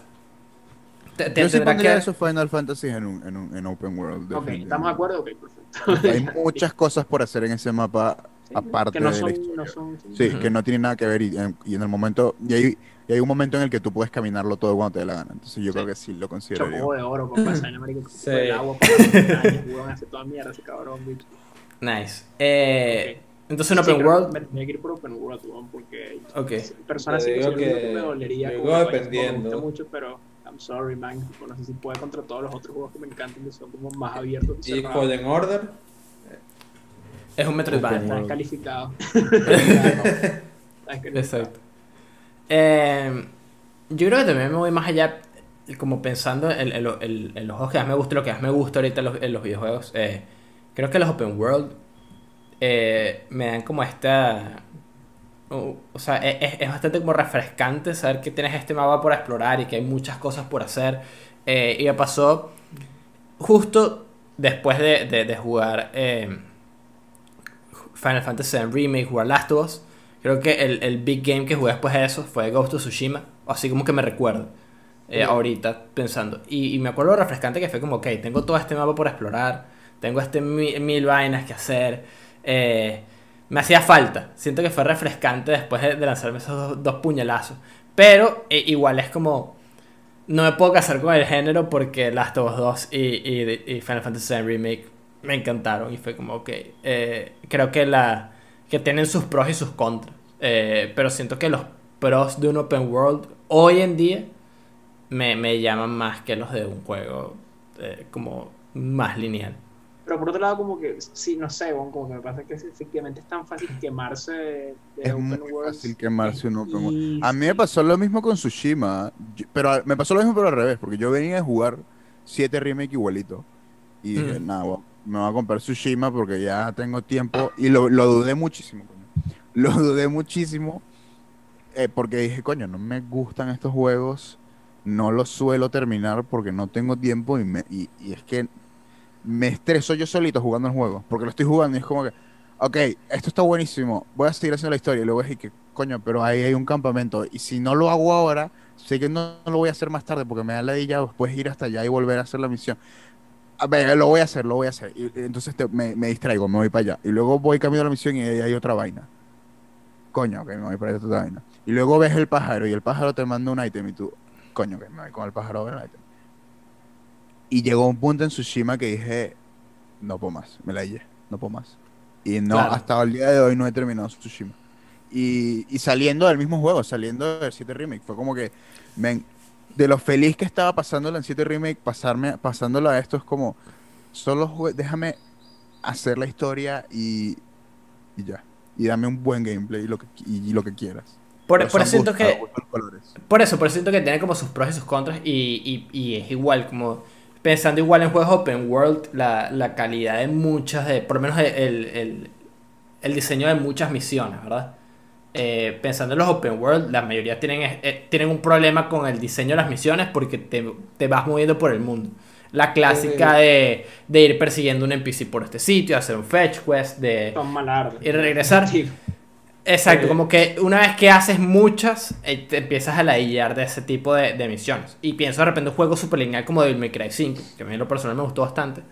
[SPEAKER 1] te- te
[SPEAKER 4] Yo sí pondría
[SPEAKER 1] que-
[SPEAKER 4] esos Final Fantasy en un, en un en open world.
[SPEAKER 2] Ok. ¿estamos de acuerdo? Ok, perfecto.
[SPEAKER 4] Hay muchas cosas por hacer en ese mapa,
[SPEAKER 2] Sí,
[SPEAKER 4] aparte
[SPEAKER 2] que no
[SPEAKER 4] de la
[SPEAKER 2] son,
[SPEAKER 4] historia.
[SPEAKER 2] no son,
[SPEAKER 4] Sí,
[SPEAKER 1] Ujú.
[SPEAKER 4] que no tiene nada que ver y, en- y en el momento y hay, y hay un momento en el que tú puedes caminarlo todo cuando te dé la gana. Entonces yo
[SPEAKER 2] Sí.
[SPEAKER 4] creo que sí lo considero
[SPEAKER 2] Chocobo de oro, esa vaina, marico, que
[SPEAKER 3] Sí.
[SPEAKER 2] el agua weón, hace toda mierda ese cabrón, bicho.
[SPEAKER 1] Nice. Eh,
[SPEAKER 2] Ok.
[SPEAKER 1] Entonces
[SPEAKER 2] Sí,
[SPEAKER 1] Open
[SPEAKER 2] que
[SPEAKER 1] World...
[SPEAKER 2] Me tenía que ir por Open World, porque
[SPEAKER 1] Ok.
[SPEAKER 2] personas sí que, sí,
[SPEAKER 3] que-
[SPEAKER 2] me dolería como que,
[SPEAKER 3] dependiendo.
[SPEAKER 2] me gusta mucho, pero I'm sorry, man, tipo, no sé si puede contra todos los otros juegos que me encantan, que son como más abiertos y
[SPEAKER 3] Y Order.
[SPEAKER 1] Es un Metroidvania.
[SPEAKER 2] Está descalificado.
[SPEAKER 1] Exacto. Eh, yo creo que también me voy más allá, como pensando en, en lo- en- en los juegos que más me gustan, lo que más me gusta ahorita en los, en los videojuegos. eh, creo que los Open World eh, me dan como esta... o o sea, e, es, es bastante como refrescante saber que tienes este mapa por explorar y que hay muchas cosas por hacer. Eh, y me pasó justo después de, de- de jugar eh, Final Fantasy VII Remake, jugar Last of Us. Creo que el, el big game que jugué después de eso fue Ghost of Tsushima. Así como que me recuerdo. eh, ahorita pensando. Y, y me acuerdo lo refrescante que fue como, ok, tengo todo este mapa por explorar. Tengo este mi- mil vainas que hacer. eh, me hacía falta. Siento que fue refrescante después de, lanzarme esos dos, puñalazos. Pero eh, igual es como... No me puedo casar con el género porque Last of Us 2 y, y, y Final Fantasy VII Remake me encantaron. Y fue como, ok, eh, creo que la que tienen sus pros y sus contras. Eh, pero siento que los pros de un open world hoy en día me, me llaman más que los de un juego eh, como más lineal.
[SPEAKER 2] Pero por otro lado, como que, sí, no sé, bueno, como que me pasa que es- efectivamente es tan fácil quemarse de, de
[SPEAKER 4] Es
[SPEAKER 2] open
[SPEAKER 4] muy
[SPEAKER 2] worlds.
[SPEAKER 4] fácil quemarse un open world. A mí me pasó lo mismo con Tsushima, yo- pero a- me pasó lo mismo pero al revés, porque yo venía a jugar 7 remake igualito. Y dije,
[SPEAKER 1] Mm.
[SPEAKER 4] nada, bueno, me voy a comprar Tsushima porque ya tengo tiempo. Y lo, lo dudé muchísimo, coño. Lo dudé muchísimo eh, porque dije, coño, no me gustan estos juegos, no los suelo terminar porque no tengo tiempo y, me, y, y es que me estreso yo solito jugando el juego, porque lo estoy jugando y es como que, ok, esto está buenísimo, voy a seguir haciendo la historia. Y luego es que, coño, pero ahí hay un campamento. Y si no lo hago ahora, sé que no, lo voy a hacer más tarde porque me da la idea después ir hasta allá y volver a hacer la misión. A ver, lo voy a hacer, lo voy a hacer. Entonces te- me, distraigo, me voy para allá. Y luego voy camino a la misión y ahí hay otra vaina. Coño, que me voy para esta otra vaina. Y luego ves el pájaro y el pájaro te manda un ítem y tú, coño, que me voy con el pájaro a ver el ítem. Y llegó un punto en Tsushima que dije, no puedo más, me la hallé, no puedo más. Y no,
[SPEAKER 1] Claro.
[SPEAKER 4] hasta el día de hoy no he terminado Tsushima. Y, y saliendo del mismo juego, saliendo del 7 Remake, fue como que, men, de lo feliz que estaba pasándolo en 7 Remake, pasarme, pasándolo a esto es como, solo déjame hacer la historia y, y ya. Y dame un buen gameplay y lo que, y, y lo que quieras.
[SPEAKER 1] Por, por eso siento que. Por eso, por eso siento que tiene como sus pros y sus contras. Y, y es igual, como pensando igual en juegos open world, la, la calidad de muchas, de, por lo menos el, el, el diseño de muchas misiones, ¿verdad? Eh, pensando en los open world, la mayoría tienen, eh, tienen un problema con el diseño de las misiones porque te, te vas moviendo por el mundo. La clásica de, de ir persiguiendo un NPC por este sitio, hacer un fetch quest, de y regresar. Exacto,
[SPEAKER 2] Eh,
[SPEAKER 1] como que una vez que haces muchas, eh, te empiezas a ladillar de ese tipo de, de misiones. Y pienso de repente un juego super lineal como Devil May Cry 5, que a mí en lo personal me gustó bastante.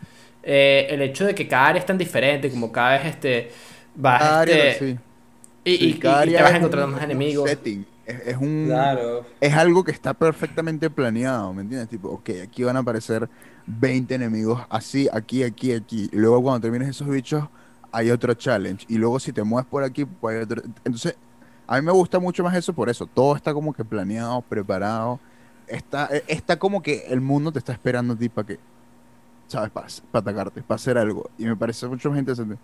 [SPEAKER 1] Eh, el hecho de que cada área es tan diferente, como cada vez este, vas
[SPEAKER 4] Cada área,
[SPEAKER 1] este,
[SPEAKER 4] sí.
[SPEAKER 1] y,
[SPEAKER 4] Sí,
[SPEAKER 1] y- y
[SPEAKER 4] cada
[SPEAKER 1] te
[SPEAKER 4] área
[SPEAKER 1] vas
[SPEAKER 4] es
[SPEAKER 1] encontrando
[SPEAKER 4] un-
[SPEAKER 1] más
[SPEAKER 4] es un
[SPEAKER 1] enemigos.
[SPEAKER 4] setting, Es, es un,
[SPEAKER 3] Claro.
[SPEAKER 4] es algo que está perfectamente planeado, ¿me entiendes? Tipo, ok, aquí van a aparecer 20 enemigos así, aquí, aquí, aquí. Y luego cuando termines esos bichos, hay otro challenge. Y luego si te mueves por aquí, pues hay otro. Entonces, a mí me gusta mucho más eso por eso. Todo está como que planeado, preparado. Está, eh, está como que el mundo te está esperando a ti para que, ¿sabes? Para atacarte, para hacer algo. Y me parece mucho más interesante.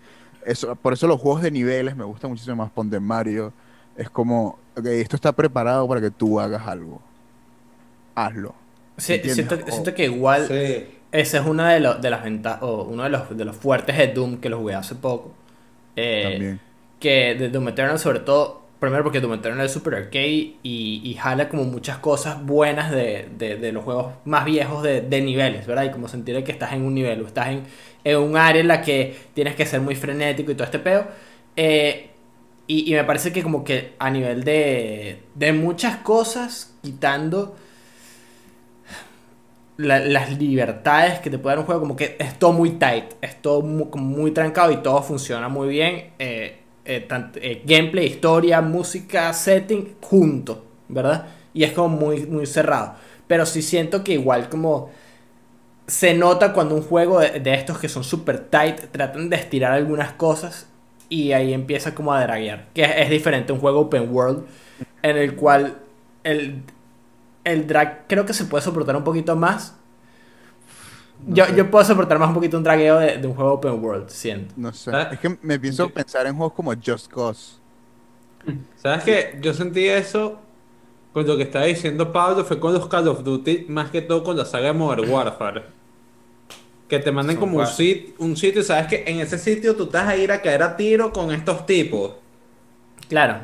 [SPEAKER 4] Eso, por eso los juegos de niveles me gustan muchísimo más. Ponte Mario. Es como, ok, esto está preparado para que tú hagas algo. Hazlo.
[SPEAKER 1] Siento, siento que igual
[SPEAKER 3] Sí.
[SPEAKER 1] Esa es una de, lo- de las ventajas, o uno de los, de los fuertes de Doom que lo jugué hace poco. Eh,
[SPEAKER 4] También.
[SPEAKER 1] que de Doom Eternal sobre todo, primero porque Doom Eternal es super arcade y, y jala como muchas cosas buenas de, de- de los juegos más viejos de, de niveles, ¿verdad? Y como sentir que estás en un nivel o estás en, en un área en la que tienes que ser muy frenético y todo este peo. Eh, y, y me parece que como que a nivel de, de muchas cosas, quitando la- las libertades que te puede dar un juego, como que es todo muy tight, es todo muy, trancado y todo funciona muy bien. eh, eh, eh, gameplay, historia, música, setting, junto, ¿verdad? Y es como muy, muy cerrado. Pero sí siento que igual como se nota cuando un juego de, de estos que son super tight tratan de estirar algunas cosas y ahí empieza como a draguear. Que es, es diferente a un juego open world en el cual el, el drag creo que se puede soportar un poquito más.
[SPEAKER 4] No
[SPEAKER 1] yo,
[SPEAKER 4] sé.
[SPEAKER 1] yo puedo soportar más un poquito un dragueo de, de un juego open world, siento.
[SPEAKER 4] No sé. Es que me pienso
[SPEAKER 3] Yo-
[SPEAKER 4] pensar en juegos como Just Cause.
[SPEAKER 3] ¿Sabes qué? Yo sentí eso con lo que estaba diciendo Pablo, fue con los Call of Duty, más que todo con la saga de Modern Warfare. Que te manden como un, sit- un sitio, y sabes que en ese sitio tú estás a ir a caer a tiro con estos tipos.
[SPEAKER 1] Claro.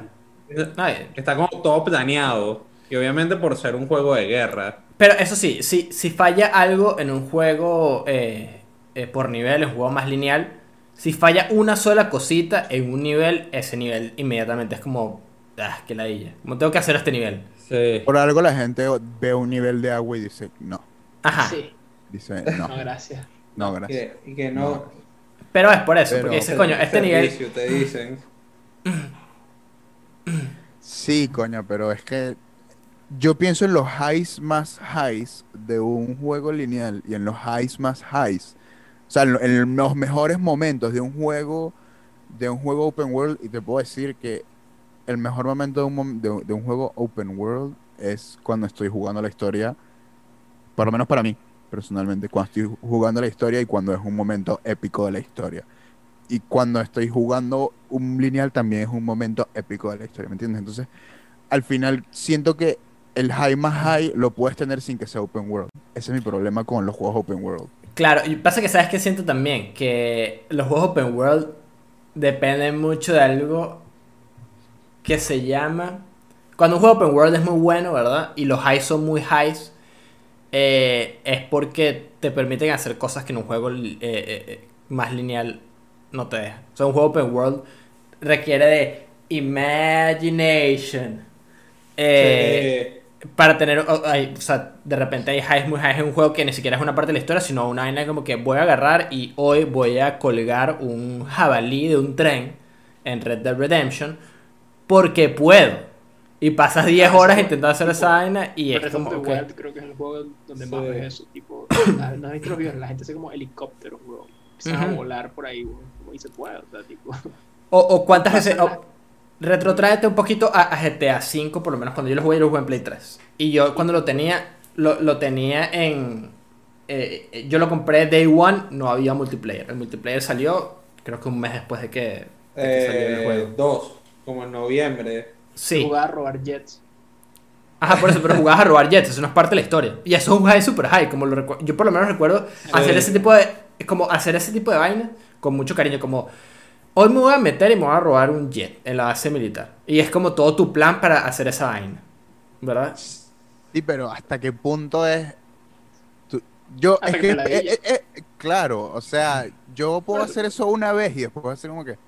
[SPEAKER 1] No,
[SPEAKER 3] Está como todo planeado. Y obviamente por ser un juego de guerra.
[SPEAKER 1] Pero eso sí, si, si falla algo en un juego eh, eh, por nivel, un juego más lineal, si falla una sola cosita en un nivel, ese nivel inmediatamente es como, ah, que ladilla. Como tengo que hacer este nivel.
[SPEAKER 3] Sí.
[SPEAKER 4] Por algo la gente ve un nivel de agua y dice, no.
[SPEAKER 1] Ajá.
[SPEAKER 2] Sí,
[SPEAKER 4] Dice,
[SPEAKER 2] no,
[SPEAKER 4] no,
[SPEAKER 2] gracias.
[SPEAKER 4] no, gracias.
[SPEAKER 3] Y que no.
[SPEAKER 1] Pero es por eso,
[SPEAKER 4] Pero-
[SPEAKER 1] porque dices, coño, este nivel.
[SPEAKER 3] Te dicen.
[SPEAKER 4] Sí, coño, pero es que yo pienso en los highs más highs de un juego lineal y en los highs más highs. O sea, en, lo- en los mejores momentos de un juego, de un juego open world, y te puedo decir que el mejor momento de un, de, de un juego open world es cuando estoy jugando la historia, por lo menos para mí, personalmente, cuando estoy jugando la historia y cuando es un momento épico de la historia. Y cuando estoy jugando un lineal también es un momento épico de la historia, ¿me entiendes? Entonces, al final siento que el high más high lo puedes tener sin que sea open world. Ese es mi problema con los juegos open world.
[SPEAKER 1] Claro, y pasa que sabes que siento también que los juegos open world dependen mucho de algo que se llama. Cuando un juego open world es muy bueno, ¿verdad? Y los highs son muy highs, eh, es porque te permiten hacer cosas que en un juego eh, eh, más lineal no te deja. O sea, un juego open world requiere de imagination. Eh, para tener, o, hay- o sea, de repente hay highs muy highs en un juego que ni siquiera es una parte de la historia, sino una vaina como que voy a agarrar y hoy voy a colgar un jabalí de un tren en Red Dead Redemption porque puedo. Y pasas 10
[SPEAKER 2] Ah,
[SPEAKER 1] horas intentando hacer
[SPEAKER 2] tipo,
[SPEAKER 1] esa vaina y es como,
[SPEAKER 2] the
[SPEAKER 1] ok.
[SPEAKER 2] Wild creo que es el juego donde más ves eso, tipo, la- no has visto los videos, la gente hace como helicópteros, weón, empiezan a volar por ahí, como y se puede, o sea, tipo,
[SPEAKER 1] O, o cuántas veces. O- retrotráete un poquito a, a GTA V, por lo menos cuando yo lo jugué, yo lo jugué en Play 3. Y yo cuando lo tenía, lo, lo tenía en. eh, yo lo compré Day One, no había multiplayer. El multiplayer salió, creo que un mes después de que, de que salió el
[SPEAKER 3] Eh,
[SPEAKER 1] juego.
[SPEAKER 3] dos, como en noviembre.
[SPEAKER 1] Sí.
[SPEAKER 2] jugar a robar jets.
[SPEAKER 1] Ajá, por eso, pero jugabas a robar jets, eso no es parte de la historia. Y eso es un high super high, como lo recuerdo. Yo por lo menos recuerdo hacer ese tipo de. Como hacer ese tipo de vaina con mucho cariño, como. Hoy me voy a meter y me voy a robar un jet en la base militar. Y es como todo tu plan para hacer esa vaina. ¿Verdad?
[SPEAKER 4] Sí, pero ¿hasta qué punto es? tú- Yo,
[SPEAKER 2] Hasta
[SPEAKER 4] es
[SPEAKER 2] que
[SPEAKER 4] eh, eh, eh, claro, o sea, yo puedo hacer eso una vez y después hacer como que,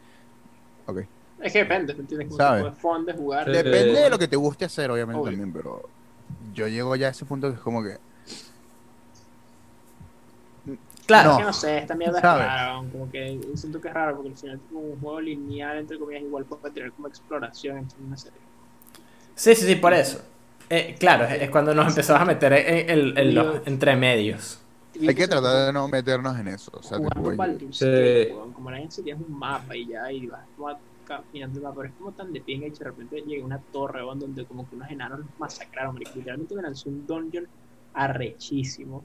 [SPEAKER 4] ok.
[SPEAKER 2] Es que depende, ¿me entiendes?
[SPEAKER 4] ¿Sabes?
[SPEAKER 2] de jugar.
[SPEAKER 4] Depende de lo que te guste hacer, obviamente
[SPEAKER 2] Obvio.
[SPEAKER 4] también, pero yo llego ya a ese punto que es como que,
[SPEAKER 1] Claro.
[SPEAKER 2] Es que no sé, esta mierda
[SPEAKER 4] ¿Sabes?
[SPEAKER 2] es rara, como que siento que es raro porque al final tipo, un juego lineal entre comillas igual puede tener como exploración entre una serie.
[SPEAKER 1] Sí, sí, sí, por eso. Eh, claro, es, es cuando nos empezamos a meter en, en- en los
[SPEAKER 2] Dios.
[SPEAKER 1] entremedios.
[SPEAKER 4] hay que tratar de no meternos en eso, o sea,
[SPEAKER 2] jugando Baldur's
[SPEAKER 3] Sí.
[SPEAKER 2] Como la gente sería un mapa y ya, y vas como a- caminando el mapa, pero es como tan de pinga y de repente llega una torre donde como que unos enanos los masacraron, literalmente me lancé un dungeon arrechísimo.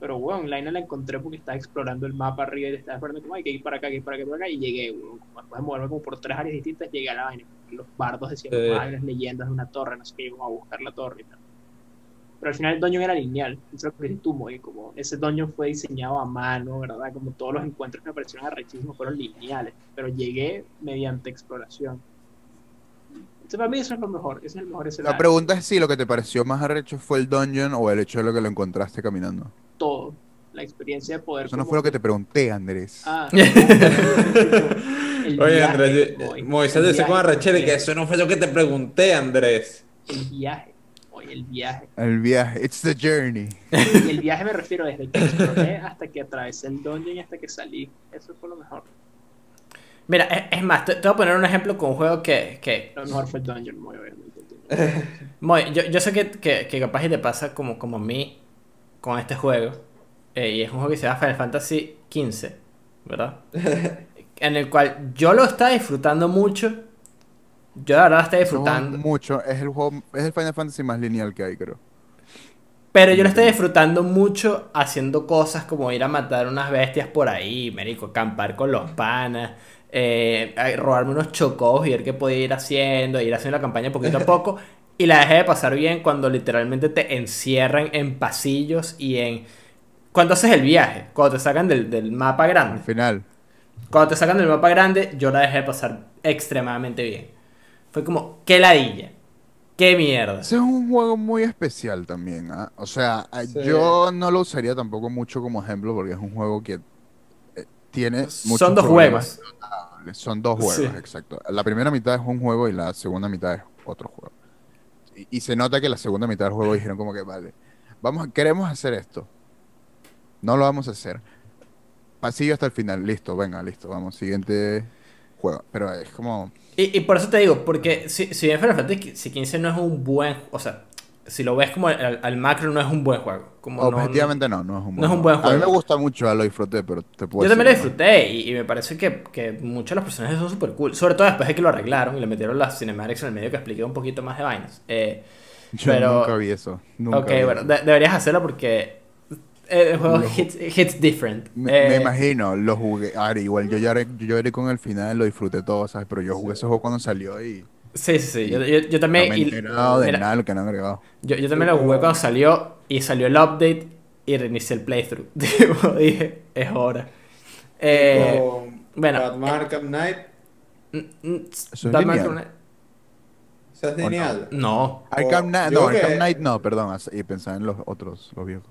[SPEAKER 2] Pero weón, la vaina la encontré porque estaba explorando el mapa arriba y estaba esperando como hay que ir para acá, que ir para acá, para acá, y llegué, weón. Como después de moverme como por tres áreas distintas, llegué a la vaina. Los bardos decían, "Ah, las leyendas de una torre, no sé qué, íbamos a buscar la torre y tal. Pero al final el dungeon era lineal, eso es lo que como ese dungeon fue diseñado a mano, ¿verdad? Como todos los encuentros que me parecieron arrechísimos fueron lineales, pero llegué mediante exploración. Entonces, para mí eso es lo mejor, ese es el mejor escenario.
[SPEAKER 4] La pregunta es si lo que te pareció más arrecho fue el dungeon o el hecho de lo que lo encontraste caminando.
[SPEAKER 2] Todo, la experiencia de poder...
[SPEAKER 4] Eso no
[SPEAKER 2] como-
[SPEAKER 4] fue lo que te pregunté, Andrés.
[SPEAKER 2] Ah,
[SPEAKER 3] Oye, Andrés, Moisés dice con arrechera que eso no fue lo que te pregunté, Andrés.
[SPEAKER 2] El viaje, oye, el viaje.
[SPEAKER 4] El viaje, it's the journey.
[SPEAKER 2] Y el viaje me refiero desde que exploré hasta que atravesé el dungeon y hasta que salí. Eso fue lo mejor.
[SPEAKER 1] Mira, es, es más, te, te voy a poner un ejemplo con un juego que, que
[SPEAKER 2] Lo mejor fue dungeon, muy obviamente.
[SPEAKER 1] Moy, yo, yo sé que, que, que capaz y te pasa como, como a mí con este juego. eh, y es un juego que se llama Final Fantasy XV, ¿verdad? en el cual yo lo estaba disfrutando mucho. Yo de verdad estaba disfrutando.
[SPEAKER 4] mucho, es el juego, es el Final Fantasy más lineal que hay, creo.
[SPEAKER 1] Pero yo lo estoy disfrutando mucho haciendo cosas como ir a matar unas bestias por ahí, merico, acampar con los panas, eh, robarme unos chocos y ver qué podía ir haciendo, ir haciendo la campaña poquito a poco. Y la dejé de pasar bien cuando literalmente te encierran en pasillos y en... Cuando haces el viaje, cuando te sacan del, del mapa
[SPEAKER 4] Al
[SPEAKER 1] grande.
[SPEAKER 4] final.
[SPEAKER 1] Cuando te sacan del mapa grande, yo la dejé de pasar extremadamente bien. Fue como, qué ladilla. Qué mierda.
[SPEAKER 4] Ese es un juego muy especial también, ¿ah? O sea,
[SPEAKER 3] Sí.
[SPEAKER 4] yo no lo usaría tampoco mucho como ejemplo porque es un juego que tiene muchos
[SPEAKER 1] Son dos juegos.
[SPEAKER 4] Son dos juegos,
[SPEAKER 1] Sí.
[SPEAKER 4] exacto. La primera mitad es un juego y la segunda mitad es otro juego. Y, y se nota que la segunda mitad del juego dijeron como que, vale, vamos, queremos hacer esto. No lo vamos a hacer. Pasillo hasta el final, listo, venga, listo, vamos, siguiente juego. Pero es como...
[SPEAKER 1] Y, y por eso te digo, porque si, si bien Final Fantasy XV no es un buen, o sea, si lo ves como al, al macro no es un buen juego. Como no-
[SPEAKER 4] Objetivamente no, no es un buen
[SPEAKER 1] no es un buen
[SPEAKER 4] A mí me
[SPEAKER 1] juego.
[SPEAKER 4] gusta mucho, lo disfruté, pero te puedo
[SPEAKER 1] yo también lo
[SPEAKER 4] ¿no?
[SPEAKER 1] disfruté y, y me parece que, que muchos de los personajes son súper cool. Sobre todo después de que lo arreglaron y le metieron las cinematics en el medio que expliqué un poquito más de vainas. Eh,
[SPEAKER 4] Yo
[SPEAKER 1] Pero-
[SPEAKER 4] nunca vi eso. Nunca
[SPEAKER 1] ok,
[SPEAKER 4] vi
[SPEAKER 1] bueno, de- deberías hacerlo porque el juego hits, hits different.
[SPEAKER 4] Me,
[SPEAKER 1] Eh,
[SPEAKER 4] me imagino, lo jugué. A ver, igual yo lloré, yo lloré con el final, lo disfruté todo, ¿sabes? Pero yo jugué ese juego cuando salió y
[SPEAKER 1] Sí, sí, sí. Yo, yo- yo también.
[SPEAKER 4] no me he
[SPEAKER 1] y-
[SPEAKER 4] enterado de
[SPEAKER 1] mira,
[SPEAKER 4] nada de lo que han agregado.
[SPEAKER 1] Yo, yo también lo jugué cuando salió y salió el update y reinicié el playthrough. Tipo, dije, es hora. Eh, bueno,
[SPEAKER 3] Batman Arkham Knight.
[SPEAKER 1] mm, mm,
[SPEAKER 4] es
[SPEAKER 1] Batman
[SPEAKER 4] lineal.
[SPEAKER 1] Arkham-
[SPEAKER 3] Eso es
[SPEAKER 4] no?
[SPEAKER 3] genial.
[SPEAKER 1] No.
[SPEAKER 4] Arkham
[SPEAKER 3] O-
[SPEAKER 4] Knight, no, Arkham Knight no, perdón, y pensaba en los otros, los viejos.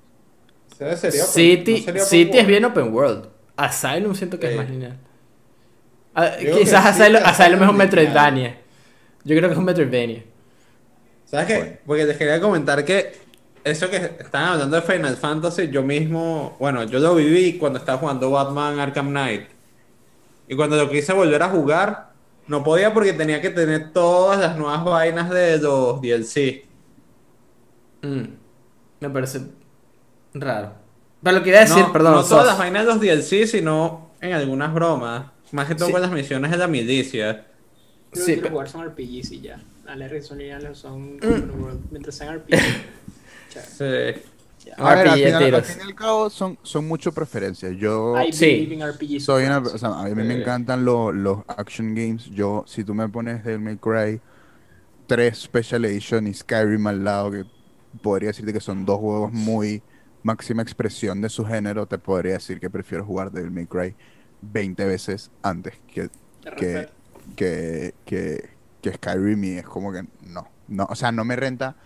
[SPEAKER 3] Sería
[SPEAKER 1] City,
[SPEAKER 3] no
[SPEAKER 1] City es bien open world. Asylum siento que es más lineal. Ah, quizás Asylum, Asylum es un
[SPEAKER 3] lineal.
[SPEAKER 1] Metroidvania. Yo creo que es un Metroidvania.
[SPEAKER 3] ¿Sabes qué? Porque te quería comentar que eso que estaban hablando de Final Fantasy, yo mismo, bueno, yo lo viví cuando estaba jugando Batman Arkham Knight. Y cuando lo quise volver a jugar, no podía porque tenía que tener todas las nuevas vainas de los DLC.
[SPEAKER 1] Mm, me parece raro. Pero lo que iba a decir,
[SPEAKER 3] no,
[SPEAKER 1] perdón,
[SPEAKER 3] no
[SPEAKER 1] Sos.
[SPEAKER 3] todas las vainas de los DLC, sino en algunas bromas. Más que todo
[SPEAKER 1] Sí.
[SPEAKER 3] con las misiones de la milicia.
[SPEAKER 2] Yo
[SPEAKER 1] Sí,
[SPEAKER 2] quiero
[SPEAKER 1] pe-
[SPEAKER 2] jugar son RPGs y ya. Que son
[SPEAKER 1] Mm.
[SPEAKER 2] open world. Mientras sean RPGs.
[SPEAKER 3] Sí.
[SPEAKER 2] ya.
[SPEAKER 1] Ah,
[SPEAKER 4] A ver, al final, al fin y al cabo son, son mucho preferencias. Yo
[SPEAKER 1] Sí.
[SPEAKER 4] soy una, o sea, a mí me encantan los, los action games. Yo, si tú me pones Devil May Cry 3 Special Edition y Skyrim al lado, que podría decirte que son dos juegos muy máxima expresión de su género, te podría decir que prefiero jugar Devil May Cry 20 veces antes que, que. Que, que, que Skyrim y es como que no, no, o sea, no me renta.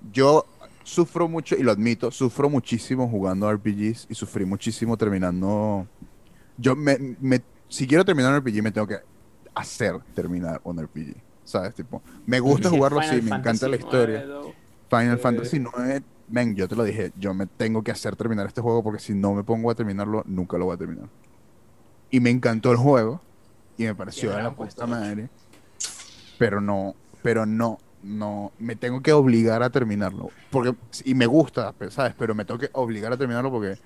[SPEAKER 4] Yo sufro mucho, y lo admito, sufro muchísimo jugando RPGs y sufrí muchísimo terminando. Yo me, me- si quiero terminar un RPG me tengo que hacer terminar un RPG, ¿sabes? Tipo, me gusta
[SPEAKER 2] Sí,
[SPEAKER 4] jugarlo así, me encanta la historia.
[SPEAKER 2] 9, though.
[SPEAKER 4] Final
[SPEAKER 3] Sí.
[SPEAKER 4] Fantasy 9, men, yo te lo dije, yo me tengo que hacer terminar este juego porque si no me pongo a terminarlo, nunca lo voy a terminar. Y me encantó el juego y me pareció de la puta madre. Pero no, pero no, no, me tengo que obligar a terminarlo. Porque, y me gusta, pero, ¿sabes? Pero me tengo que obligar a terminarlo porque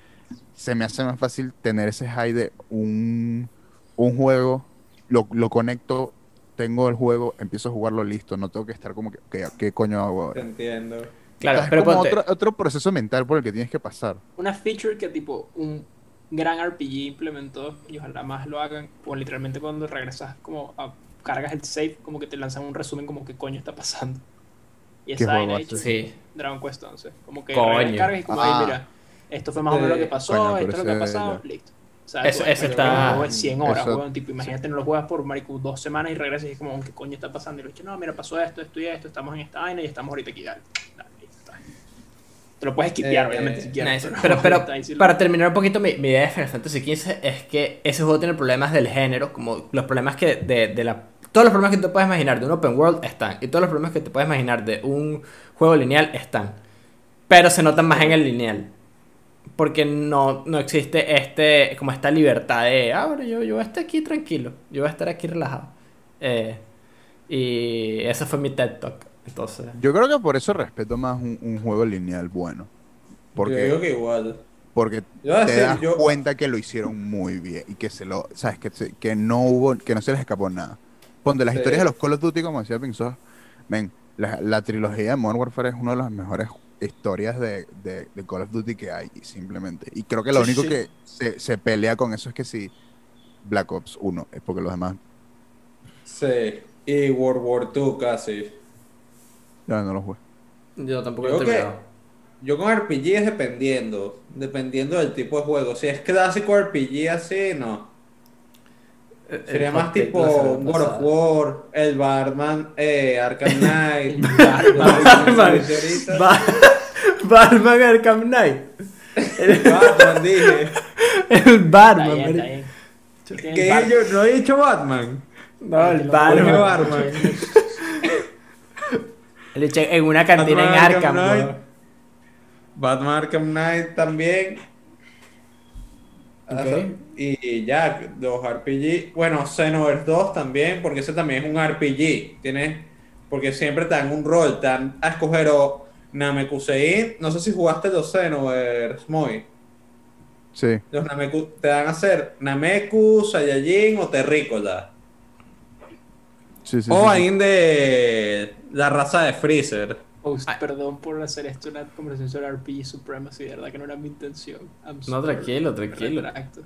[SPEAKER 4] se me hace más fácil tener ese high de un, un juego, lo, lo conecto, tengo el juego, empiezo a jugarlo listo, no tengo que estar como que, ¿qué, qué coño hago
[SPEAKER 3] Te
[SPEAKER 4] ahora?
[SPEAKER 3] entiendo.
[SPEAKER 1] Claro,
[SPEAKER 4] es
[SPEAKER 1] pero
[SPEAKER 4] como
[SPEAKER 1] ponte.
[SPEAKER 4] otro, otro proceso mental por el que tienes que pasar.
[SPEAKER 2] Una feature que tipo un gran RPG implementó y ojalá más lo hagan, o literalmente cuando regresas como a cargas el save, como que te lanzan un resumen como qué coño está pasando. Y
[SPEAKER 4] ¿Qué
[SPEAKER 2] esa vaina hecho
[SPEAKER 1] Sí.
[SPEAKER 2] Dragon Quest 11. Como que
[SPEAKER 1] Coño.
[SPEAKER 2] cargas y como
[SPEAKER 4] Ah.
[SPEAKER 2] ahí mira, esto fue más o menos lo que pasó,
[SPEAKER 4] Coño,
[SPEAKER 2] esto es lo que ha
[SPEAKER 4] ese
[SPEAKER 2] pasado,
[SPEAKER 4] ya-
[SPEAKER 2] listo. O sea,
[SPEAKER 1] Eso- eso está-
[SPEAKER 2] juego es 100 horas,
[SPEAKER 4] eso-
[SPEAKER 2] tipo, imagínate no lo juegas por marico dos semanas y regresas y es como, ¿qué coño está pasando? Y lo he dicho, no, mira, pasó esto, esto y esto, estamos en esta vaina y estamos ahorita aquí, dale. Dale. Te lo puedes skipear,
[SPEAKER 3] Eh,
[SPEAKER 2] obviamente, si quieres.
[SPEAKER 1] Nice. Pero, pero
[SPEAKER 2] lo-
[SPEAKER 1] para terminar un poquito mi, mi idea de Final Fantasy XV es que ese juego tiene problemas del género, como los problemas que de, de la... Todos los problemas que te puedes imaginar de un open world están, y todos los problemas que te puedes imaginar de un juego lineal están, pero se notan más en el lineal. Porque no, no existe este, como esta libertad de, ah, bueno, yo, yo voy a estar aquí tranquilo, yo voy a estar aquí relajado. Eh, y ese fue mi TED Talk. Entonces,
[SPEAKER 4] Yo creo que por eso respeto más un, un juego lineal bueno.
[SPEAKER 3] Yo digo
[SPEAKER 4] Porque,
[SPEAKER 3] que igual.
[SPEAKER 4] porque
[SPEAKER 3] Yo
[SPEAKER 4] te das
[SPEAKER 3] yo-
[SPEAKER 4] cuenta que lo hicieron muy bien y que se lo, sabes, que, se- que no hubo, que no se les escapó nada. Ponte las
[SPEAKER 3] Sí.
[SPEAKER 4] historias de los Call of Duty, como decía Pinzón, ven, la, la trilogía de Modern Warfare es una de las mejores historias de, de- de Call of Duty que hay, simplemente. Y creo que lo
[SPEAKER 3] Sí,
[SPEAKER 4] único
[SPEAKER 3] sí.
[SPEAKER 4] que se, se pelea con eso es que si Black Ops 1, es porque los demás
[SPEAKER 3] Sí. Y World War II casi.
[SPEAKER 4] Ya no los jugué.
[SPEAKER 1] yo tampoco
[SPEAKER 3] Yo
[SPEAKER 1] he terminado.
[SPEAKER 3] Yo con RPG es dependiendo. Dependiendo del tipo de juego. Si es clásico RPG así, no. Sería más tipo God of War, el Batman, eh, Arkham Knight.
[SPEAKER 1] Batman.
[SPEAKER 3] Señorita.
[SPEAKER 1] Ba- Batman Arkham Knight.
[SPEAKER 3] Batman, dije.
[SPEAKER 1] El
[SPEAKER 2] Está
[SPEAKER 1] Batman,
[SPEAKER 2] bien, está bien.
[SPEAKER 3] ¿Qué?
[SPEAKER 2] bar-
[SPEAKER 3] Yo no he dicho Batman.
[SPEAKER 1] No, el Batman.
[SPEAKER 3] Batman.
[SPEAKER 1] Le eché en una cantina en Arkham,
[SPEAKER 3] Knight. Batman Arkham Knight también.
[SPEAKER 1] Ok.
[SPEAKER 3] Ajá. Y ya, los RPG. Bueno, Xenoverse 2 también, porque ese también es un RPG. Tienes. Porque siempre te dan un rol, te dan a escoger o Namekusein. No sé si jugaste los Xenoverse, Moy.
[SPEAKER 4] Sí.
[SPEAKER 3] Los Nameku, te dan a hacer Nameku, Saiyajin o Terrícola.
[SPEAKER 4] Sí, sí,
[SPEAKER 3] o alguien de la raza de Freezer.
[SPEAKER 2] Host,
[SPEAKER 1] Ay.
[SPEAKER 2] perdón por hacer esto una conversación sobre RPG Supremacy, de verdad que no era mi intención. I'm
[SPEAKER 1] No, tranquilo, tranquilo.
[SPEAKER 2] retracto.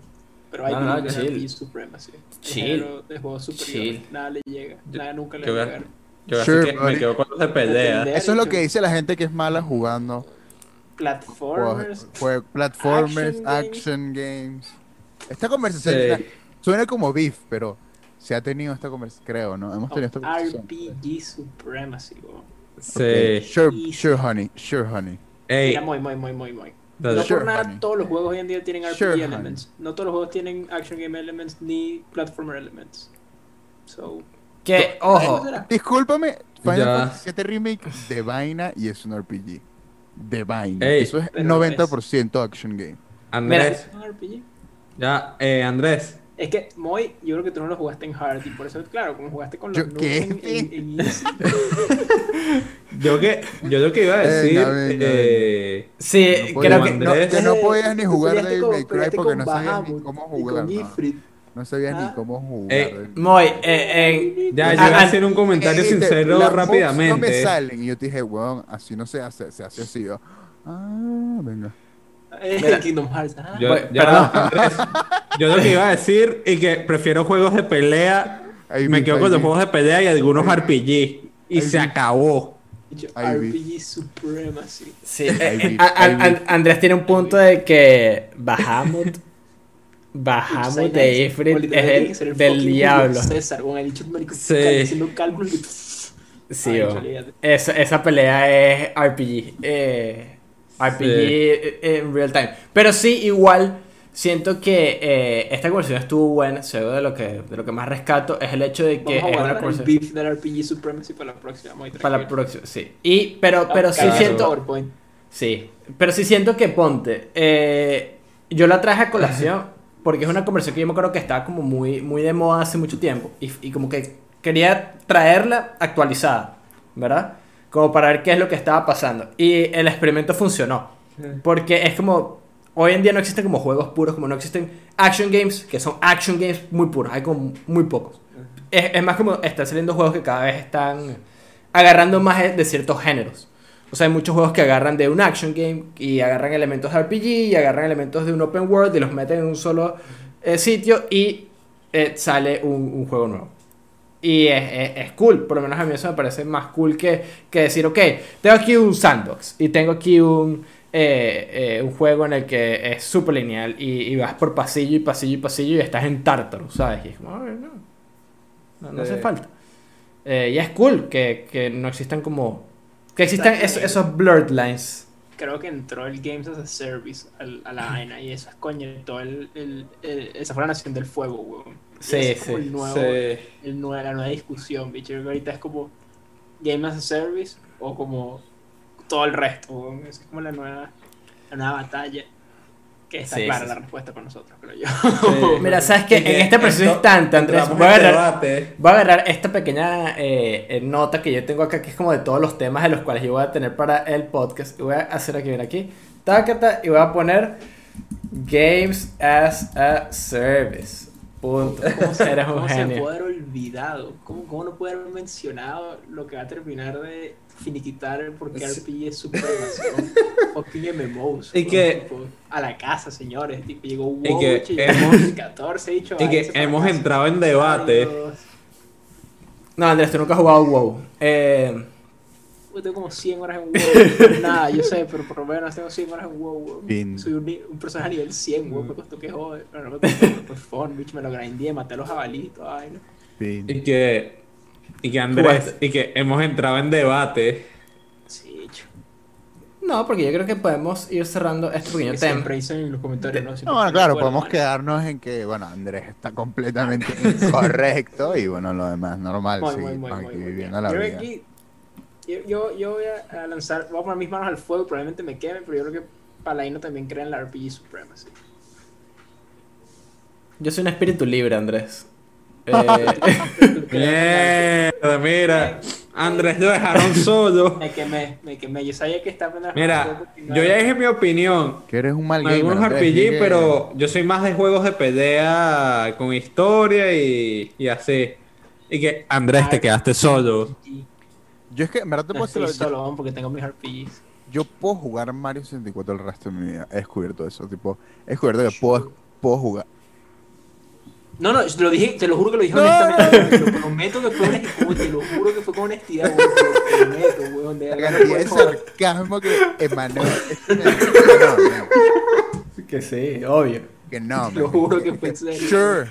[SPEAKER 2] Pero hay
[SPEAKER 1] No, no,
[SPEAKER 2] no,
[SPEAKER 1] chill.
[SPEAKER 2] RPG Supremacy.
[SPEAKER 1] Chill.
[SPEAKER 2] de juegos superiores.
[SPEAKER 1] Chill.
[SPEAKER 2] Nada le llega. Nada nunca le
[SPEAKER 3] yo
[SPEAKER 2] va a
[SPEAKER 3] voy a-
[SPEAKER 2] llegar.
[SPEAKER 3] Yo
[SPEAKER 4] Sure,
[SPEAKER 3] así que me quedo con los de pelea.
[SPEAKER 4] Eso es lo que dice la gente que es mala jugando
[SPEAKER 2] Platformers.
[SPEAKER 4] Jue- platformers,
[SPEAKER 2] Action
[SPEAKER 4] action, games. Esta conversación
[SPEAKER 3] Sí.
[SPEAKER 4] suena como beef, pero se ha tenido esta conversación, creo, ¿no? Hemos tenido esta conversación.
[SPEAKER 2] RPG Supremacy, weón.
[SPEAKER 3] Sí.
[SPEAKER 4] Sure, sure, honey, sure, honey.
[SPEAKER 3] Ey,
[SPEAKER 2] Mira, muy, muy, muy, muy, muy. No
[SPEAKER 4] Sure,
[SPEAKER 2] por nada,
[SPEAKER 4] honey.
[SPEAKER 2] todos los juegos hoy en día tienen RPG
[SPEAKER 4] Sure, honey.
[SPEAKER 2] elements. No todos los juegos tienen action game elements ni platformer elements. So,
[SPEAKER 1] Que,
[SPEAKER 2] ¿cómo
[SPEAKER 1] ojo?
[SPEAKER 4] Discúlpame, Final. Fantasy 7 Remake de vaina y es un RPG. De vaina.
[SPEAKER 3] Ey.
[SPEAKER 4] Eso es
[SPEAKER 2] Pero
[SPEAKER 4] 90% action game.
[SPEAKER 3] Andrés,
[SPEAKER 2] ¿Es un RPG?
[SPEAKER 3] ya, eh, Andrés.
[SPEAKER 2] Es que, Moy, yo creo que tú no lo jugaste en hard y por eso, claro, como jugaste con los
[SPEAKER 4] Yo- ¿qué?
[SPEAKER 2] en, en-
[SPEAKER 3] Yo que, yo lo que iba a decir,
[SPEAKER 4] Venga, venga,
[SPEAKER 3] eh,
[SPEAKER 1] sí,
[SPEAKER 4] No
[SPEAKER 1] creo que...
[SPEAKER 4] No, que no podías ni jugar Devil
[SPEAKER 2] con-
[SPEAKER 4] May Cry porque no sabías ni cómo
[SPEAKER 2] y
[SPEAKER 4] jugar.
[SPEAKER 2] con
[SPEAKER 4] No,
[SPEAKER 2] Ifrit.
[SPEAKER 4] No sabías
[SPEAKER 2] Ah.
[SPEAKER 4] ni cómo jugar.
[SPEAKER 3] Eh,
[SPEAKER 1] Moy, eh, en-
[SPEAKER 3] ya, yo iba a hacer un comentario
[SPEAKER 4] Eh,
[SPEAKER 3] sincero
[SPEAKER 4] mobs No me
[SPEAKER 3] rápidamente.
[SPEAKER 4] salen y yo te dije, weón, así no se hace, se hace así. Yo, ah, venga.
[SPEAKER 2] Eh,
[SPEAKER 1] Mira.
[SPEAKER 2] Kingdom Hearts. ah.
[SPEAKER 3] Yo,
[SPEAKER 1] Bueno, perdón.
[SPEAKER 3] Andrés, yo lo que iba a decir y que prefiero juegos de pelea, me quedo con los juegos de pelea y algunos RPG y se acabó.
[SPEAKER 2] RPG Supremacy.
[SPEAKER 1] Sí, eh, eh, a- a- Andrés tiene un punto de que Bahamut, Bahamut de Ifrit es el
[SPEAKER 2] el
[SPEAKER 1] del diablo.
[SPEAKER 2] César, con el dicho
[SPEAKER 3] Sí.
[SPEAKER 2] haciendo cálculos
[SPEAKER 1] Sí, esa, esa pelea es RPG. eh, RPG
[SPEAKER 3] Sí.
[SPEAKER 1] en real time. Pero sí, igual, siento que eh, esta conversación estuvo buena. Se ve de lo que, de lo que más rescato es el hecho de que
[SPEAKER 2] Vamos a
[SPEAKER 1] es una
[SPEAKER 2] guardar el
[SPEAKER 1] conversación
[SPEAKER 2] beef del RPG Supremacy para la próxima. muy
[SPEAKER 1] para la próxima. Sí. Y, pero, pero sí
[SPEAKER 2] Ah,
[SPEAKER 1] siento.
[SPEAKER 2] PowerPoint.
[SPEAKER 1] Sí, pero sí siento que ponte. eh, yo la traje a colación porque es una conversación que yo me acuerdo que estaba como muy, muy de moda hace mucho tiempo y, y como que quería traerla actualizada, ¿verdad? Como para ver qué es lo que estaba pasando. Y el experimento funcionó. Porque es como. Hoy en día no existen como juegos puros, como no existen action games, que son action games muy puros, hay como muy pocos. Es, es más como están saliendo juegos que cada vez están agarrando más de ciertos géneros. O sea, hay muchos juegos que agarran de un action game y agarran elementos de RPG y agarran elementos de un open world y los meten en un solo eh, sitio y eh, sale un, un juego nuevo. Y es, es- es cool, por lo menos a mí eso me parece más cool que, que decir, ok, tengo aquí un sandbox y tengo aquí un, eh, eh, un juego en el que es súper lineal y, y vas por pasillo y pasillo y pasillo y estás en Tártaro, ¿sabes? Y es como, "A no, no, no hace
[SPEAKER 3] Sí.
[SPEAKER 1] falta. Eh, y es cool que, que no existan como... Que existan
[SPEAKER 2] Está
[SPEAKER 1] esos, blurred lines.
[SPEAKER 2] Creo que entró el Games as a Service al- a la vaina y eso es coño, todo el, el- el- esa fue la nación del fuego, weón.
[SPEAKER 1] Sí,
[SPEAKER 2] es como
[SPEAKER 1] sí.
[SPEAKER 2] el nuevo,
[SPEAKER 3] Sí.
[SPEAKER 2] el nue- la nueva discusión, bicho. Yo creo que ahorita es como Game as a Service o como todo el resto, es como la nueva, la nueva batalla. Que está
[SPEAKER 1] Sí,
[SPEAKER 2] clara
[SPEAKER 1] sí,
[SPEAKER 2] la
[SPEAKER 1] sí.
[SPEAKER 2] respuesta para nosotros, creo yo.
[SPEAKER 1] Mira, ¿sabes
[SPEAKER 3] que
[SPEAKER 1] En este preciso
[SPEAKER 3] esto-
[SPEAKER 1] instante, Andrés, voy a
[SPEAKER 3] en
[SPEAKER 1] agarrar, voy a agarrar esta pequeña eh, eh, nota que yo tengo acá, que es como de todos los temas de los cuales yo voy a tener para el podcast. Y voy a hacer aquí, mira aquí, tacata, y voy a poner Games as a Service. Punto.
[SPEAKER 2] ¿Cómo se,
[SPEAKER 1] Eres un
[SPEAKER 2] cómo se puede haber olvidado? ¿Cómo, ¿Cómo no puede haber mencionado lo que va a terminar de finiquitar el por qué
[SPEAKER 3] Sí.
[SPEAKER 2] Es supremación? Fucking MMOs.
[SPEAKER 3] Y que-
[SPEAKER 2] Tipo, a la casa, señores. Tipo, llegó
[SPEAKER 3] Y
[SPEAKER 2] WoW,
[SPEAKER 3] que
[SPEAKER 2] bicho, llegó
[SPEAKER 3] hemos-
[SPEAKER 2] 2014, dicho,
[SPEAKER 3] Y que hemos entrado en debate.
[SPEAKER 1] No, Andrés, tú nunca has jugado WoW. Eh,
[SPEAKER 2] Tengo como 100 horas en WoW. Nada, yo sé, pero por lo menos tengo 100 horas en WoW.
[SPEAKER 4] Fin.
[SPEAKER 2] Soy un, un personaje a nivel 100, weón. Me costó que joder. Pero no me costó, fue fun, bicho. Me lo grindé, maté a los jabalíes y vaina.
[SPEAKER 3] Que, y que Andrés, y que hemos entrado en debate.
[SPEAKER 2] Sí, bicho.
[SPEAKER 1] no, porque yo creo que podemos ir cerrando este pequeño
[SPEAKER 2] Que
[SPEAKER 1] tema.
[SPEAKER 2] en los comentarios, ¿no?
[SPEAKER 4] No, bueno, claro, podemos
[SPEAKER 2] mano.
[SPEAKER 4] quedarnos en que, bueno, Andrés está completamente incorrecto y bueno, lo demás normal,
[SPEAKER 2] Muy,
[SPEAKER 4] sí,
[SPEAKER 2] muy, muy,
[SPEAKER 4] aquí viviendo la vida.
[SPEAKER 2] que aquí- yo, yo, yo voy a, lanzar, voy a poner mis manos al fuego, probablemente me queme, pero yo creo que Palaino también cree en la RPG Supremacy.
[SPEAKER 1] Yo soy un espíritu libre, Andrés. Eh,
[SPEAKER 3] Mierda, mira. Andrés lo dejaron solo.
[SPEAKER 2] Me quemé, me quemé. Yo sabía que estaba en la
[SPEAKER 3] Mira, yo ya dije mi opinión.
[SPEAKER 4] Que eres un mal gamer.
[SPEAKER 3] algunos RPG, pero yo soy más de juegos de pelea con historia y, y así. Y que Andrés te quedaste solo.
[SPEAKER 4] Yo es que, en verdad te puedo
[SPEAKER 2] estoy
[SPEAKER 4] decir,
[SPEAKER 2] solo, porque tengo mis RPGs.
[SPEAKER 4] yo puedo jugar Mario 64 el resto de mi vida. He descubierto eso, tipo, he descubierto que puedo, puedo jugar.
[SPEAKER 2] No, no, te lo dije, te lo juro que lo dije
[SPEAKER 4] No,
[SPEAKER 2] honestamente. Te lo prometo que fue honestidad, te lo juro que fue con honestidad, weón. Te lo prometo, weón. De
[SPEAKER 4] La
[SPEAKER 2] verdad, no joder.
[SPEAKER 4] sarcasmo que emanó. este- No, no,
[SPEAKER 1] que sí, obvio.
[SPEAKER 4] que no.
[SPEAKER 2] Te lo juro que fue en serio.
[SPEAKER 4] Sure.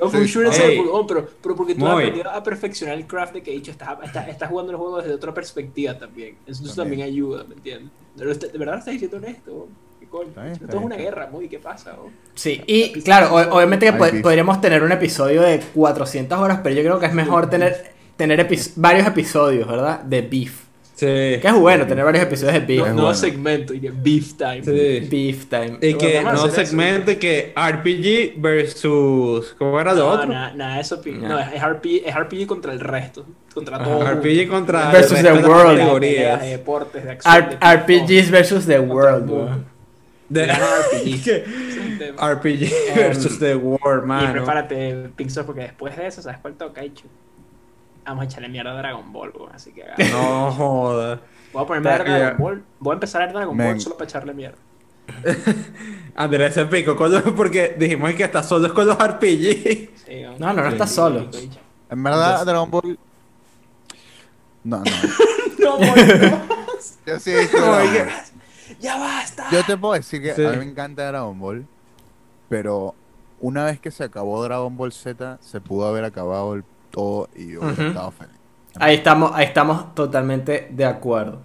[SPEAKER 2] No,
[SPEAKER 4] Sí.
[SPEAKER 2] porque- oh, pero, pero porque tú has aprendido a perfeccionar el craft de que he dicho, estás, estás, estás jugando el juego desde otra perspectiva también. Eso
[SPEAKER 4] También.
[SPEAKER 2] también ayuda, ¿me entiendes? Pero este- de verdad estás diciendo honesto, weón. ¿Qué coño.
[SPEAKER 4] Está bien, está
[SPEAKER 2] Esto es una guerra, muy, ¿qué pasa? bro?
[SPEAKER 1] Sí, y claro, o- obviamente que podríamos tener un episodio de 400 horas, pero yo creo que es mejor tener, tener epi- varios episodios, ¿verdad? De Beef.
[SPEAKER 3] Sí.
[SPEAKER 1] Que es bueno tener varios episodios de Beef.
[SPEAKER 2] No, nuevo
[SPEAKER 4] bueno.
[SPEAKER 2] segmento y que beef time.
[SPEAKER 3] Sí.
[SPEAKER 1] Beef Time.
[SPEAKER 3] Y que no
[SPEAKER 2] hacer eso.
[SPEAKER 3] segmente que RPG versus. ¿Cómo era lo
[SPEAKER 2] No,
[SPEAKER 3] otro?
[SPEAKER 2] nada, nada, eso no, es RPG, es RPG contra el resto, contra
[SPEAKER 3] Ajá,
[SPEAKER 2] todo.
[SPEAKER 3] RPG contra
[SPEAKER 1] Versus
[SPEAKER 3] el resto
[SPEAKER 1] the
[SPEAKER 3] de
[SPEAKER 1] world.
[SPEAKER 2] de
[SPEAKER 3] categorías.
[SPEAKER 2] de deportes, de acción.
[SPEAKER 1] R-
[SPEAKER 2] de
[SPEAKER 1] RPGs versus the world.
[SPEAKER 3] De-
[SPEAKER 2] RPG.
[SPEAKER 3] que-
[SPEAKER 2] Ese es un tema.
[SPEAKER 3] RPG versus the world,
[SPEAKER 2] Y
[SPEAKER 3] mano.
[SPEAKER 2] prepárate, Pixar, porque después de eso, ¿sabes cuál toca? Vamos a echarle mierda a Dragon Ball, weón, así que haga-
[SPEAKER 3] No joda.
[SPEAKER 2] Voy a ponerme a ver. Dragon Ball. Voy a empezar a ver Dragon. Ball solo para echarle mierda.
[SPEAKER 3] Andrés se picó con los- porque dijimos que está solo con los RPG.
[SPEAKER 2] Sí,
[SPEAKER 1] No, no, no estás solo.
[SPEAKER 4] En verdad, Dragon Ball. No, no.
[SPEAKER 2] No, no.
[SPEAKER 4] Yo sí Dragon.
[SPEAKER 2] ¡Ya basta!
[SPEAKER 4] Yo te puedo decir que
[SPEAKER 3] Sí.
[SPEAKER 4] a mí me encanta Dragon Ball, pero una vez que se acabó Dragon Ball Z, se pudo haber acabado el todo y yo hubiera estado feliz.
[SPEAKER 1] Ahí estamos, ahí estamos totalmente de acuerdo.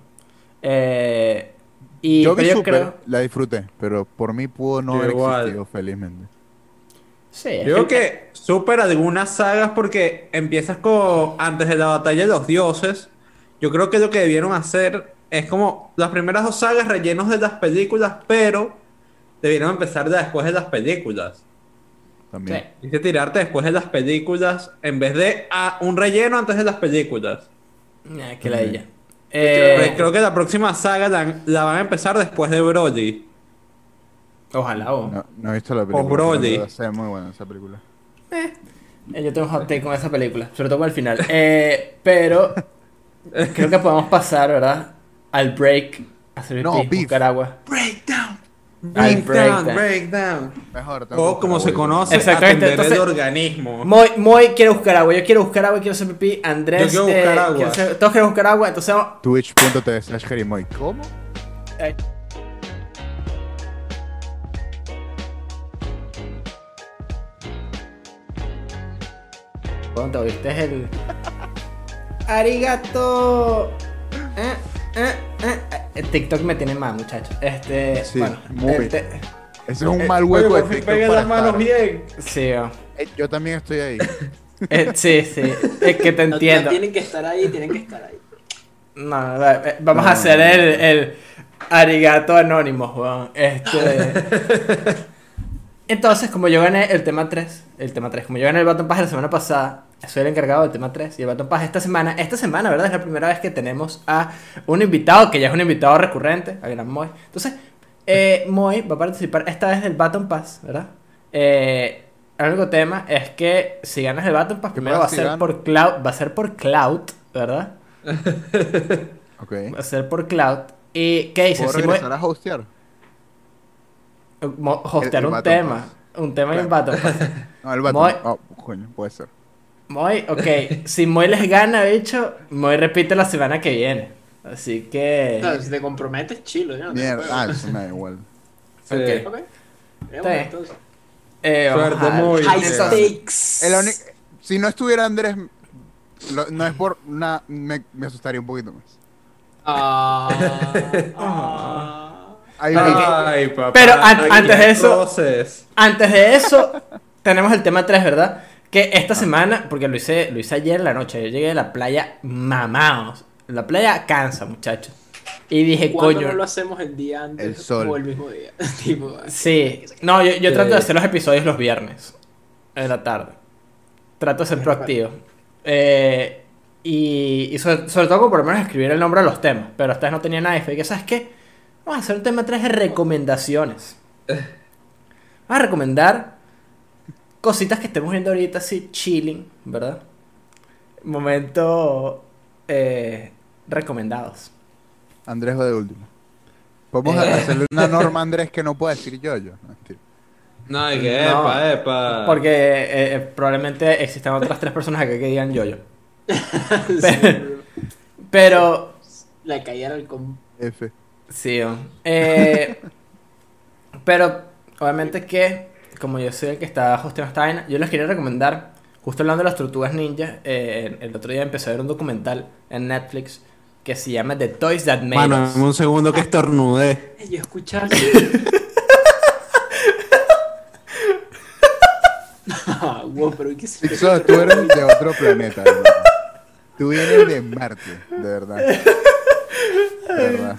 [SPEAKER 1] Eh, y
[SPEAKER 4] yo vi
[SPEAKER 1] yo
[SPEAKER 4] Super,
[SPEAKER 1] creo.
[SPEAKER 4] la disfruté, pero por mí pudo no
[SPEAKER 3] Yo
[SPEAKER 4] haber
[SPEAKER 3] igual.
[SPEAKER 4] existido felizmente.
[SPEAKER 1] Sí,
[SPEAKER 3] Yo creo que supera algunas sagas porque empiezas con antes de la batalla de los dioses. Yo creo que lo que debieron hacer es como las primeras dos sagas rellenos de las películas, pero debieron empezar de después de las películas.
[SPEAKER 4] También.
[SPEAKER 1] Sí.
[SPEAKER 3] Dice tirarte después de las películas en vez de ah, un relleno antes de las películas.
[SPEAKER 1] Ah, que la ella. Eh,
[SPEAKER 3] creo que la próxima saga la, la van a empezar después de Broly.
[SPEAKER 1] ojalá, vos.
[SPEAKER 4] No, no he visto la película.
[SPEAKER 3] Broly.
[SPEAKER 4] pero debe ser muy buena esa película.
[SPEAKER 1] Eh, yo tengo un hot take con esa película, sobre todo con el final. Eh, pero creo que podemos pasar, ¿verdad? Al break. A hacer
[SPEAKER 4] No, beef.
[SPEAKER 1] buscar agua.
[SPEAKER 3] Breakdown. Breakdown,
[SPEAKER 1] breakdown.
[SPEAKER 4] Mejor.
[SPEAKER 3] O
[SPEAKER 4] buscar
[SPEAKER 3] como se conoce,
[SPEAKER 1] Exactamente,
[SPEAKER 3] atender el
[SPEAKER 1] entonces-
[SPEAKER 3] organismo.
[SPEAKER 1] Moy, Moy quiere buscar agua, yo quiero buscar agua, quiero hacer pipí. Andrés,
[SPEAKER 3] Yo quiero buscar
[SPEAKER 1] eh,
[SPEAKER 3] agua.
[SPEAKER 1] todos queremos buscar agua, entonces vamos.
[SPEAKER 4] Twitch.tv slash Jerimoy. ¿Cómo?
[SPEAKER 1] ¿Cuándo te oíste el. Arigato. Eh, eh, eh, eh, TikTok me tiene mal, muchachos. Este.
[SPEAKER 4] Sí,
[SPEAKER 1] bueno,
[SPEAKER 4] muy.
[SPEAKER 1] el te-
[SPEAKER 4] Ese es un
[SPEAKER 1] Eh,
[SPEAKER 4] mal
[SPEAKER 3] Oye,
[SPEAKER 4] hueco de
[SPEAKER 3] fin
[SPEAKER 4] TikTok
[SPEAKER 3] las manos
[SPEAKER 4] estar.
[SPEAKER 3] bien.
[SPEAKER 1] Sí, oh.
[SPEAKER 4] Eh, Yo también estoy ahí.
[SPEAKER 1] Eh, sí, sí. Es que te
[SPEAKER 2] No,
[SPEAKER 1] entiendo.
[SPEAKER 2] tienen que estar ahí, tienen que estar ahí.
[SPEAKER 1] No, no, va- vamos
[SPEAKER 4] No,
[SPEAKER 1] a hacer el, el arigato anónimo, weón. Este. Entonces, como yo gané el tema 3, el tema 3, como yo gané el Baton Pass la semana pasada, soy el encargado del tema 3 y el Baton Pass esta semana, esta semana, ¿verdad? Es la primera vez que tenemos a un invitado, que ya es un invitado recurrente, a Gran Moy. Entonces, eh, Moy va a participar esta vez del Baton Pass, ¿verdad? Eh, el único tema es que si ganas el Baton Pass,
[SPEAKER 4] ¿Qué
[SPEAKER 1] primero va a
[SPEAKER 4] si
[SPEAKER 1] ser por Cloud, va a ser por Cloud, ¿verdad?
[SPEAKER 4] Ok.
[SPEAKER 1] Va a ser por Cloud. ¿Y qué dices?
[SPEAKER 4] ¿Puedo
[SPEAKER 1] Si
[SPEAKER 4] regresar a hostear?
[SPEAKER 1] Hostear
[SPEAKER 4] El- el
[SPEAKER 1] un tema. Un tema y un. Baton Pass.
[SPEAKER 4] No, el Baton.
[SPEAKER 1] Moy-
[SPEAKER 4] Oh, coño, puede ser.
[SPEAKER 1] Moy, ok. Si Moy les gana, bicho, Moy repite la semana que viene. Así que.
[SPEAKER 2] No, si te comprometes, chilo. yo no
[SPEAKER 4] Mierda. Ah, eso me da igual.
[SPEAKER 3] Sí.
[SPEAKER 1] Ok.
[SPEAKER 2] Ok.
[SPEAKER 1] Está
[SPEAKER 2] Veamos
[SPEAKER 1] bien.
[SPEAKER 2] entonces.
[SPEAKER 1] eh,
[SPEAKER 3] Suerte. Moy.
[SPEAKER 2] High stakes.
[SPEAKER 4] El Si no estuviera Andrés, lo- no es por una. Me, me asustaría un poquito más.
[SPEAKER 2] Ah, ah.
[SPEAKER 3] Ay, papá.
[SPEAKER 1] Pero an- antes de eso-. Antes de eso, tenemos el tema 3, ¿verdad? Que esta semana, porque lo hice, lo hice ayer en la noche, yo llegué de la playa mamados. La playa cansa, muchachos. Y dije,
[SPEAKER 2] ¿Cuándo
[SPEAKER 1] coño.
[SPEAKER 2] no lo hacemos el día antes
[SPEAKER 4] El sol.
[SPEAKER 2] o el mismo día? tipo,
[SPEAKER 1] Sí, no, yo, yo trato de hacer los episodios los viernes, en la tarde. Trato de ser proactivo. Eh, y y sobre, sobre todo, como por lo menos escribir el nombre de los temas. Pero vez no tenía nada y fue que, ¿sabes qué? Vamos a hacer un tema 3 de recomendaciones. Vamos a recomendar cositas que estemos viendo ahorita así, chilling, ¿verdad? Momento eh, recomendados.
[SPEAKER 4] Andrés va de último. Podemos
[SPEAKER 1] Eh.
[SPEAKER 4] hacerle una norma a Andrés que no pueda decir yo, yo. No, mentira.
[SPEAKER 3] No, hay que
[SPEAKER 1] No.
[SPEAKER 3] epa, epa.
[SPEAKER 1] Porque eh, probablemente existan otras tres personas acá que digan yo-yo.
[SPEAKER 2] sí,
[SPEAKER 1] Pero,
[SPEAKER 2] la caída del com...
[SPEAKER 4] F.
[SPEAKER 1] sí, oh. Eh, pero obviamente que, como yo soy el que está hosteando esta vaina, yo les quería recomendar, justo hablando de las tortugas ninja, eh, el otro día empecé a ver un documental en Netflix que se llama The Toys That Made
[SPEAKER 3] Mano,
[SPEAKER 1] Us.
[SPEAKER 3] un segundo que estornude.
[SPEAKER 2] Yo escuchaba. Ah, wow, pero ¿qué se
[SPEAKER 4] Pixo, tú eres de otro planeta. hermano. Tú vienes de Marte, de verdad. De verdad.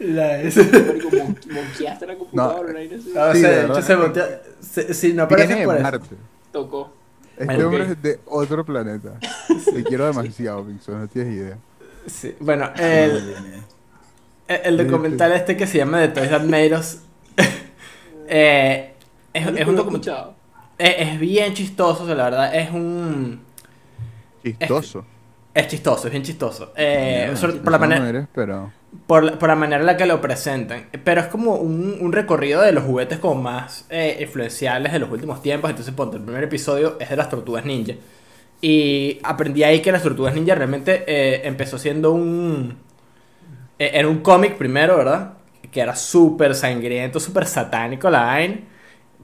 [SPEAKER 1] La-
[SPEAKER 2] Marico, mon- monqueaste la computadora,
[SPEAKER 4] No.
[SPEAKER 2] así.
[SPEAKER 1] Ah,
[SPEAKER 4] Sí,
[SPEAKER 1] se-
[SPEAKER 4] de
[SPEAKER 1] de hecho, se voltea- se- Si no aparece por.
[SPEAKER 4] Marte.
[SPEAKER 2] Tocó.
[SPEAKER 4] Este
[SPEAKER 1] Ok.
[SPEAKER 4] hombre es de otro planeta. Te quiero demasiado, Pixo, no tienes idea.
[SPEAKER 1] Sí, Bueno, el, el, documental este que se llama The Toys That Made Us eh, es, es un documental.
[SPEAKER 2] escuchado.
[SPEAKER 1] Es, es bien chistoso, o sea, la verdad, es un.
[SPEAKER 4] Chistoso.
[SPEAKER 1] Es chistoso, es bien chistoso. Eh, sobre-
[SPEAKER 4] chistoso
[SPEAKER 1] por, la
[SPEAKER 4] no
[SPEAKER 1] manera,
[SPEAKER 4] eres, pero...
[SPEAKER 1] por, la- por la manera en la que lo presentan. Pero es como un, un recorrido de los juguetes como más eh, influenciales de los últimos tiempos. Entonces, ponte, el primer episodio es de las tortugas ninja. Y aprendí ahí que las tortugas ninja realmente eh, empezó siendo un. eh, era un cómic primero, ¿verdad? Que era súper sangriento, súper satánico la vaina.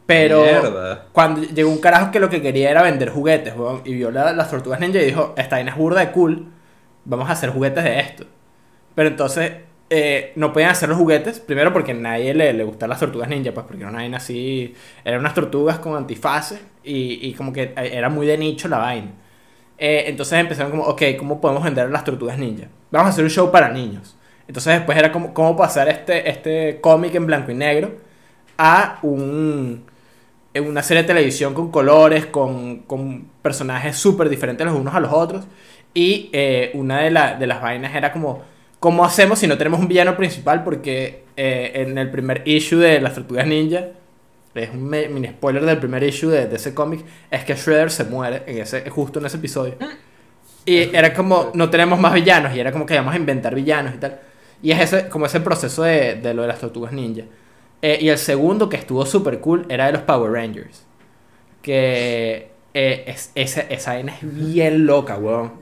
[SPEAKER 1] Pero
[SPEAKER 3] Mierda.
[SPEAKER 1] cuando llegó un carajo que lo que quería era vender juguetes, y vio la- las tortugas ninja y dijo, esta vaina es burda de cool, vamos a hacer juguetes de esto. Pero entonces eh, no podían hacer los juguetes, primero porque a nadie le, le gustaban las tortugas ninja, pues porque era una así, eran unas tortugas con antifaces y, y como que eh, era muy de nicho la vaina. Eh, entonces empezaron como, ok, ¿cómo podemos vender las tortugas ninja? Vamos a hacer un show para niños. Entonces después era como, ¿cómo pasar este, este cómic en blanco y negro a un, una serie de televisión con colores, con, con personajes súper diferentes los unos a los otros? Y una de, de las vainas era como, ¿cómo hacemos si no tenemos un villano principal? Porque eh, en el primer issue de las tortugas ninja, es un mini spoiler del primer issue de, de ese cómic, es que Shredder se muere en ese, justo en ese episodio. Y era como, no tenemos más villanos, y era como que íbamos a inventar villanos y tal. Y es ese, como ese proceso de, de lo de las tortugas ninja. Eh, y el segundo, que estuvo súper cool, era de los Power Rangers. Que eh, es, esa, esa vaina es bien loca, weón.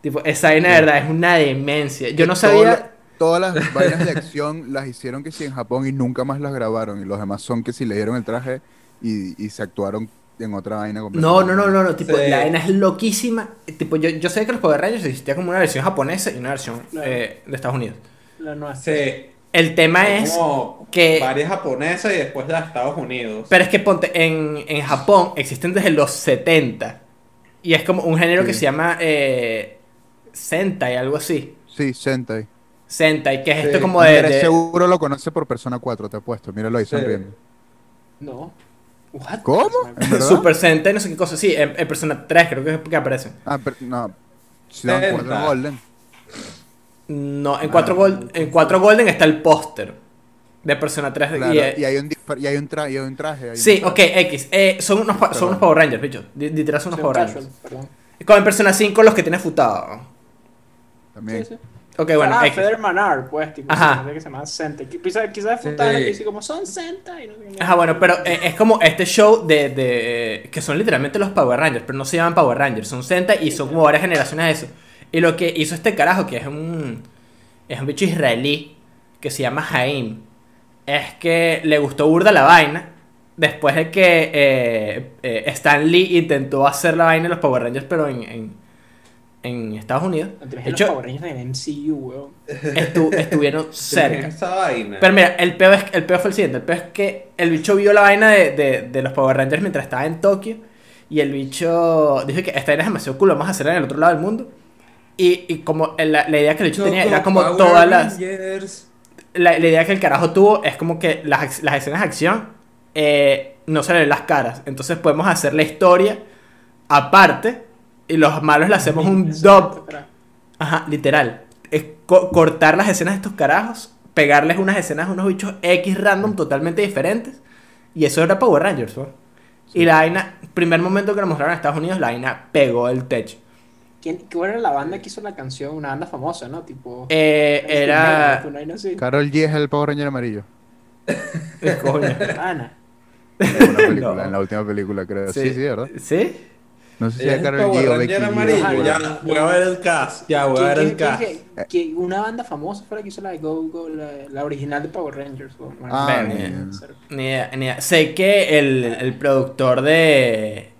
[SPEAKER 1] Tipo, esa vaina de verdad es una demencia. Yo no sabía...
[SPEAKER 4] todas las vainas de acción las hicieron que sí en Japón y nunca más las grabaron. Y los demás son que sí le dieron el traje y, y se actuaron en otra vaina
[SPEAKER 1] No,
[SPEAKER 4] completamente.
[SPEAKER 1] no, no, no, no, tipo,
[SPEAKER 3] Sí.
[SPEAKER 1] la vaina es loquísima. Tipo, yo, yo sé que los Power Rangers existía como una versión japonesa y una versión eh, de Estados Unidos.
[SPEAKER 2] La nueva.
[SPEAKER 3] Sí.
[SPEAKER 1] El tema es
[SPEAKER 3] como
[SPEAKER 1] que-
[SPEAKER 3] varias japonesas y después de Estados Unidos.
[SPEAKER 1] Pero es que ponte, en, en Japón existen desde los 70. Y es como un género que se llama eh, Sentai, algo así.
[SPEAKER 4] Sí, Sentai.
[SPEAKER 1] Sentai, que es
[SPEAKER 3] Sí.
[SPEAKER 1] esto como de... De-
[SPEAKER 4] seguro lo conoce por Persona 4, te apuesto. Míralo ahí
[SPEAKER 3] Sí.
[SPEAKER 4] sonriendo.
[SPEAKER 2] No. What?
[SPEAKER 4] ¿Cómo? ¿En?
[SPEAKER 1] Super Sentai, no sé qué cosa. Sí, en, en Persona 3 creo que es que aparecen.
[SPEAKER 4] Ah, pero no. Si no,
[SPEAKER 3] Sentai.
[SPEAKER 4] 4 Golden.
[SPEAKER 1] No, en 4 Gold, en 4 Golden está el póster de Persona 3.
[SPEAKER 4] Claro,
[SPEAKER 1] y, eh,
[SPEAKER 4] y, hay un y hay un, tra- y hay un traje. hay un
[SPEAKER 1] sí,
[SPEAKER 4] traje.
[SPEAKER 1] ok, X. Eh, son, unos, son unos Power Rangers, bicho. Literal son unos
[SPEAKER 2] un
[SPEAKER 1] Power Rangers. en Persona 5 los que tiene futado.
[SPEAKER 4] También.
[SPEAKER 2] Sí, sí.
[SPEAKER 1] Ok, bueno,
[SPEAKER 2] ah. Feder Manar, pues, tipo,
[SPEAKER 1] Ajá.
[SPEAKER 2] sí, que se llama Sentai. Quizás quizás
[SPEAKER 3] Sí.
[SPEAKER 2] Futana que dice como son Sentai. No sé.
[SPEAKER 1] Ajá, bueno, pero eh, es como este show de, de- que son literalmente los Power Rangers, pero no se llaman Power Rangers, son Sentai y son como varias generaciones de eso. Y lo que hizo este carajo, que es un es un bicho israelí que se llama Jaim, es que le gustó burda la vaina después de que eh, eh, Stan Lee intentó hacer la vaina de los Power Rangers, pero en, en, en Estados Unidos.
[SPEAKER 2] No te
[SPEAKER 1] De
[SPEAKER 2] imaginas los
[SPEAKER 1] hecho,
[SPEAKER 2] Power Rangers en MCU, weón.
[SPEAKER 1] estu- estuvieron cerca.
[SPEAKER 3] Esa vaina.
[SPEAKER 1] Pero mira, el peor, es, el peor fue el siguiente. El peor es que el bicho vio la vaina de, de, de los Power Rangers mientras estaba en Tokio. Y el bicho dijo que esta vaina es demasiado cool, vamos a hacerla en el otro lado del mundo. Y, y como la, la idea que el bicho tenía era como
[SPEAKER 3] Power
[SPEAKER 1] todas las... La, la idea que el carajo tuvo es como que las, las escenas de acción eh, no se le ven las caras. Entonces podemos hacer la historia aparte y los malos le hacemos un dub. Ajá, literal. Es co- cortar las escenas de estos carajos, pegarles unas escenas a unos bichos X random totalmente diferentes. Y eso era Power Rangers, ¿no? Y la vaina, primer momento que lo mostraron en Estados Unidos, la vaina pegó el techo.
[SPEAKER 2] ¿Quién, ¿Cuál era la banda que hizo la canción? Una banda famosa, ¿no? Tipo.
[SPEAKER 1] Eh, era.
[SPEAKER 4] Carol G es el Power Ranger amarillo.
[SPEAKER 1] Coño.
[SPEAKER 2] Ana.
[SPEAKER 4] En una película,
[SPEAKER 1] No.
[SPEAKER 4] en la última película, creo. Sí, sí, ¿verdad?
[SPEAKER 1] ¿Sí?
[SPEAKER 4] No sé si es Carol G o Becky
[SPEAKER 3] Ya, voy a ver el cast. Ya, voy a ver
[SPEAKER 2] ¿Quién-
[SPEAKER 3] el cast.
[SPEAKER 2] quién- una banda famosa fue la que hizo la de Go Go, la, la original de Power Rangers.
[SPEAKER 4] Ah, ni.
[SPEAKER 1] Sé que el, el productor de.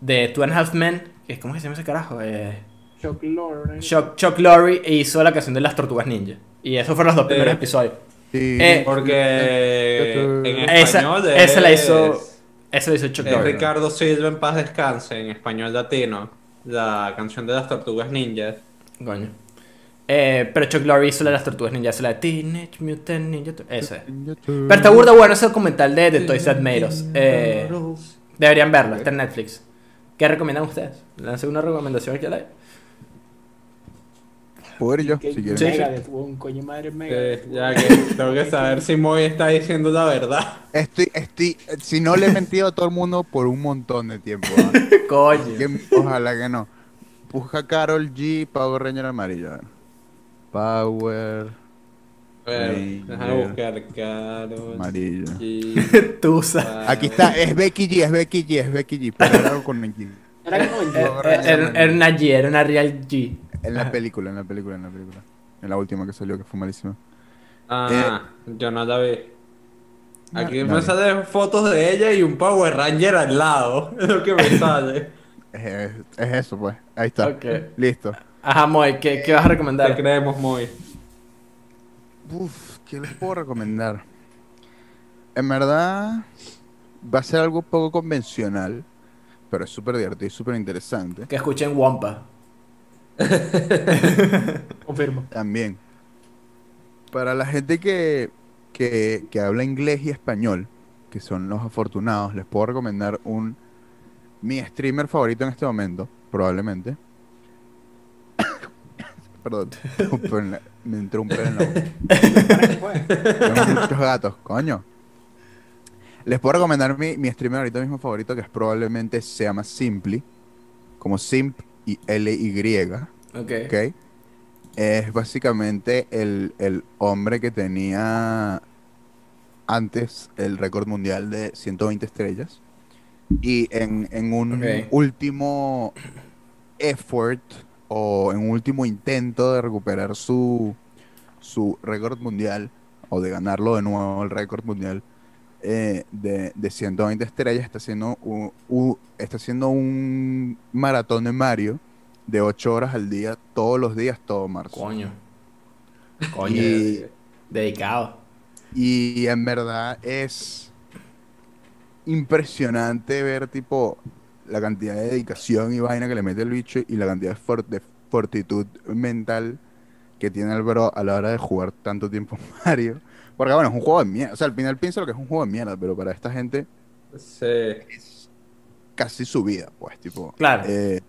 [SPEAKER 1] de Two and a Half Men, que- ¿cómo que se llama ese carajo? Eh,
[SPEAKER 2] Chuck Lorre.
[SPEAKER 1] Chuck, Chuck Lorre hizo la canción de las tortugas ninja. Y esos fueron los dos primeros episodios.
[SPEAKER 4] Sí.
[SPEAKER 1] Eh,
[SPEAKER 3] Porque en
[SPEAKER 1] Esa,
[SPEAKER 3] español
[SPEAKER 1] esa la hizo. Esa la hizo Chuck
[SPEAKER 3] es
[SPEAKER 1] Lorre.
[SPEAKER 3] Ricardo Silva en paz descanse en español latino. La canción de las tortugas ninjas.
[SPEAKER 1] Coño. Eh, pero Chuck Lorre hizo la de las tortugas ninja. Esa la de Teenage Mutant Ninja Esa es. Pero está burda bueno ese documental de, de Toys That Made Us. Eh, deberían verlo, está en Netflix. ¿Qué recomiendan ustedes? Lancé una recomendación aquí al aire.
[SPEAKER 4] Puedo ir yo, si quieren.
[SPEAKER 1] Sí, sí.
[SPEAKER 2] Megadeth, un coño madre Megadeth.
[SPEAKER 3] Ya que tengo que saber si Moy está diciendo la verdad.
[SPEAKER 4] Estoy, estoy, si no le he mentido a todo el mundo por un montón de tiempo. ¿ah?
[SPEAKER 1] Coño.
[SPEAKER 4] Que- ojalá que no. Busca Carol G, Power Ranger amarillo. Power
[SPEAKER 3] Bueno,
[SPEAKER 4] Ranger
[SPEAKER 3] déjame buscar Carol.
[SPEAKER 4] amarillo.
[SPEAKER 3] G,
[SPEAKER 1] Tusa.
[SPEAKER 4] Aquí está, es Becky G, es Becky G, es Becky G. Pero G.
[SPEAKER 2] Era como yo.
[SPEAKER 1] Era era una G, era una Real G.
[SPEAKER 4] En la película, en la película, en la película. En la última que salió, que fue malísima.
[SPEAKER 3] Ah, yo no la vi. Aquí
[SPEAKER 4] No,
[SPEAKER 3] me
[SPEAKER 4] no.
[SPEAKER 3] salen fotos de ella y un Power Ranger al lado. Es lo que me sale.
[SPEAKER 4] Es, es eso, pues. Ahí está. Listo.
[SPEAKER 1] Ajá, Moy, ¿qué, qué vas a
[SPEAKER 3] Te
[SPEAKER 1] recomendar?
[SPEAKER 3] creemos, Moy.
[SPEAKER 4] Uf, ¿qué les puedo recomendar? En verdad, va a ser algo poco convencional, pero es súper divertido y súper interesante.
[SPEAKER 1] Que escuchen Wampa.
[SPEAKER 2] Confirmo.
[SPEAKER 4] También. Para la gente que, que, que habla inglés y español, que son los afortunados, les puedo recomendar un mi streamer favorito en este momento, probablemente. Perdón, me entró un pelo en la boca. Muchos gatos, coño. Les puedo recomendar mi, mi streamer ahorita mismo favorito, que es probablemente se llama Simply, como Simp y L-Y. Es básicamente el, el hombre que tenía antes el récord mundial de 120 estrellas. Y en, en un último effort o en un último intento de recuperar su, su récord mundial o de ganarlo de nuevo el récord mundial eh, de, de 120 estrellas, está haciendo un, un- está haciendo un maratón de Mario de 8 horas al día, todos los días, todo marzo.
[SPEAKER 1] Coño. Coño.
[SPEAKER 4] Y,
[SPEAKER 1] Dedicado.
[SPEAKER 4] y en verdad es impresionante ver tipo la cantidad de dedicación y vaina que le mete el bicho y la cantidad de, for- de fortitud mental que tiene el bro a la hora de jugar tanto tiempo Mario. Porque bueno, es un juego de mierda. O sea, al final pienso lo que es un juego de mierda, pero para esta gente
[SPEAKER 3] Sí.
[SPEAKER 4] es casi su vida, pues, tipo.
[SPEAKER 1] Claro.
[SPEAKER 4] eh,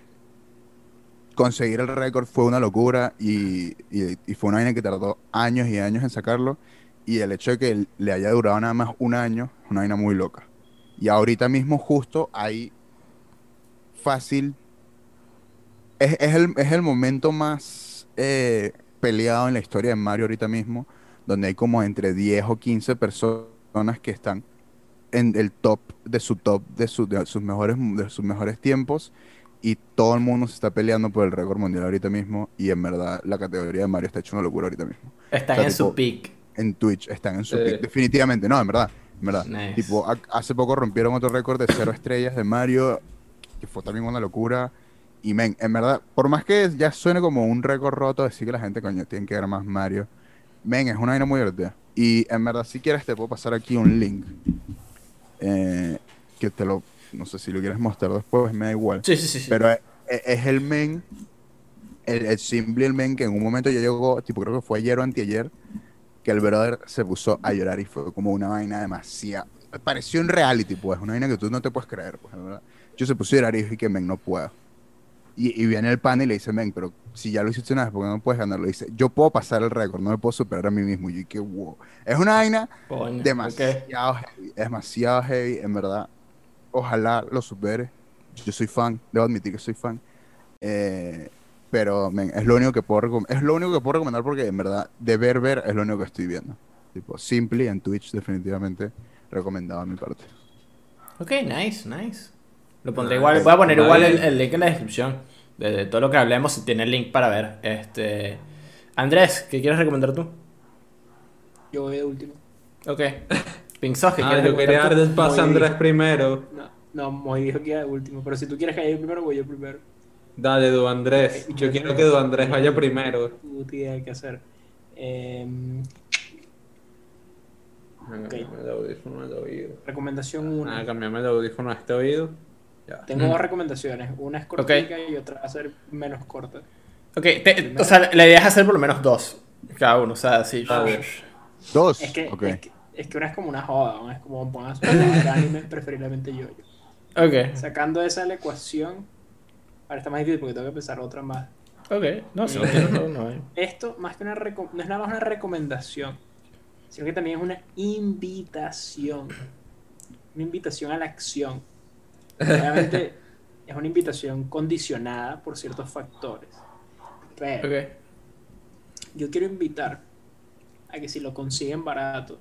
[SPEAKER 4] conseguir el récord fue una locura y, y- y fue una vaina que tardó años y años en sacarlo. Y el hecho de que le haya durado nada más un año es una vaina muy loca. Y ahorita mismo, justo hay fácil. Es, es el, es el momento más eh, peleado en la historia de Mario ahorita mismo, donde hay como entre 10 o 15 personas que están en el top de su top de, su- de sus mejores de sus mejores tiempos y todo el mundo se está peleando por el récord mundial ahorita mismo y en verdad la categoría de Mario está hecho una locura ahorita mismo.
[SPEAKER 1] Están
[SPEAKER 4] o sea,
[SPEAKER 1] en su
[SPEAKER 4] tipo,
[SPEAKER 1] peak.
[SPEAKER 4] En Twitch están en su pick, definitivamente, no, en verdad, en verdad.
[SPEAKER 1] Nice.
[SPEAKER 4] Tipo, ha- hace poco rompieron otro récord de cero estrellas de Mario que fue también una locura y men, en verdad, por más que ya suene como un récord roto decir que la gente coño tiene que ver más Mario, men, es una vaina muy divertida. Y en verdad, si quieres te puedo pasar aquí un link eh, que te lo, no sé si lo quieres mostrar después, me da igual.
[SPEAKER 1] Sí, sí, sí.
[SPEAKER 4] Pero es, es el men, el, el simple el men que en un momento ya llegó, tipo creo que fue ayer o anteayer, que el brother se puso a llorar y fue como una vaina demasiado, pareció un reality, pues, una vaina que tú no te puedes creer, pues, verdad. Yo se puso a llorar y dije que men, no puedo. Y, y viene el pan y le dice, men, pero si ya lo hiciste una vez, ¿por qué no puedes ganarlo? dice, yo puedo pasar el récord, no me puedo superar a mí mismo. Y que wow. Es una vaina
[SPEAKER 1] Coño.
[SPEAKER 4] demasiado heavy, es demasiado heavy, en verdad. Ojalá lo supere. Yo soy fan, debo admitir que soy fan. Eh, pero es lo único que puedo recom- es lo único que puedo recomendar porque en verdad de ver ver es lo único que estoy viendo. Tipo, Simply en Twitch definitivamente recomendado a mi parte.
[SPEAKER 1] Ok, nice, nice. Lo pondré igual. Voy a poner igual el link en la descripción. De, de todo lo que hablemos, tiene el link para ver. Este. Andrés, ¿qué quieres recomendar tú?
[SPEAKER 2] Yo voy de último.
[SPEAKER 1] Ok. Pink ¿qué
[SPEAKER 3] Ah,
[SPEAKER 1] quieres
[SPEAKER 3] yo quería dar
[SPEAKER 1] tú?
[SPEAKER 3] el paso a Andrés primero.
[SPEAKER 2] No, no, Moy dijo que iba de último. Pero si tú quieres que haya yo primero, voy yo primero.
[SPEAKER 3] Dale, Du Andrés. Yo
[SPEAKER 2] yo
[SPEAKER 3] quiero que Du Andrés vaya primero.
[SPEAKER 2] Puta idea qué hacer. Em,
[SPEAKER 3] Venga,
[SPEAKER 2] Ok.
[SPEAKER 3] cambiame el audífono al oído.
[SPEAKER 2] recomendación 1.
[SPEAKER 3] Ah, cambiame el audífono a este oído. Ya.
[SPEAKER 2] Tengo
[SPEAKER 1] Mm.
[SPEAKER 2] dos recomendaciones. Una es cortica y otra va a ser menos corta.
[SPEAKER 1] Ok, te- o sea, la idea es hacer por lo menos dos. Cada uno, o sea, así.
[SPEAKER 3] Dale.
[SPEAKER 4] Dos.
[SPEAKER 2] Es que, es que, es que una es como una joda, una es como pongas anime, preferiblemente yo.
[SPEAKER 1] Ok,
[SPEAKER 2] Sacando esa de la ecuación, ahora está más difícil porque tengo que pensar otra más.
[SPEAKER 1] ok. No, si no.
[SPEAKER 2] Esto, más que una no es nada más una recomendación, sino que también es una invitación. Una invitación a la acción. Obviamente es una invitación condicionada por ciertos factores. Pero
[SPEAKER 1] Ok.
[SPEAKER 2] yo quiero invitar a que si lo consiguen barato,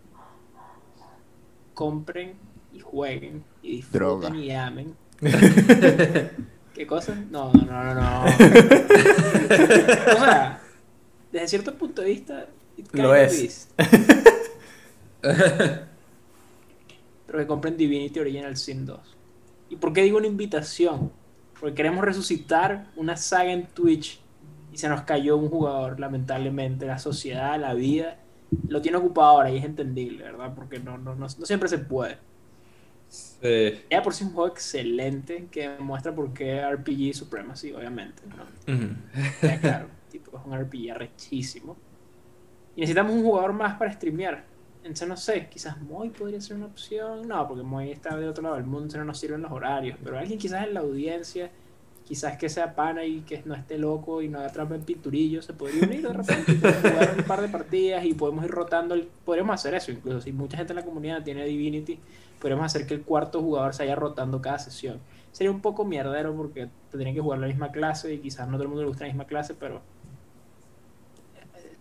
[SPEAKER 2] compren y jueguen y disfruten
[SPEAKER 4] Droga.
[SPEAKER 2] y amen. ¿Qué cosa? No, no, no, no, no. o sea, desde cierto punto de vista,
[SPEAKER 1] Lo es.
[SPEAKER 2] Pero que compren Divinity Original Sin 2. ¿Y por qué digo una invitación? Porque queremos resucitar una saga en Twitch y se nos cayó un jugador, lamentablemente. La sociedad, la vida, lo tiene ocupado ahora y es entendible, ¿verdad? Porque no, no, no, no siempre se puede.
[SPEAKER 3] Sí.
[SPEAKER 2] Ya por sí es un juego excelente que demuestra por qué RPG Supremacy, obviamente. Ya, claro, tipo, es un RPG arrechísimo. Y necesitamos un jugador más para streamear. Entonces, no sé, quizás Moy podría ser una opción. No, porque Moy está del otro lado del mundo, no nos sirven los horarios. Pero alguien quizás en la audiencia, quizás que sea pana y que no esté loco y no haga trampa en pinturillo, se podría unir de repente. jugar un par de partidas y podemos ir rotando. El... Podríamos hacer eso incluso. Si mucha gente en la comunidad tiene Divinity, podríamos hacer que el cuarto jugador se vaya rotando cada sesión. Sería un poco mierdero porque tendrían que jugar la misma clase y quizás no todo el mundo le gusta la misma clase, pero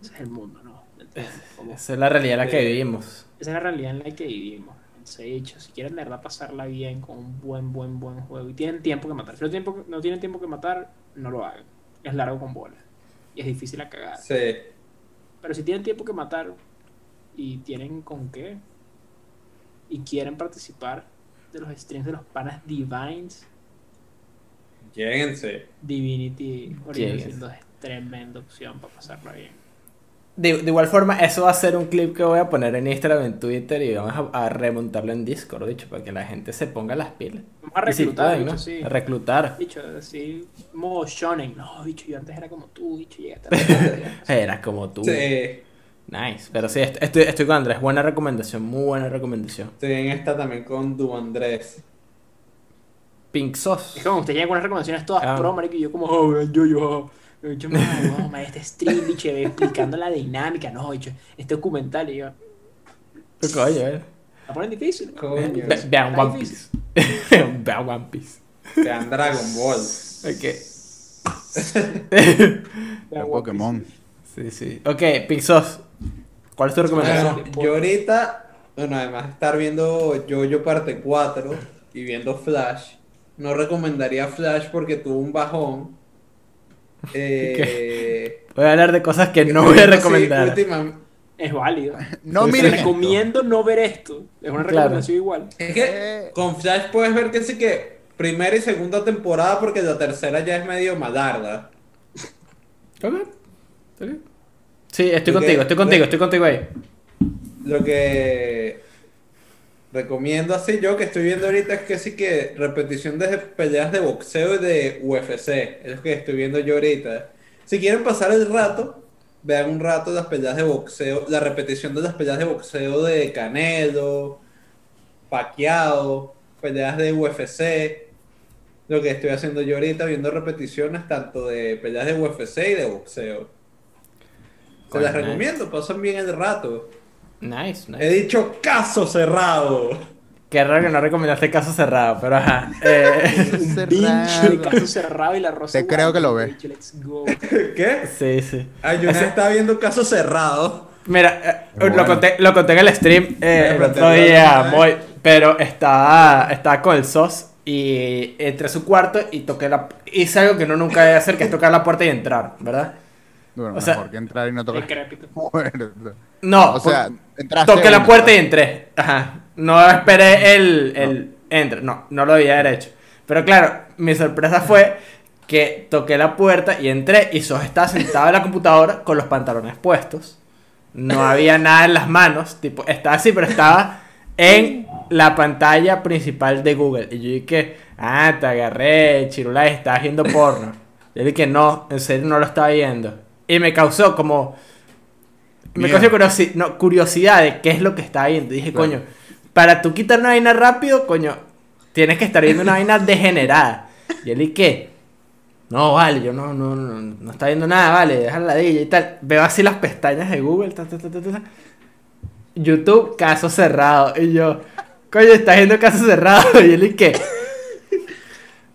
[SPEAKER 2] ese es el mundo, ¿no?
[SPEAKER 1] Esa es la realidad en la que vivimos.
[SPEAKER 2] esa es la realidad en la que vivimos. Se ha dicho, si quieren de verdad pasarla bien con un buen, buen, buen juego y tienen tiempo que matar. Si no tienen tiempo, no tienen tiempo que matar, no lo hagan. Es largo con bola. Y es difícil a cagar.
[SPEAKER 3] Sí.
[SPEAKER 2] Pero si tienen tiempo que matar y tienen con qué y quieren participar de los streams de los panas Divines,
[SPEAKER 3] Lléguense.
[SPEAKER 2] Divinity Original
[SPEAKER 1] Lleguen.
[SPEAKER 2] Sin 2 es tremenda opción para pasarla bien.
[SPEAKER 1] De, de igual forma, eso va a ser un clip que voy a poner en Instagram, en Twitter y vamos a, a remontarlo en Discord, dicho, para que la gente se ponga las pilas.
[SPEAKER 2] Vamos a
[SPEAKER 1] si
[SPEAKER 2] reclutar,
[SPEAKER 1] pueden, ¿no?
[SPEAKER 2] sí.
[SPEAKER 1] A reclutar.
[SPEAKER 2] Bicho, así, modo shonen. No, bicho, yo antes era como tú, bicho, llegaste a la
[SPEAKER 1] Era como tú.
[SPEAKER 3] Sí.
[SPEAKER 1] Nice. Pero sí, est- estoy, estoy con Andrés. Buena recomendación, muy buena recomendación.
[SPEAKER 3] Estoy en esta también con Du Andrés.
[SPEAKER 1] Pink Sauce.
[SPEAKER 2] Es como usted llega con unas recomendaciones todas
[SPEAKER 1] Ah.
[SPEAKER 2] pro, marico, y yo como, oh, yo, yo, yo, man, no, man, este stream, bicho, explicando la dinámica, no, bicho, este documental, y yo,
[SPEAKER 1] ¿Qué coño, eh?
[SPEAKER 2] la ponen difícil.
[SPEAKER 3] Coño.
[SPEAKER 1] Ve- Vean One. Piece. Vean One Piece.
[SPEAKER 3] Vean Dragon Ball.
[SPEAKER 1] Ok.
[SPEAKER 2] Vean
[SPEAKER 4] Pokémon.
[SPEAKER 1] Sí, sí. Ok, Sauce. ¿Cuál es tu recomendación?
[SPEAKER 3] Bueno, yo ahorita, bueno, además de estar viendo Jojo parte 4 y viendo Flash, no recomendaría Flash porque tuvo un bajón. Eh,
[SPEAKER 1] Voy a hablar de cosas que no voy a
[SPEAKER 3] sí,
[SPEAKER 1] recomendar.
[SPEAKER 3] última-
[SPEAKER 2] Es válido.
[SPEAKER 4] No
[SPEAKER 1] Sí,
[SPEAKER 4] miren
[SPEAKER 1] sí.
[SPEAKER 4] esto.
[SPEAKER 2] Recomiendo no ver esto. Es una
[SPEAKER 1] Claro.
[SPEAKER 2] recomendación igual.
[SPEAKER 3] Es que
[SPEAKER 4] Eh.
[SPEAKER 3] con Flash puedes ver que sí que primera y segunda temporada porque la tercera ya es medio malarda.
[SPEAKER 1] Ok. Ok. Sí, estoy contigo, estoy contigo, estoy contigo ahí.
[SPEAKER 3] Lo que recomiendo así yo que estoy viendo ahorita es que sí que repetición de peleas de boxeo y de UFC. Es lo que estoy viendo yo ahorita. Si quieren pasar el rato, vean un rato las peleas de boxeo, la repetición de las peleas de boxeo de Canelo, Pacquiao, peleas de UFC. Lo que estoy haciendo yo ahorita, viendo repeticiones tanto de peleas de UFC y de boxeo. Se las
[SPEAKER 1] nice.
[SPEAKER 3] recomiendo, pasan bien el rato.
[SPEAKER 1] Nice,
[SPEAKER 3] He
[SPEAKER 1] nice.
[SPEAKER 3] dicho caso cerrado.
[SPEAKER 1] Qué raro que no recomendaste caso cerrado, pero ajá. Eh,
[SPEAKER 2] Un
[SPEAKER 4] Cerrado.
[SPEAKER 2] caso cerrado y la rosa.
[SPEAKER 4] Te creo que lo ve.
[SPEAKER 3] ¿Qué?
[SPEAKER 1] sí, sí.
[SPEAKER 3] Ah, yo
[SPEAKER 1] Ese-
[SPEAKER 3] estaba viendo caso cerrado.
[SPEAKER 1] Mira, eh,
[SPEAKER 4] Bueno.
[SPEAKER 1] lo, conté, lo conté en el stream eh, el
[SPEAKER 3] Pero
[SPEAKER 1] otro
[SPEAKER 3] te-
[SPEAKER 1] día, muy- pero estaba, estaba con el SOS y entré a su cuarto y toqué la... Hice algo que no nunca debe hacer, que es tocar la puerta y entrar, ¿verdad?
[SPEAKER 4] Bueno,
[SPEAKER 1] O sea-
[SPEAKER 4] mejor que entrar y no tocar. Bueno,
[SPEAKER 1] No,
[SPEAKER 4] o sea, entraste.
[SPEAKER 1] toqué la puerta y entré. Ajá. No esperé el, el entre. No, no lo haber hecho. Pero claro, mi sorpresa fue que toqué la puerta y entré y Sos estaba sentado en la computadora con los pantalones puestos. No había nada en las manos, tipo, estaba así, pero estaba en la pantalla principal de Google. Y yo dije, ah, te agarré, chirula, estás viendo porno. Yo dije, no, en serio no lo estaba viendo. Y me causó como... Me
[SPEAKER 4] Miedo.
[SPEAKER 1] causó curiosi- no, curiosidad de qué es lo que estaba viendo. Y dije,
[SPEAKER 4] Claro.
[SPEAKER 1] coño, para tú quitar una vaina rápido, coño, tienes que estar viendo una vaina degenerada. Y él, ¿y qué? No, vale, yo no, no, no, no está viendo nada, vale, déjala de ella y tal. Veo así las pestañas de Google, ta, ta, ta. YouTube, caso cerrado. Y yo, coño, estás viendo caso cerrado. Y él, ¿y qué?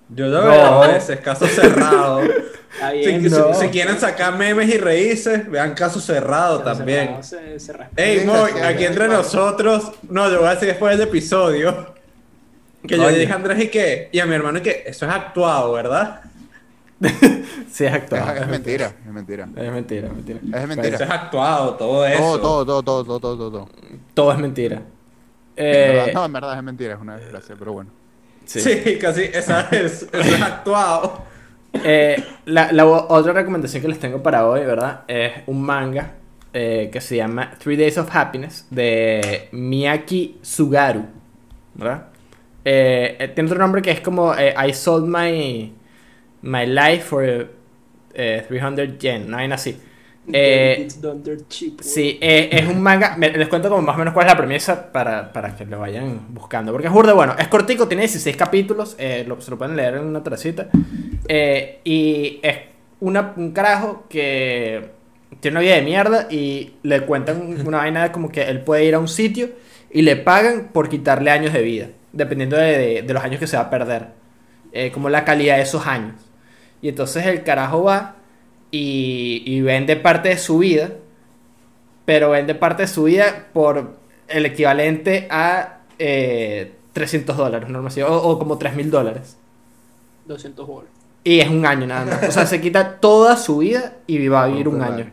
[SPEAKER 3] Yo
[SPEAKER 1] No.
[SPEAKER 3] veo a veces, caso cerrado. Si,
[SPEAKER 2] bien,
[SPEAKER 3] si-
[SPEAKER 1] no.
[SPEAKER 3] si quieren sacar memes y reírse, vean caso cerrado
[SPEAKER 2] se-
[SPEAKER 3] también.
[SPEAKER 2] Se.
[SPEAKER 3] Ey, Moy, aquí entre nosotros, no, yo voy a decir después del episodio, que yo le dije a Andrés y que, y a mi hermano y que, eso es actuado, ¿verdad?
[SPEAKER 1] Sí, es actual.
[SPEAKER 4] Es, es mentira, es mentira.
[SPEAKER 1] Es mentira, mentira.
[SPEAKER 4] Es mentira.
[SPEAKER 3] Eso es actuado, todo eso.
[SPEAKER 4] Todo, todo, todo, todo, todo, todo, todo. todo.
[SPEAKER 1] Todo es mentira.
[SPEAKER 4] En
[SPEAKER 1] Eh,
[SPEAKER 4] verdad, no, en verdad es mentira, es una desgracia, pero bueno.
[SPEAKER 1] sí.
[SPEAKER 3] Sí, casi, esa es, eso es actuado.
[SPEAKER 1] Eh, la, la otra recomendación que les tengo para hoy, ¿verdad? Es un manga eh, que se llama Three Days of Happiness de Miyaki Sugaru, ¿verdad? Eh, tiene otro nombre que es como I sold my, my life for eh, 300 yen, una vaina así. Eh. Sí, eh, es un manga. me- les cuento como más o menos cuál es la premisa para, para que lo vayan buscando. Porque es burda, bueno, es cortico, tiene 16 capítulos. eh, lo- se lo pueden leer en una tracita. y es una, un carajo que tiene una vida de mierda y le cuentan una vaina de como que él puede ir a un sitio y le pagan por quitarle años de vida. Dependiendo de, de- de los años que se va a perder. como la calidad de esos años. Y entonces el carajo va y, y vende parte de su vida, pero vende parte de su vida por el equivalente a eh, 300 dólares, así, o, o como 3 mil dólares.
[SPEAKER 2] 200 bolas.
[SPEAKER 1] Y es un año nada más. O sea, se quita toda su vida y va a vivir un año.
[SPEAKER 4] nada.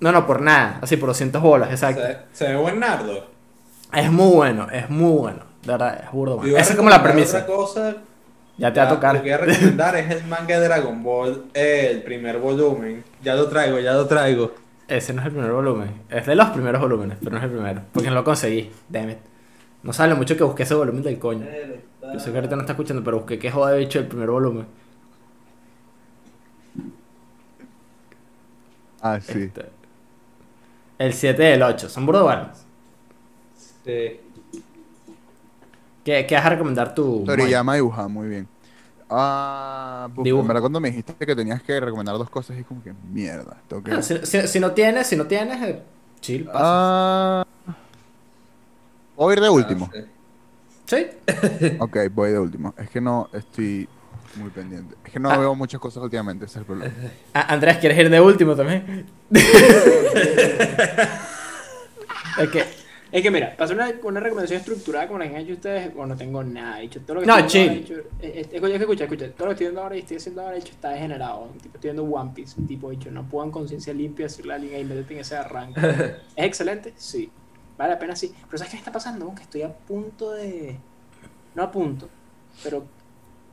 [SPEAKER 1] No, no, por nada. Así, por 200 bolas, exacto.
[SPEAKER 3] Se, se ve buen nardo.
[SPEAKER 1] Es muy bueno, es muy bueno. De verdad, es burdo bueno. Esa es como la premisa.
[SPEAKER 3] Otra cosa
[SPEAKER 1] Ya te va a tocar.
[SPEAKER 3] Lo que voy a recomendar es el manga de Dragon Ball, el primer volumen. Ya lo traigo, ya lo traigo.
[SPEAKER 1] Ese no es el primer volumen. Es de los primeros volúmenes, pero no es el primero. Porque no lo conseguí. Damn it. No sabe lo mucho que busqué ese volumen del coño. Yo sé que ahorita no está escuchando, pero busqué que joda bicho el primer volumen.
[SPEAKER 4] Ah, sí.
[SPEAKER 1] Este, el 7 y el 8. Son burdo buenos.
[SPEAKER 3] Sí.
[SPEAKER 1] ¿Qué, qué vas a recomendar tú?
[SPEAKER 4] Toriyama dibuja muy bien. Ah, en verdad cuando me dijiste que tenías que recomendar dos cosas, es como que mierda. Tengo que...
[SPEAKER 1] Moy? Ah, si, si- si no tienes, si no tienes, eh, chill, pasa.
[SPEAKER 4] Ah, voy a ir de último.
[SPEAKER 3] Ah, sí.
[SPEAKER 1] Sí.
[SPEAKER 4] Ok, voy de último. Es que no estoy muy pendiente. Es que no
[SPEAKER 1] Ah.
[SPEAKER 4] veo muchas cosas últimamente, ese es el problema.
[SPEAKER 1] Ah, Andrés, ¿quieres ir de último también? es que,
[SPEAKER 2] Es que mira, para hacer una, una recomendación estructurada como la que han hecho ustedes, bueno, no tengo nada hecho. Todo lo que
[SPEAKER 1] No,
[SPEAKER 2] estoy
[SPEAKER 1] chill.
[SPEAKER 2] ahora, hecho, es, es- es que escucha, escucha, todo lo que estoy viendo ahora y estoy haciendo ahora hecho está degenerado. Tipo, estoy viendo One Piece, tipo hecho, no puedan conciencia limpia decirle a alguien ahí, métete en ese arranque. ¿Es excelente? Sí. Vale la pena, sí. Pero ¿sabes qué me está pasando? Que estoy a punto de... No a punto, pero,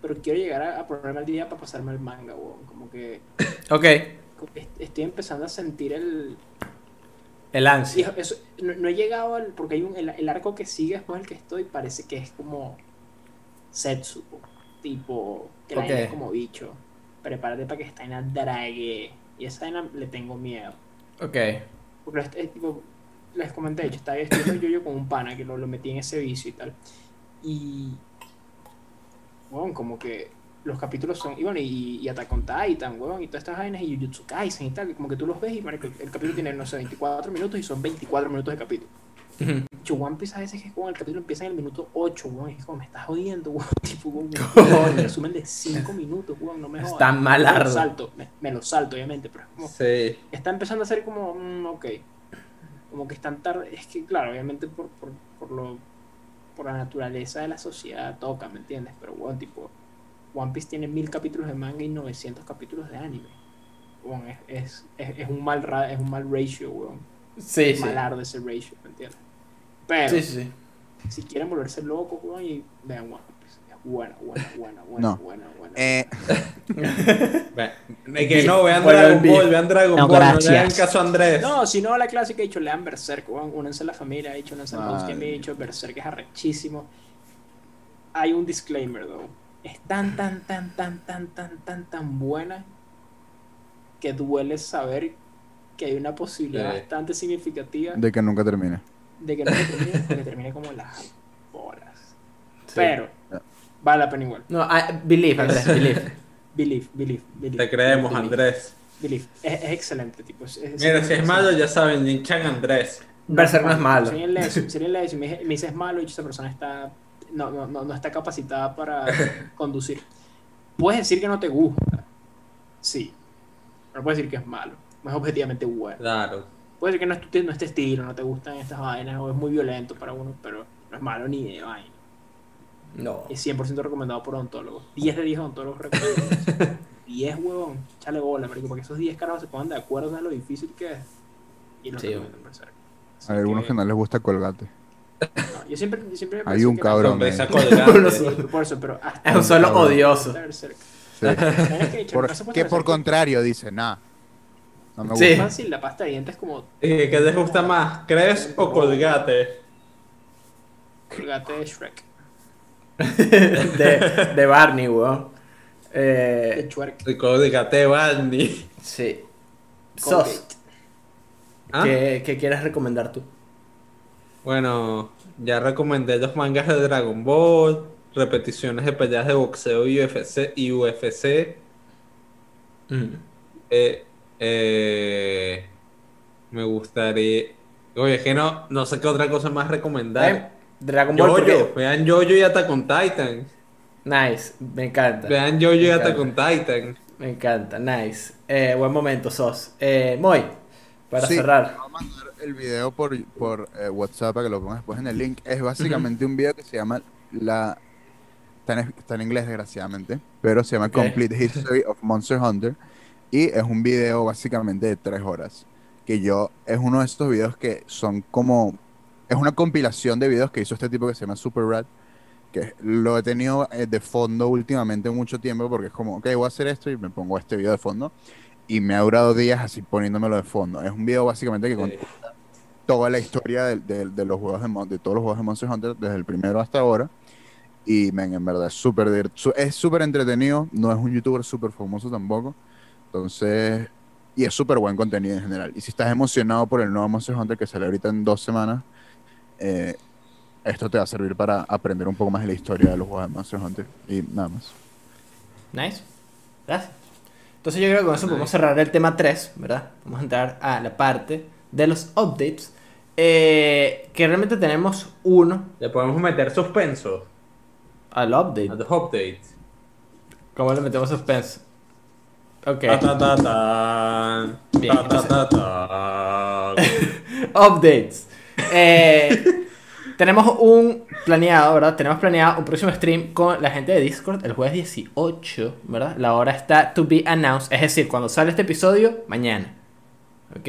[SPEAKER 2] pero quiero llegar a, a ponerme al día para pasarme el manga, weón. Como que
[SPEAKER 1] ok,
[SPEAKER 2] estoy empezando a sentir el,
[SPEAKER 1] el ansia.
[SPEAKER 2] Eso, no, no he llegado al. Porque hay un, el, el arco que sigue después del que estoy, parece que es como. Setsuko. Tipo. Que la es como bicho. Prepárate para que esta vaina drague. Y esa vaina le tengo miedo.
[SPEAKER 1] Ok.
[SPEAKER 2] Porque es, es tipo. Les comenté, yo estaba estudiando yo, yo con un pana que lo, lo metí en ese vicio y tal. Y. Bueno, como que los capítulos son. Y bueno, y, y Attack on Titan, weón, y todas estas vainas, y Jujutsu Kaisen y tal. Como que tú los ves y marico, el, capítulo tiene, no sé, 24 minutos y son 24 minutos de capítulo.
[SPEAKER 1] Ujú.
[SPEAKER 2] Yo, One Piece a veces que como el capítulo empieza en el minuto 8, weón. Es como me estás jodiendo, weón. Tipo, weón, un resumen de 5 minutos, weón. No me jodas.
[SPEAKER 1] Está mal
[SPEAKER 2] Me lo salto, me, me lo salto, obviamente, pero es como
[SPEAKER 3] Sí.
[SPEAKER 2] está empezando a ser como, mm, ok, como que están tarde, es que claro, obviamente por, por, por lo, por la naturaleza de la sociedad toca, ¿me entiendes? Pero bueno, tipo, One Piece tiene mil capítulos de manga y 900 capítulos de anime. Weón, es, es, es, es un mal ra- es un mal ratio, weón.
[SPEAKER 1] Sí,
[SPEAKER 2] Es
[SPEAKER 1] sí.
[SPEAKER 2] malardo ese ratio, ¿me entiendes? Pero,
[SPEAKER 1] Sí, sí, sí.
[SPEAKER 2] si quieren volverse locos, weón, y vean One Piece, vean buena, buena, buena, buena,
[SPEAKER 4] No.
[SPEAKER 2] buena, buena.
[SPEAKER 4] Eh,
[SPEAKER 3] Es que no, vean
[SPEAKER 1] Bueno,
[SPEAKER 3] Dragon Ball, vean Dragon
[SPEAKER 5] No,
[SPEAKER 3] Ball, no le
[SPEAKER 5] gracias.
[SPEAKER 3] hagan caso a Andrés.
[SPEAKER 2] No, si no, la clásica he dicho, lean Berserk, weón, únanse a la familia, he dicho, únanse al host que me he dicho, Berserk es arrechísimo. Hay un disclaimer, though. Es tan, tan, tan, tan, tan, tan, tan, tan buena que duele saber que hay una posibilidad
[SPEAKER 3] Sí.
[SPEAKER 2] bastante significativa
[SPEAKER 4] de que nunca termine.
[SPEAKER 2] de que se termine, de que termine como las bolas.
[SPEAKER 1] Sí.
[SPEAKER 2] Pero, vale la pena igual.
[SPEAKER 1] No, I- believe, Andrés, believe.
[SPEAKER 2] Believe, believe, believe.
[SPEAKER 3] Te creemos,
[SPEAKER 2] believe,
[SPEAKER 3] Andrés.
[SPEAKER 2] Believe. Es, es excelente, tipo. Es, es-
[SPEAKER 3] Mira, si es malo, ya saben, Jinchan Andrés.
[SPEAKER 1] Berserk no es malo.
[SPEAKER 2] Lee eso y me, me dice es malo y esa persona está no, no, no, no está capacitada para conducir. Puedes decir que no te gusta. Sí. Pero puedes decir que es malo. No es objetivamente bueno.
[SPEAKER 3] Claro.
[SPEAKER 2] Puede ser que no es, tu, no es tu estilo, no te gustan estas vainas o es muy violento para uno, pero no es malo ni de vaina.
[SPEAKER 1] No.
[SPEAKER 2] Es 100% recomendado por odontólogos. 10 de 10 odontólogos recomendados. 10, huevón. Échale bola, marico, porque esos 10 carajos se pongan de acuerdo en lo difícil que es. Y no
[SPEAKER 1] Sí,
[SPEAKER 4] Hay algunos que no les gusta colgate.
[SPEAKER 2] No, yo siempre, yo siempre me
[SPEAKER 4] Hay un
[SPEAKER 2] que
[SPEAKER 4] cabrón.
[SPEAKER 3] Colgante.
[SPEAKER 1] solo.
[SPEAKER 2] Sí, por eso, pero hasta
[SPEAKER 1] Es un solo
[SPEAKER 4] cabrón.
[SPEAKER 1] odioso.
[SPEAKER 4] Sí. Por- que por contrario dice, nah. No me
[SPEAKER 1] Sí.
[SPEAKER 4] gusta.
[SPEAKER 2] Fácil, la pasta de dientes es como
[SPEAKER 3] Eh, ¿Qué les gusta más? ¿Crees o colgate?
[SPEAKER 2] colgate de Shrek.
[SPEAKER 1] de, de Barney, weón.
[SPEAKER 2] De
[SPEAKER 1] Eh,
[SPEAKER 2] Shrek.
[SPEAKER 3] El colgate Barney.
[SPEAKER 1] sí. Sos.
[SPEAKER 3] ¿Ah?
[SPEAKER 1] ¿qué, qué quieres recomendar tú?
[SPEAKER 3] Bueno, ya recomendé los mangas de Dragon Ball, repeticiones de peleas de boxeo y UFC. Y UFC
[SPEAKER 1] Mm.
[SPEAKER 3] eh, eh, me gustaría... Oye, es que no, no sé qué otra cosa más recomendar.
[SPEAKER 1] Eh, Dragon Ball.
[SPEAKER 3] Jojo,
[SPEAKER 1] porque-
[SPEAKER 3] vean Jojo y Attack on Titan.
[SPEAKER 1] Nice, me encanta.
[SPEAKER 3] Vean Jojo y Attack on Titan.
[SPEAKER 1] Me encanta, nice. Eh, buen momento, Sos. Eh, Moy, para
[SPEAKER 4] Sí,
[SPEAKER 1] cerrar.
[SPEAKER 4] El video por, por eh, WhatsApp para que lo pongas después en el link. Es básicamente un video que se llama la. Está en, está en inglés, desgraciadamente. Pero se llama
[SPEAKER 1] Ok.
[SPEAKER 4] Complete History of Monster Hunter. Y es un video básicamente de tres horas. Que yo. Es uno de estos videos que son como. Es una compilación de videos que hizo este tipo que se llama Super Rat. Que lo he tenido eh, de fondo últimamente mucho tiempo. Porque es como, ok, voy a hacer esto y me pongo este video de fondo. Y me ha durado días así poniéndomelo de fondo. Es un video básicamente que cuenta toda la historia de, de- de los juegos de, de todos los juegos de Monster Hunter desde el primero hasta ahora y men, en verdad es súper es súper entretenido no es un youtuber súper famoso tampoco entonces y es súper buen contenido en general y si estás emocionado por el nuevo Monster Hunter que sale ahorita en dos semanas eh, esto te va a servir para aprender un poco más de la historia de los juegos de Monster Hunter y nada más
[SPEAKER 1] Nice. Gracias. Entonces yo creo que con eso podemos cerrar el tema 3, ¿verdad? Vamos a entrar a la parte de los updates. eh, que realmente tenemos uno
[SPEAKER 3] Le podemos meter suspenso
[SPEAKER 1] al update.
[SPEAKER 3] a los updates.
[SPEAKER 1] ¿Cómo le metemos suspense? Ok. Bien. Updates. Eh, tenemos un planeado, ¿verdad? Tenemos planeado un próximo stream con la gente de Discord el jueves 18, ¿verdad? La hora está to be announced, es decir, cuando sale este episodio, mañana. ¿Ok?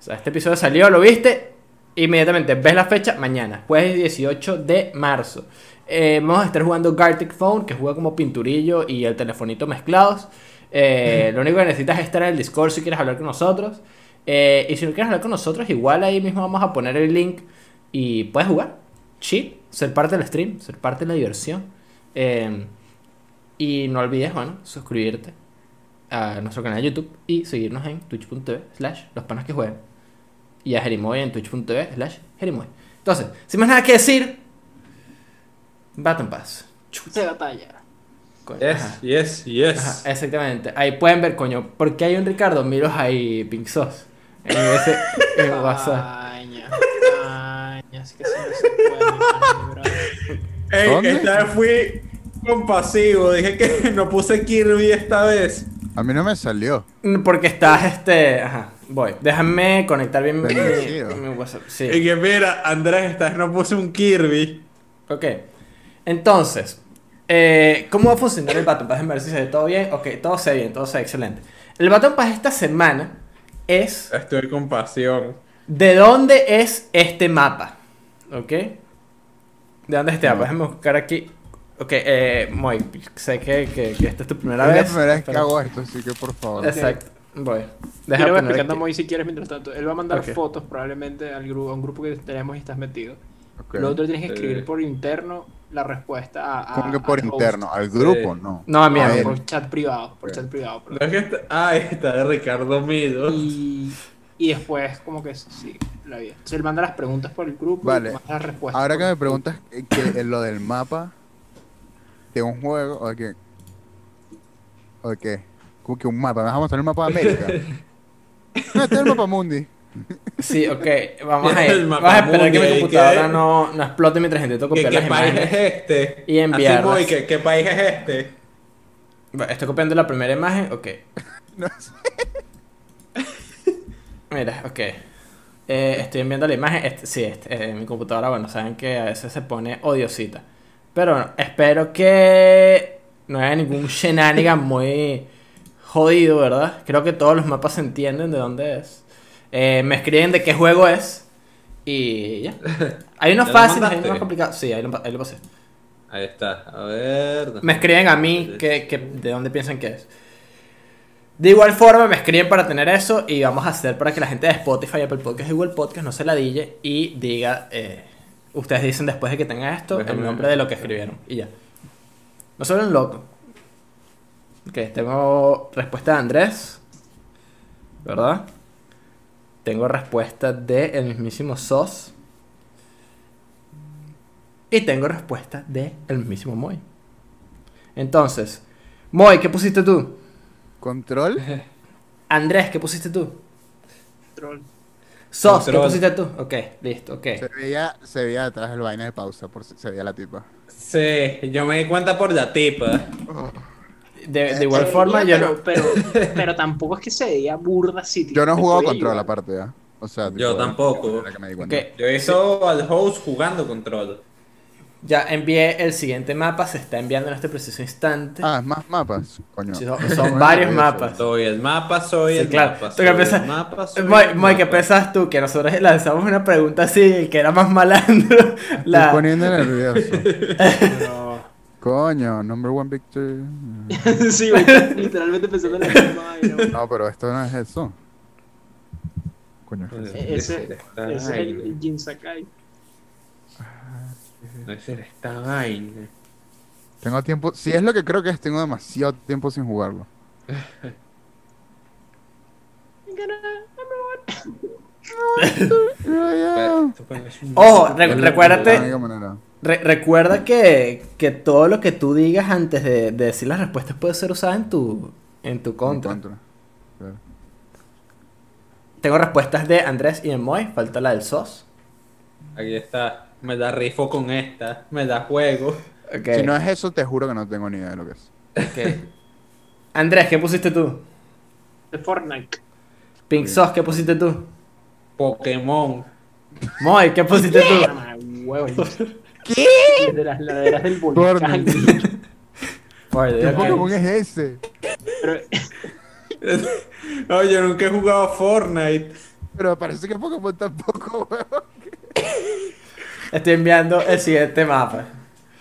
[SPEAKER 1] O sea, este episodio salió, lo viste, inmediatamente ves la fecha, mañana, jueves 18 de marzo. Eh, vamos a estar jugando Gartic Phone, que juega como pinturillo y el telefonito mezclados. Eh, lo único que necesitas es estar en el Discord si quieres hablar con nosotros. Eh, y si no quieres hablar con nosotros, igual ahí mismo vamos a poner el link y puedes jugar. Chill, ser parte del stream, ser parte de la diversión. Eh, y no olvides, bueno, suscribirte a nuestro canal de YouTube y seguirnos en twitch.tv slash los panas que juegan. Y a Jerimoy en twitch.tv slash Jerimoy. Entonces, sin más nada que decir, Baton Pass.
[SPEAKER 2] De batalla.
[SPEAKER 1] Coño,
[SPEAKER 3] Yes,
[SPEAKER 1] ajá.
[SPEAKER 3] yes, yes.
[SPEAKER 1] Ajá, exactamente. Ahí pueden ver, coño, ¿por qué hay un Ricardo Miros ahí, Pink Sauce? En ese en WhatsApp.
[SPEAKER 2] Es que se puede,
[SPEAKER 3] esta vez fui compasivo. Dije que no puse Kirby esta vez.
[SPEAKER 4] a mí no me salió
[SPEAKER 1] Porque estás, este... Ajá, voy. Déjame conectar bien mi, WhatsApp. Sí.
[SPEAKER 3] Y que mira, Andrés, esta vez no puse un Kirby.
[SPEAKER 1] Ok. Entonces, eh, ¿cómo va a funcionar el Battle Pass? Déjenme ver si se ve todo bien. Ok, todo se ve bien, todo se ve excelente. El Battle Pass esta semana es
[SPEAKER 3] Estoy con pasión.
[SPEAKER 1] de dónde es este mapa. ¿Ok? ¿De dónde es este mapa? Déjenme buscar aquí Ok, eh, Moy, sé que, que, que esta es tu primera
[SPEAKER 4] es
[SPEAKER 1] vez.
[SPEAKER 4] la primera vez que hago esto, así que por favor.
[SPEAKER 1] Exacto, voy. Deja
[SPEAKER 2] Quiero
[SPEAKER 1] poner
[SPEAKER 2] explicando a. Moy si quieres mientras tanto. Él va a mandar
[SPEAKER 1] Ok.
[SPEAKER 2] fotos probablemente al grupo, a un grupo que tenemos y estás metido.
[SPEAKER 4] Ok.
[SPEAKER 2] Luego tú tienes que escribir
[SPEAKER 3] Eh.
[SPEAKER 2] por interno la respuesta a. a-
[SPEAKER 4] ¿Cómo que por
[SPEAKER 2] al host.
[SPEAKER 4] interno? ¿Al grupo?
[SPEAKER 3] Sí.
[SPEAKER 4] No.
[SPEAKER 1] No, a mí,
[SPEAKER 2] No,
[SPEAKER 1] a mí.
[SPEAKER 2] por chat privado, por
[SPEAKER 4] Ok.
[SPEAKER 2] chat privado,
[SPEAKER 3] No
[SPEAKER 2] perdón.
[SPEAKER 3] es que está... Ah, está de Ricardo Mido.
[SPEAKER 2] Y, y después como que sí, la vida. Entonces él manda las preguntas por el grupo
[SPEAKER 4] Vale.
[SPEAKER 2] y tú mandas las respuestas.
[SPEAKER 4] Ahora que me preguntas eh, que en lo del mapa de un juego, o que. O que. Como que un mapa, ¿me vas a mostrar el mapa de América? No, este es el mapa mundi.
[SPEAKER 1] Sí, ok, vamos a
[SPEAKER 3] El
[SPEAKER 1] ir. Vamos a esperar que mi
[SPEAKER 3] mundial,
[SPEAKER 1] computadora
[SPEAKER 3] ¿qué?
[SPEAKER 1] no, no explote mientras intento
[SPEAKER 3] ¿Qué,
[SPEAKER 1] copiar
[SPEAKER 3] qué
[SPEAKER 1] las
[SPEAKER 3] país es
[SPEAKER 1] imágenes.
[SPEAKER 3] este?
[SPEAKER 1] y enviarlas.
[SPEAKER 3] Así voy, ¿qué, ¿qué país es este?
[SPEAKER 1] Bueno, Estoy copiando la primera imagen, ok.
[SPEAKER 4] No sé.
[SPEAKER 1] Mira, ok. Eh, estoy enviando la imagen. Este- sí, este, eh, mi computadora, bueno, saben que a veces se pone odiosita. Pero bueno, espero que no haya ningún shenanigan muy jodido, ¿verdad? Creo que todos los mapas se entienden de dónde es. Eh, me escriben de qué juego es. Y ya. Hay unos
[SPEAKER 3] ¿Ya lo
[SPEAKER 1] fáciles, hay unos más complicados. Sí, ahí lo, ahí lo pasé.
[SPEAKER 3] Ahí está. A ver.
[SPEAKER 1] Me escriben a mí que, que- de dónde piensan que es. De igual forma, me escriben para tener eso y vamos a hacer para que la gente de Spotify, Apple Podcast y Google Podcast no se la dille y diga, eh, ustedes dicen después de que tenga esto el
[SPEAKER 3] Déjame-
[SPEAKER 1] nombre de lo que escribieron y ya. No solo un loco. Ok, tengo respuesta de Andrés, ¿verdad? Tengo respuesta de el mismísimo Sos. Y tengo respuesta de el mismísimo Moy. Entonces, Moy, ¿qué pusiste tú?
[SPEAKER 4] ¿Control?
[SPEAKER 1] Andrés, ¿qué pusiste tú?
[SPEAKER 2] troll.
[SPEAKER 1] Sos, ¿qué
[SPEAKER 3] Control.
[SPEAKER 1] pusiste tú? Ok, listo, ok.
[SPEAKER 4] Se veía, se veía detrás del vaina de pausa, por si se veía la tipa.
[SPEAKER 3] Sí, yo me di cuenta por la tipa.
[SPEAKER 1] De, de igual
[SPEAKER 2] Se
[SPEAKER 1] forma, yo no...
[SPEAKER 2] pero, pero, pero tampoco es que se veía burda City.
[SPEAKER 4] Yo no he
[SPEAKER 2] Te
[SPEAKER 4] jugado
[SPEAKER 2] podía
[SPEAKER 4] control
[SPEAKER 2] ayudar.
[SPEAKER 4] aparte, ¿ya? O sea,
[SPEAKER 3] Yo tampoco.
[SPEAKER 4] que me di cuenta.
[SPEAKER 1] Ok,
[SPEAKER 3] Yo he visto al host jugando control.
[SPEAKER 1] Ya envié el siguiente mapa, se está enviando en este preciso instante.
[SPEAKER 4] Ah, más mapas, coño.
[SPEAKER 1] Sí, son, son varios mapas.
[SPEAKER 3] Soy el mapa, soy
[SPEAKER 1] Sí,
[SPEAKER 3] el
[SPEAKER 1] claro.
[SPEAKER 3] mapa.
[SPEAKER 1] Tú
[SPEAKER 3] Soy el mapa, soy
[SPEAKER 1] Moy,
[SPEAKER 3] el
[SPEAKER 1] Moy, ¿qué pensás tú? Que nosotros lanzamos una pregunta así, que era más malandro.
[SPEAKER 4] Estoy
[SPEAKER 1] La...
[SPEAKER 4] poniendo nervioso. Coño, number one victory.
[SPEAKER 2] sí, güey, literalmente pensando en la misma.
[SPEAKER 4] No, pero esto no es eso. Coño.
[SPEAKER 2] E- Ese, ese es el Jin Sakai.
[SPEAKER 3] No es esta vaina.
[SPEAKER 4] Tengo tiempo. Si es lo que creo que es, tengo demasiado tiempo sin jugarlo.
[SPEAKER 1] Ojo, re-
[SPEAKER 4] Es la-
[SPEAKER 1] recuérdate. Re- recuerda que, que todo lo que tú digas antes de, de decir las respuestas puede ser usado en tu, en tu contra.
[SPEAKER 4] En contra. Claro.
[SPEAKER 1] Tengo respuestas de Andrés y de Moy, falta la del SOS.
[SPEAKER 3] Aquí está. Me da rifo con esta. Me da juego.
[SPEAKER 4] Si no es eso, te juro que no tengo ni idea de lo que es.
[SPEAKER 1] ok. Andrés, ¿qué pusiste tú?
[SPEAKER 2] De Fortnite.
[SPEAKER 1] Pink SOS, ¿qué pusiste tú?
[SPEAKER 3] Pokémon.
[SPEAKER 1] Moy, ¿qué pusiste tú?
[SPEAKER 4] ¿Qué?
[SPEAKER 2] Desde las laderas del volcán.
[SPEAKER 4] ¿Qué
[SPEAKER 1] ok.
[SPEAKER 4] Pokémon es ese?
[SPEAKER 2] Pero
[SPEAKER 3] No, yo nunca he jugado a Fortnite.
[SPEAKER 4] Pero parece que Pokémon tampoco, weón.
[SPEAKER 1] Estoy enviando el siguiente mapa.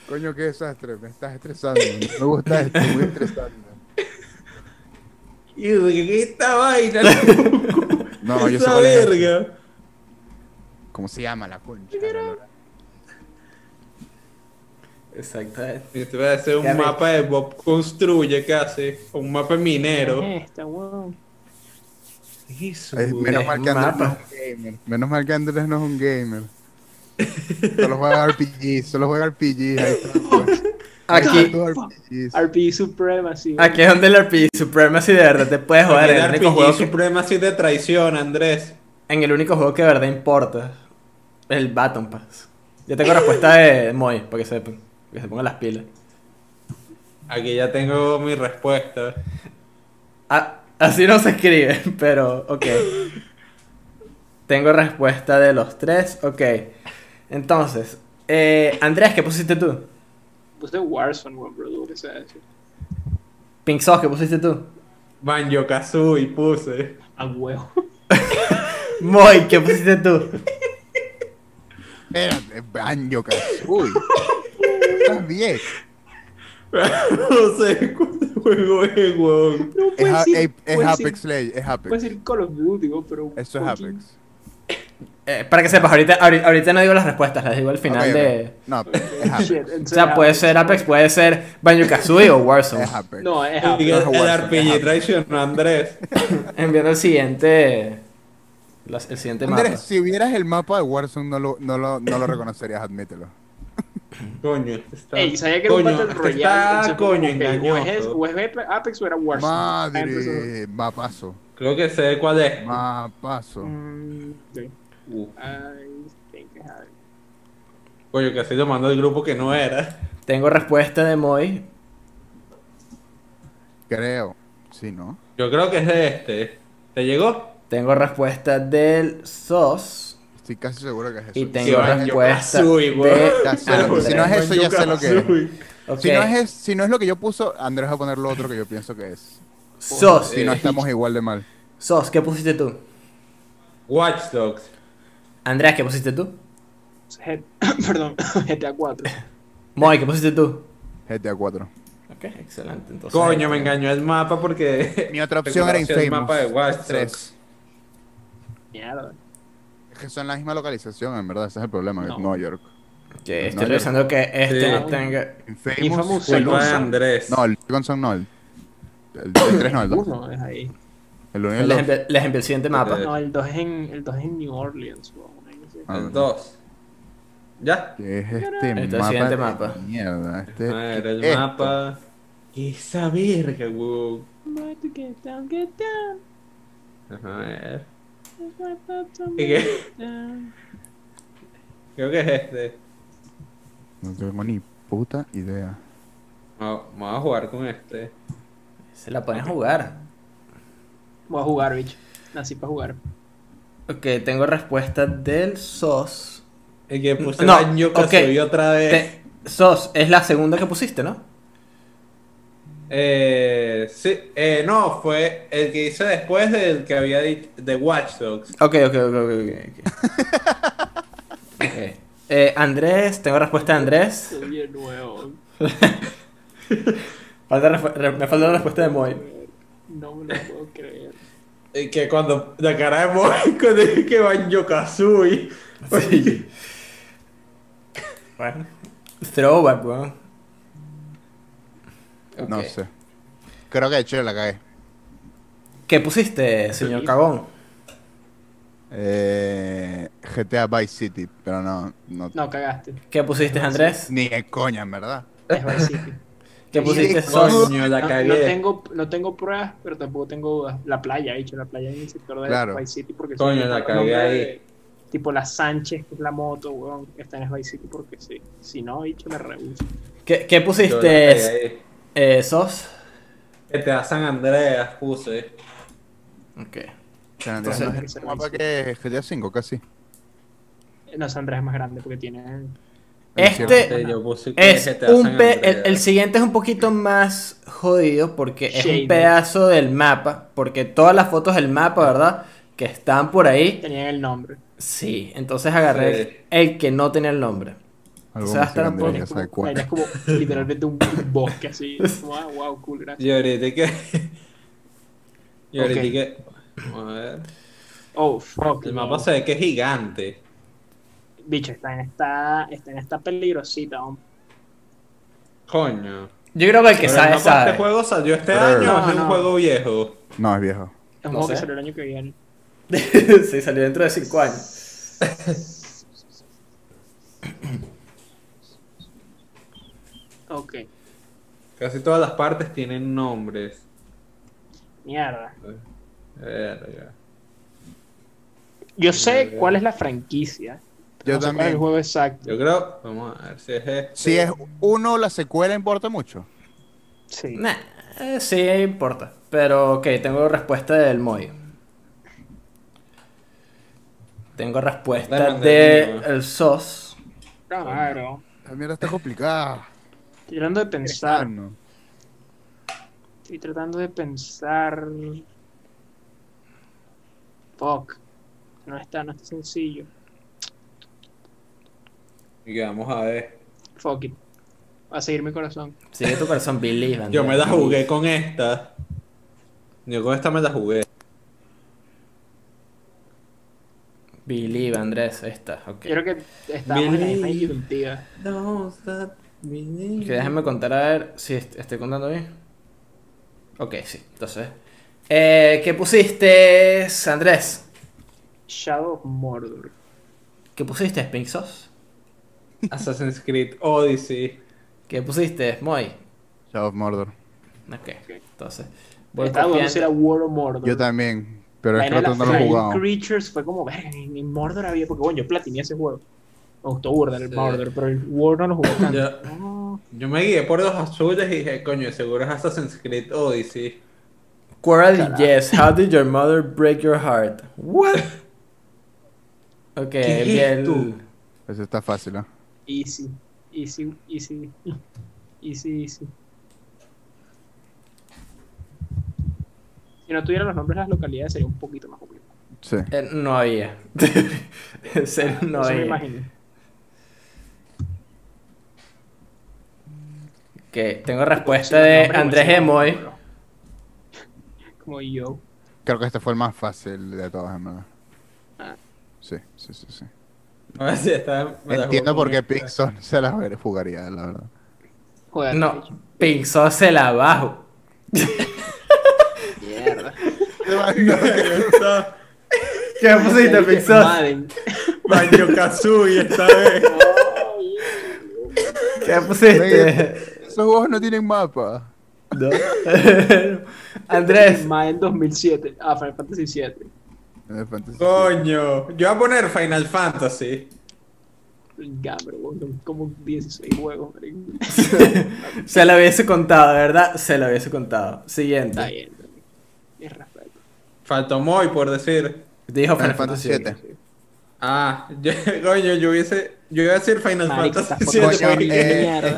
[SPEAKER 4] Coño, qué desastre. Me estás estresando. No me gusta esto, muy
[SPEAKER 3] yo, ¿qué es esta vaina?
[SPEAKER 4] No, yo sé
[SPEAKER 3] Esa
[SPEAKER 4] cuál es.
[SPEAKER 3] verga.
[SPEAKER 4] ¿Cómo se llama la concha?
[SPEAKER 1] Exacto.
[SPEAKER 3] Esto va a ser un mapa de Bob Construye casi. Un mapa minero.
[SPEAKER 2] ¿qué es esta?
[SPEAKER 3] Eso,
[SPEAKER 4] menos mal que Andrés no es un gamer. Menos mal que Andrés no es un gamer. Solo juega RPG, solo juega RPG. Ahí está, pues.
[SPEAKER 1] Aquí.
[SPEAKER 2] RPG Supremacy.
[SPEAKER 1] aquí es donde el RPG Supremacy de verdad te puedes joder.
[SPEAKER 3] El
[SPEAKER 1] En el único
[SPEAKER 3] RPG
[SPEAKER 1] juego que,
[SPEAKER 3] Supremacy de traición, Andrés.
[SPEAKER 1] en el único juego que de verdad importa. El Baton Pass. Yo tengo respuesta de Moy, para que sepan. Que se pongan las pilas.
[SPEAKER 3] Aquí ya tengo mi respuesta.
[SPEAKER 1] Ah, así no se escribe, pero ok. Tengo respuesta de los tres, ok. Entonces, eh, Andrés, ¿qué pusiste tú?
[SPEAKER 2] Puse Warzone, weón, bro, lo que sea eso.
[SPEAKER 1] Pink Sauce, ¿qué pusiste tú?
[SPEAKER 3] Banjo Kazooie puse.
[SPEAKER 2] A huevo.
[SPEAKER 1] Moy, ¿qué pusiste tú?
[SPEAKER 4] Espérate, Banjo Kazooie. Estás bien.
[SPEAKER 3] no sé cuál juego es, weón.
[SPEAKER 2] No
[SPEAKER 4] Es,
[SPEAKER 2] puedes
[SPEAKER 4] a-
[SPEAKER 2] decir-
[SPEAKER 4] es Apex
[SPEAKER 2] decir-
[SPEAKER 4] Legends, es Apex.
[SPEAKER 2] decir Call of Duty, pero.
[SPEAKER 4] Eso es Apex.
[SPEAKER 1] Eh, para que sepas, ahorita, ahorita, no digo las respuestas, las digo al final
[SPEAKER 4] Ok, ok.
[SPEAKER 1] de.
[SPEAKER 4] No,
[SPEAKER 2] Ok,
[SPEAKER 4] es Apex.
[SPEAKER 1] O sea, puede ser Apex, puede ser Banjo Kazooie o Warzone.
[SPEAKER 4] Es Apex.
[SPEAKER 2] No, es
[SPEAKER 3] El,
[SPEAKER 2] Apex.
[SPEAKER 4] es
[SPEAKER 3] el RPG traicionó a Andrés.
[SPEAKER 1] Enviando el siguiente. las- el siguiente mapa.
[SPEAKER 4] Andrés, si vieras el mapa de Warzone, no lo, no lo, no lo reconocerías, admítelo.
[SPEAKER 3] Coño, este está.
[SPEAKER 2] Ey, sabía que era un
[SPEAKER 3] coño,
[SPEAKER 2] Battle
[SPEAKER 3] este
[SPEAKER 2] Royale.
[SPEAKER 3] Está,
[SPEAKER 2] entonces,
[SPEAKER 3] coño,
[SPEAKER 2] ok, o, es,
[SPEAKER 3] engañoso.
[SPEAKER 2] o es Apex o era Warzone.
[SPEAKER 4] Madre, mapazo.
[SPEAKER 3] Creo que sé cuál es.
[SPEAKER 4] Mapazo.
[SPEAKER 2] mm, ok.
[SPEAKER 3] Uh,
[SPEAKER 2] I think I have it.
[SPEAKER 3] coño, que estoy tomando el grupo que no era.
[SPEAKER 1] Tengo respuesta de Moy.
[SPEAKER 4] Creo. Sí, ¿no?
[SPEAKER 3] Yo creo que es de este. ¿Te llegó?
[SPEAKER 1] Tengo respuesta del SOS.
[SPEAKER 4] Estoy casi seguro que es eso.
[SPEAKER 1] Y tengo respuesta de
[SPEAKER 4] si no es eso, ya sé lo que es. Si, no es, es- si no es lo que yo puso, Andrés va a poner lo otro que yo pienso que es.
[SPEAKER 1] SOS.
[SPEAKER 4] Si no estamos igual de mal.
[SPEAKER 1] SOS, ¿qué pusiste tú?
[SPEAKER 3] Watch Dogs.
[SPEAKER 1] Andrea, ¿qué pusiste tú?
[SPEAKER 2] G- Perdón, GTA 4.
[SPEAKER 1] Moy, ¿qué pusiste tú?
[SPEAKER 4] GTA 4.
[SPEAKER 1] Ok, excelente. Entonces,
[SPEAKER 3] Coño, me engañó el mapa porque.
[SPEAKER 4] Mi otra opción era
[SPEAKER 3] reconocí el
[SPEAKER 4] Infamous.
[SPEAKER 3] mapa de Watch Dogs.
[SPEAKER 4] 3.
[SPEAKER 2] Mierda.
[SPEAKER 4] Es que son la misma localización, en verdad. Ese es el problema. que
[SPEAKER 2] No.
[SPEAKER 4] es Nueva York.
[SPEAKER 1] Que
[SPEAKER 4] No,
[SPEAKER 1] estoy revisando que este
[SPEAKER 3] Sí.
[SPEAKER 1] no tenga.
[SPEAKER 4] Infamous.
[SPEAKER 2] Infamous
[SPEAKER 4] el
[SPEAKER 3] de. Andrés.
[SPEAKER 4] No, el Second Son no. El, el, 3 no, el 2.
[SPEAKER 2] Uno es ahí.
[SPEAKER 4] El 1 y el
[SPEAKER 1] Les
[SPEAKER 4] 2.
[SPEAKER 1] envié, les envié el siguiente mapa.
[SPEAKER 2] No, el 2 es en, el 2 es en New Orleans. sé.
[SPEAKER 4] Ah,
[SPEAKER 3] El 2. ¿Ya?
[SPEAKER 4] ¿Qué es este
[SPEAKER 1] Este es el
[SPEAKER 4] mapa?
[SPEAKER 1] siguiente
[SPEAKER 4] de
[SPEAKER 1] mapa.
[SPEAKER 4] Mierda. Este,
[SPEAKER 3] A ver, el
[SPEAKER 4] esto.
[SPEAKER 3] mapa. Esa verga, weón.
[SPEAKER 2] Get down, get down.
[SPEAKER 3] Ajá, a ver.
[SPEAKER 2] ¿Y
[SPEAKER 3] qué? Creo que es este.
[SPEAKER 4] No tengo ni puta idea.
[SPEAKER 3] Vamos vamos a jugar con este.
[SPEAKER 1] Se la pueden jugar.
[SPEAKER 2] Voy a jugar, bicho. Nací para jugar.
[SPEAKER 1] Ok, tengo respuesta del SOS.
[SPEAKER 3] El que puse
[SPEAKER 1] No,
[SPEAKER 3] Banjo
[SPEAKER 1] ok.
[SPEAKER 3] Kazooie otra vez.
[SPEAKER 1] Te- SOS es la segunda que pusiste, ¿no?
[SPEAKER 3] Eh, sí, eh, no, fue el que hice después del que había dicho de Watch Dogs.
[SPEAKER 1] Ok, ok, ok, ok. ok. Ok. Eh, Andrés, tengo respuesta de Andrés.
[SPEAKER 2] Soy el nuevo.
[SPEAKER 1] Falta respu- re- me falta la respuesta de Moy.
[SPEAKER 2] No me lo puedo creer.
[SPEAKER 3] Que cuando la cara de Moy cuando dije que Banjo Kazooie.
[SPEAKER 1] Sí. bueno. Throwback, weón.
[SPEAKER 4] No sé. Creo que de hecho la cagué.
[SPEAKER 1] ¿Qué pusiste, señor Cagón?
[SPEAKER 4] Eh, GTA Vice City, pero no, no,
[SPEAKER 2] No, cagaste.
[SPEAKER 1] ¿Qué pusiste, Andrés?
[SPEAKER 4] ni de coña, en verdad.
[SPEAKER 2] Es Vice City.
[SPEAKER 1] ¿Qué pusiste?
[SPEAKER 3] Coño, la
[SPEAKER 2] No,
[SPEAKER 3] cagué.
[SPEAKER 2] no tengo, no tengo pruebas, pero tampoco tengo dudas. La playa, he dicho, la playa en el sector de
[SPEAKER 4] Claro.
[SPEAKER 2] Vice City porque
[SPEAKER 3] Coño,
[SPEAKER 2] sí,
[SPEAKER 3] la cagué ahí.
[SPEAKER 2] de- Tipo la Sánchez, que es la moto, weón, está en Vice City porque sí. Si no, he dicho, me rehuso.
[SPEAKER 1] ¿Qué, qué pusiste, eh, SOS?
[SPEAKER 3] GTA San Andreas puse.
[SPEAKER 1] Ok.
[SPEAKER 4] San Andreas
[SPEAKER 1] Entonces-
[SPEAKER 4] es el mapa que GTA 5, casi.
[SPEAKER 2] Eh, No, San Andrés es más grande porque tiene.
[SPEAKER 4] Es
[SPEAKER 1] Este es un el, el siguiente es un poquito más jodido porque es un pedazo del mapa. Porque todas las fotos del mapa, ¿verdad? Que están por ahí.
[SPEAKER 2] Tenían el nombre.
[SPEAKER 1] Sí, entonces agarré
[SPEAKER 3] Sí.
[SPEAKER 1] el que no tenía el nombre.
[SPEAKER 4] Algo
[SPEAKER 1] O sea, hasta
[SPEAKER 2] como, es como literalmente un, un bosque así. Como, ah, wow, cool, gracias.
[SPEAKER 3] Y ahorita que. Y ahorita
[SPEAKER 2] Ok.
[SPEAKER 3] que. A ver.
[SPEAKER 2] Oh, fuck.
[SPEAKER 3] El
[SPEAKER 2] no.
[SPEAKER 3] mapa se ve que es gigante.
[SPEAKER 2] Bicho, está en esta, está en esta peligrosita, hombre.
[SPEAKER 3] Coño.
[SPEAKER 1] Yo creo que el que
[SPEAKER 3] Pero
[SPEAKER 1] sabe,
[SPEAKER 3] mapa de
[SPEAKER 1] sabe.
[SPEAKER 3] Este juego salió este
[SPEAKER 4] Pero-
[SPEAKER 3] año o
[SPEAKER 2] No,
[SPEAKER 3] es un
[SPEAKER 2] no.
[SPEAKER 3] juego viejo.
[SPEAKER 4] No, es viejo.
[SPEAKER 2] Es un
[SPEAKER 1] No
[SPEAKER 2] juego que salió el año que viene.
[SPEAKER 1] sí, salió dentro de 5 años.
[SPEAKER 2] Ok.
[SPEAKER 3] Casi todas las partes tienen nombres.
[SPEAKER 2] Mierda.
[SPEAKER 3] Verga.
[SPEAKER 2] Yo sé
[SPEAKER 3] Verga.
[SPEAKER 2] cuál es la franquicia.
[SPEAKER 4] Yo también.
[SPEAKER 2] el juego exacto.
[SPEAKER 3] Yo creo. Vamos a ver si es este.
[SPEAKER 4] Si es uno, la secuela importa mucho.
[SPEAKER 2] Sí.
[SPEAKER 1] Nah, eh, sí importa. Pero ok, tengo respuesta del Moy. Tengo respuesta
[SPEAKER 3] mandé
[SPEAKER 1] de
[SPEAKER 3] el
[SPEAKER 1] SOS.
[SPEAKER 2] Claro.
[SPEAKER 4] La mierda está complicada.
[SPEAKER 2] Estoy tratando de pensar. Estoy tratando de pensar. Fuck. No está, no está sencillo.
[SPEAKER 3] Y que vamos a ver.
[SPEAKER 2] Fuck it. a seguir mi corazón.
[SPEAKER 1] Sigue tu corazón, Believe.
[SPEAKER 3] Yo me la jugué con esta. Yo con esta me la jugué.
[SPEAKER 1] Believe, Andrés, esta, ok.
[SPEAKER 2] Yo creo que estamos en la misma
[SPEAKER 3] Believe.
[SPEAKER 2] disyuntiva.
[SPEAKER 1] Que déjame contar a ver si est- estoy contando bien. Ok, sí, entonces. Eh, ¿Qué pusiste, Andrés?
[SPEAKER 2] Shadow of Mordor.
[SPEAKER 1] ¿Qué pusiste, Pink Sauce?
[SPEAKER 3] Assassin's Creed Odyssey.
[SPEAKER 1] ¿Qué pusiste, Moy?
[SPEAKER 4] Shadow of Mordor.
[SPEAKER 1] Ok, entonces.
[SPEAKER 2] Estaba era. War of Mordor.
[SPEAKER 4] Yo también, pero es que otro no lo he jugado.
[SPEAKER 2] Creatures fue como, verga, ni, Mordor había, porque bueno, yo platiné ese juego. Me gustó burda el
[SPEAKER 3] Sí.
[SPEAKER 2] Mordor, pero el War no lo jugué tanto.
[SPEAKER 3] Yo,
[SPEAKER 2] No.
[SPEAKER 3] yo me guié por los azules y dije, coño, seguro es Assassin's Creed Odyssey.
[SPEAKER 1] Quarrel yes. How did your mother break your heart? What? Ok,
[SPEAKER 3] ¿Qué es
[SPEAKER 1] bien.
[SPEAKER 4] Eso está fácil, ¿no?
[SPEAKER 2] Easy, easy, easy, easy, easy. Si no tuviera los nombres de las localidades sería un poquito más complicado.
[SPEAKER 4] Sí.
[SPEAKER 1] Eh, no había. en serio, no
[SPEAKER 2] Eso me
[SPEAKER 1] había.
[SPEAKER 2] imagino.
[SPEAKER 1] Ok, tengo respuesta de Andrés Emoy.
[SPEAKER 2] como- Como yo.
[SPEAKER 4] Creo que este fue el más fácil de todos, en verdad.
[SPEAKER 2] Ah.
[SPEAKER 4] Sí, sí, sí, sí.
[SPEAKER 3] Me la
[SPEAKER 4] Entiendo por qué. Pixon se las jugaría, la verdad.
[SPEAKER 2] Joder,
[SPEAKER 1] No, Sauce se la bajo.
[SPEAKER 2] Mierda.
[SPEAKER 1] ¿Qué pusiste?
[SPEAKER 2] Madden.
[SPEAKER 3] Banjo Kazooie esta vez.
[SPEAKER 1] ¿Qué pusiste?
[SPEAKER 4] Esos juegos no tienen mapa.
[SPEAKER 1] No. Andrés.
[SPEAKER 2] Madden 2007. Ah, Final Fantasy 7.
[SPEAKER 4] El Fantasy
[SPEAKER 3] Coño, yo voy a poner Final Fantasy.
[SPEAKER 2] Weón, son como 16 juegos.
[SPEAKER 1] Se lo hubiese contado, ¿verdad? Se lo hubiese contado.
[SPEAKER 2] Está
[SPEAKER 1] Siguiente.
[SPEAKER 2] bien. Mi respeto.
[SPEAKER 3] Faltó Moy por decir.
[SPEAKER 1] Dijo
[SPEAKER 4] Final
[SPEAKER 1] Final
[SPEAKER 4] Fantasy
[SPEAKER 1] Fantasy
[SPEAKER 4] VII.
[SPEAKER 1] VII.
[SPEAKER 3] Ah, yo, coño, yo hubiese. Yo iba a decir Final
[SPEAKER 2] Marico,
[SPEAKER 3] Fantasy
[SPEAKER 2] estás
[SPEAKER 3] 7
[SPEAKER 2] por coño,
[SPEAKER 3] porque-
[SPEAKER 2] eh,
[SPEAKER 4] eh,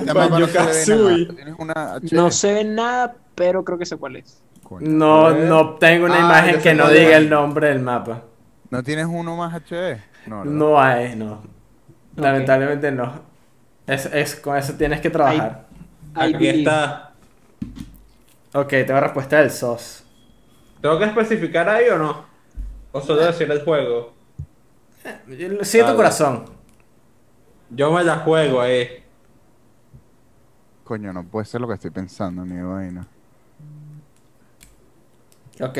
[SPEAKER 4] no se ve nada.
[SPEAKER 2] Pero creo que sé cuál es.
[SPEAKER 4] Coño.
[SPEAKER 1] No, no tengo una
[SPEAKER 3] Ah,
[SPEAKER 1] imagen que no diga el nombre del mapa.
[SPEAKER 4] ¿No tienes uno más HD? No.
[SPEAKER 1] No hay, no. Lamentablemente no. Es, es, con eso tienes que trabajar.
[SPEAKER 2] I
[SPEAKER 3] Aquí
[SPEAKER 2] believe.
[SPEAKER 3] está.
[SPEAKER 1] Ok, tengo respuesta del SOS.
[SPEAKER 3] ¿Tengo que especificar ahí o no? ¿O solo decir el juego?
[SPEAKER 1] Sigue tu
[SPEAKER 3] Vale.
[SPEAKER 1] corazón.
[SPEAKER 3] Yo me la juego ahí.
[SPEAKER 4] Coño, no puede ser lo que estoy pensando, ni vaina.
[SPEAKER 1] Ok.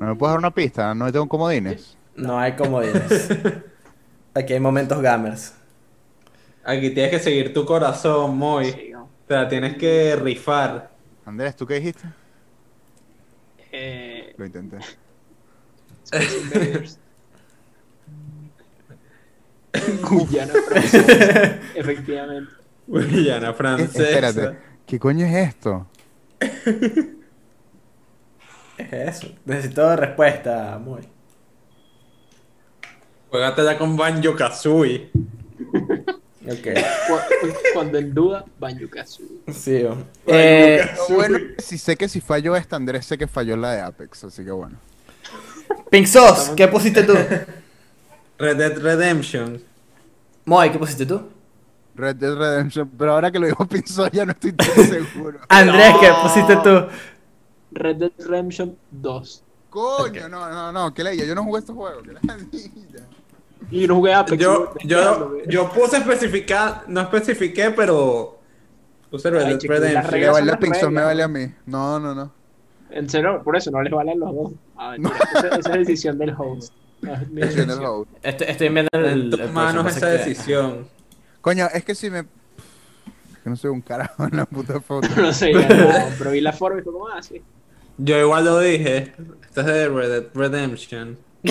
[SPEAKER 4] ¿No me puedes dar una pista? ¿No tengo comodines?
[SPEAKER 1] No hay comodines. Aquí hay momentos gamers.
[SPEAKER 3] Aquí tienes que seguir tu corazón, Moy.
[SPEAKER 2] Sí, no.
[SPEAKER 3] Te la tienes que rifar.
[SPEAKER 4] Andrés, ¿tú qué dijiste?
[SPEAKER 2] Eh,
[SPEAKER 4] Lo intenté.
[SPEAKER 2] Guyana francesa. Efectivamente.
[SPEAKER 3] Villana
[SPEAKER 4] Eh,
[SPEAKER 3] francesa.
[SPEAKER 4] Espérate, ¿qué coño es esto?
[SPEAKER 1] Es eso. Necesito respuesta, muy.
[SPEAKER 3] Juégatela con Banjo Kazooie.
[SPEAKER 1] Ok.
[SPEAKER 2] Cu- Cuando en duda, Banjo Kazooie.
[SPEAKER 1] Sí. o- Eh,
[SPEAKER 4] bueno, si sé que si falló esta, Andrés sé que falló la de Apex, así que bueno.
[SPEAKER 1] Pink Sauce, ¿qué pusiste tú?
[SPEAKER 3] Red Dead Redemption.
[SPEAKER 1] Moy, ¿qué pusiste tú?
[SPEAKER 4] Red Dead Redemption, pero ahora que lo dijo Pinzo ya no estoy tan seguro.
[SPEAKER 1] Andrés, ¿qué pusiste tú?
[SPEAKER 2] Red Dead Redemption 2.
[SPEAKER 4] Coño, no, no, no, que leía, yo no jugué estos juegos, que ladilla.
[SPEAKER 2] Y yo no jugué Apex.
[SPEAKER 3] Yo, yo, yo puse especificar, no especifiqué, pero puse Red Dead Redemption.
[SPEAKER 2] Son
[SPEAKER 4] vale a Pinzo, me vale a mí. No, no, no.
[SPEAKER 2] En serio, por eso no les valen los dos. Ah, esa, esa es decisión del host.
[SPEAKER 4] El
[SPEAKER 2] decisión.
[SPEAKER 4] host.
[SPEAKER 1] Estoy, estoy viendo el.
[SPEAKER 3] Tus manos esa
[SPEAKER 1] así que-
[SPEAKER 3] decisión.
[SPEAKER 4] Coño, es que si me. Es que no soy un carajo en la puta foto.
[SPEAKER 2] No sé, ya no, pero vi la forma y fue como, ah, sí.
[SPEAKER 3] Yo igual lo dije. Este es de Red Dead Redemption.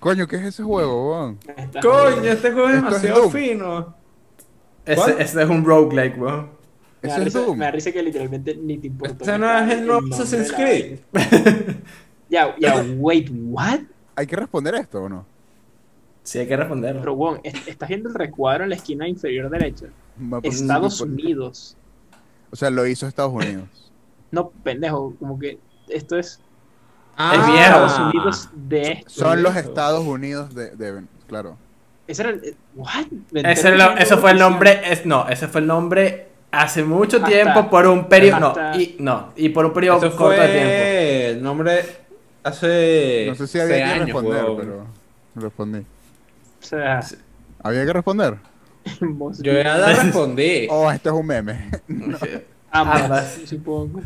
[SPEAKER 4] Coño, ¿qué es ese juego, weón?
[SPEAKER 3] Coño, este juego es
[SPEAKER 4] Esto
[SPEAKER 3] demasiado fino.
[SPEAKER 1] Ese, ese es un roguelike, weón.
[SPEAKER 2] Me da,
[SPEAKER 4] Ese es
[SPEAKER 2] risa, me da risa que literalmente ni te importó.
[SPEAKER 3] Este
[SPEAKER 2] que
[SPEAKER 3] no es el nuevo Assassin's Creed.
[SPEAKER 2] Ya, ya, wait, what?
[SPEAKER 4] ¿Hay que responder esto o no?
[SPEAKER 1] Sí, hay que responderlo.
[SPEAKER 2] Pero, bueno, estás viendo el recuadro en la esquina inferior derecha. Estados
[SPEAKER 4] por-
[SPEAKER 2] Unidos.
[SPEAKER 4] O sea, lo hizo Estados Unidos.
[SPEAKER 2] No, pendejo, como que esto es
[SPEAKER 3] Ah,
[SPEAKER 1] viejo.
[SPEAKER 2] Estados Unidos de esto.
[SPEAKER 4] Son los. Estados Unidos de, de- Claro.
[SPEAKER 2] Ese era el. eh, ¿What?
[SPEAKER 1] Ese, lo- eso fue el nombre, es, no, ese fue el nombre hace mucho
[SPEAKER 2] Hasta-
[SPEAKER 1] tiempo por un periodo, no, y, no, y por un periodo
[SPEAKER 3] Eso
[SPEAKER 1] corto de tiempo.
[SPEAKER 3] fue el nombre hace
[SPEAKER 4] No sé si había que
[SPEAKER 3] años,
[SPEAKER 4] responder, pero respondí.
[SPEAKER 2] O sea,
[SPEAKER 4] ¿Había que responder?
[SPEAKER 3] Yo ya la respondí.
[SPEAKER 4] Oh, este es un meme.
[SPEAKER 2] ambas,
[SPEAKER 1] Ambas.
[SPEAKER 2] supongo.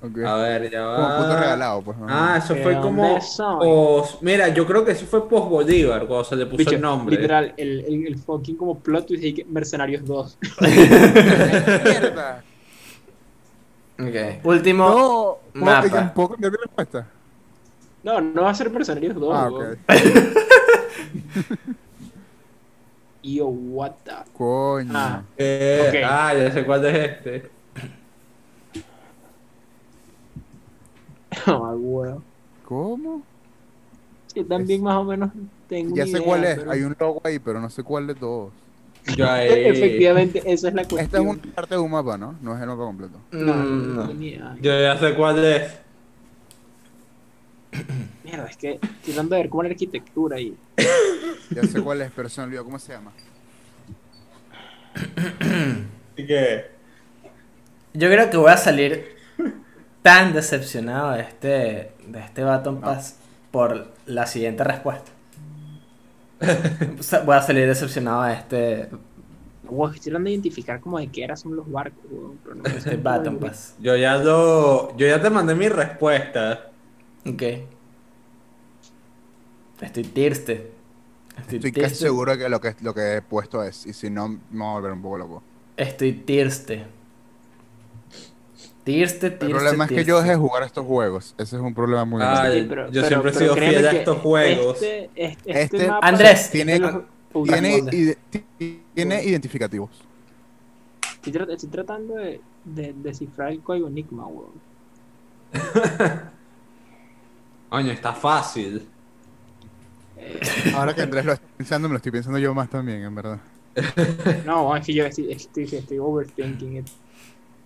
[SPEAKER 4] Ok.
[SPEAKER 3] A ver, ya va.
[SPEAKER 4] Como puto regalado, pues.
[SPEAKER 3] Ah, eso
[SPEAKER 2] ¿De
[SPEAKER 3] fue como. pos- mira, yo creo que eso fue post Bolívar cuando se le puso
[SPEAKER 2] Bicho,
[SPEAKER 3] el nombre.
[SPEAKER 2] literal, el, el, el fucking como plot twist de Mercenarios 2.
[SPEAKER 4] ¡Mierda!
[SPEAKER 1] Ok. Último,
[SPEAKER 4] No,
[SPEAKER 1] Mapa.
[SPEAKER 4] ¿puedo, ¿puedo cambiar mi respuesta?
[SPEAKER 2] No, no va a ser Mercenarios 2.
[SPEAKER 4] Ah,
[SPEAKER 2] weón. Yo, the.
[SPEAKER 4] Coño.
[SPEAKER 2] Ah.
[SPEAKER 3] Eh. Ah, ya sé cuál es este.
[SPEAKER 2] Oh, huevo.
[SPEAKER 4] ¿Cómo?
[SPEAKER 2] Sí, también más o menos tengo
[SPEAKER 4] Ya sé
[SPEAKER 2] idea,
[SPEAKER 4] cuál es.
[SPEAKER 2] pero-
[SPEAKER 4] Hay un logo ahí, pero no sé cuál de todos.
[SPEAKER 3] Yo ahí.
[SPEAKER 2] Efectivamente, esa es la cuestión.
[SPEAKER 4] Esta es una parte de un mapa, ¿no? No es el mapa completo.
[SPEAKER 2] No, no,
[SPEAKER 1] mm,
[SPEAKER 2] no
[SPEAKER 1] no.
[SPEAKER 2] idea.
[SPEAKER 3] Yo ya sé cuál es.
[SPEAKER 2] Mierda, es que estoy tratando de ver cómo es la arquitectura ahí.
[SPEAKER 4] Ya sé cuál es, pero se me olvidó cómo se llama.
[SPEAKER 3] Así que.
[SPEAKER 1] yo creo que voy a salir tan decepcionado de este, de este Baton Pass por la siguiente respuesta. Voy a salir decepcionado de este,
[SPEAKER 2] Wow, estoy tratando de identificar como de qué eras son los barcos, pero no
[SPEAKER 1] este Baton Pass.
[SPEAKER 3] Yo ya lo. Yo ya te mandé mi respuesta.
[SPEAKER 1] Ok. Estoy triste. Estoy,
[SPEAKER 4] Estoy
[SPEAKER 1] triste.
[SPEAKER 4] casi seguro que lo que lo que he puesto es. Y si no, me voy a volver un poco loco.
[SPEAKER 1] Estoy triste. Triste,
[SPEAKER 4] El
[SPEAKER 1] triste.
[SPEAKER 4] problema es que yo dejé de jugar estos juegos. Ese es un problema muy
[SPEAKER 3] Ah,
[SPEAKER 4] grande.
[SPEAKER 2] Sí,
[SPEAKER 3] yo
[SPEAKER 2] pero-
[SPEAKER 3] siempre he sido fiel a estos juegos.
[SPEAKER 2] Este, este,
[SPEAKER 4] Este-
[SPEAKER 2] mapa
[SPEAKER 1] Andrés,
[SPEAKER 4] tiene-
[SPEAKER 2] los-
[SPEAKER 4] Tiene, ide- tiene identificativos.
[SPEAKER 2] Estoy tratando de, de descifrar el código Enigma, weón.
[SPEAKER 3] Coño, está fácil.
[SPEAKER 4] Ahora que Andrés lo está pensando, me lo estoy pensando yo más también, en verdad.
[SPEAKER 2] no, es que yo estoy, estoy, estoy overthinking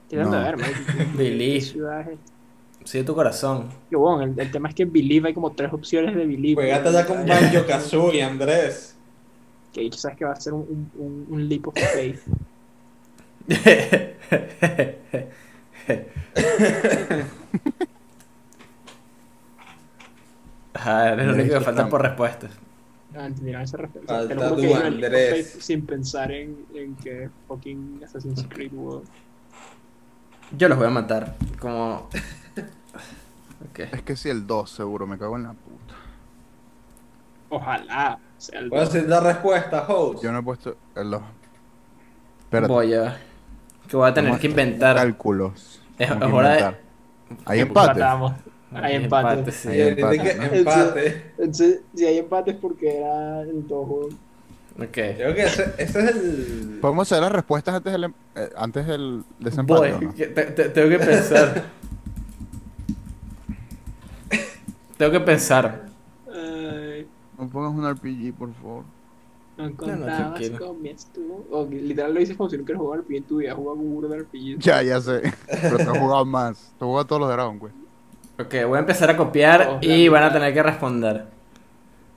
[SPEAKER 2] tratando
[SPEAKER 4] No.
[SPEAKER 2] de ver, marico, ¿qué- qué
[SPEAKER 1] Believe. de tu corazón.
[SPEAKER 2] Que bueno, el, el tema es que Believe hay como tres opciones de Believe.
[SPEAKER 3] Juegate ya con Banjo Kazooie, Andrés.
[SPEAKER 2] Que dicho sabes que va a ser un, un, un, un leap of faith.
[SPEAKER 1] Ajá, eres el único que falta por respuestas.
[SPEAKER 2] Ah, entendieron esa.
[SPEAKER 3] Falta
[SPEAKER 2] Te lo juro que hice el sin pensar en, en que fucking Assassin's Creed, weón.
[SPEAKER 1] Yo los voy a matar. Como. Ok.
[SPEAKER 4] Es que sí, el 2 seguro, me cago en la puta.
[SPEAKER 2] Ojalá sea el
[SPEAKER 3] Voy a decir la respuesta, host.
[SPEAKER 4] Yo no he puesto el 2. Espérate.
[SPEAKER 1] Voy a. Que voy a tener
[SPEAKER 4] Vamos
[SPEAKER 1] que inventar.
[SPEAKER 4] Cálculos.
[SPEAKER 1] Es- hora de-.
[SPEAKER 4] Hay empate.
[SPEAKER 2] Empatamos. Hay empate.
[SPEAKER 1] sí.
[SPEAKER 3] Y ahorita
[SPEAKER 4] empate,
[SPEAKER 3] que
[SPEAKER 4] ¿no?
[SPEAKER 3] empate.
[SPEAKER 2] Entonces, si hay empate es porque era el todo juego.
[SPEAKER 1] Ok.
[SPEAKER 3] Creo que ese, ese es el.
[SPEAKER 4] ¿Podemos hacer las respuestas antes del, em- eh, antes del desempate?
[SPEAKER 1] Voy.
[SPEAKER 4] o no?
[SPEAKER 1] que te- te- tengo que pensar. tengo que pensar.
[SPEAKER 2] Ay,
[SPEAKER 4] No pongas un RPG, por favor.
[SPEAKER 2] no
[SPEAKER 1] no,
[SPEAKER 2] contabas con mi estuvo. O literal lo dices como si no quieres jugar RPG en tu vida. Juega con burda RPG.
[SPEAKER 4] Ya, ya sé. Pero te he jugado más. Te he jugado todos los de Dragon Quest.
[SPEAKER 1] Ok, voy a empezar a copiar
[SPEAKER 2] Oh,
[SPEAKER 1] y
[SPEAKER 2] la
[SPEAKER 1] van a tener que responder.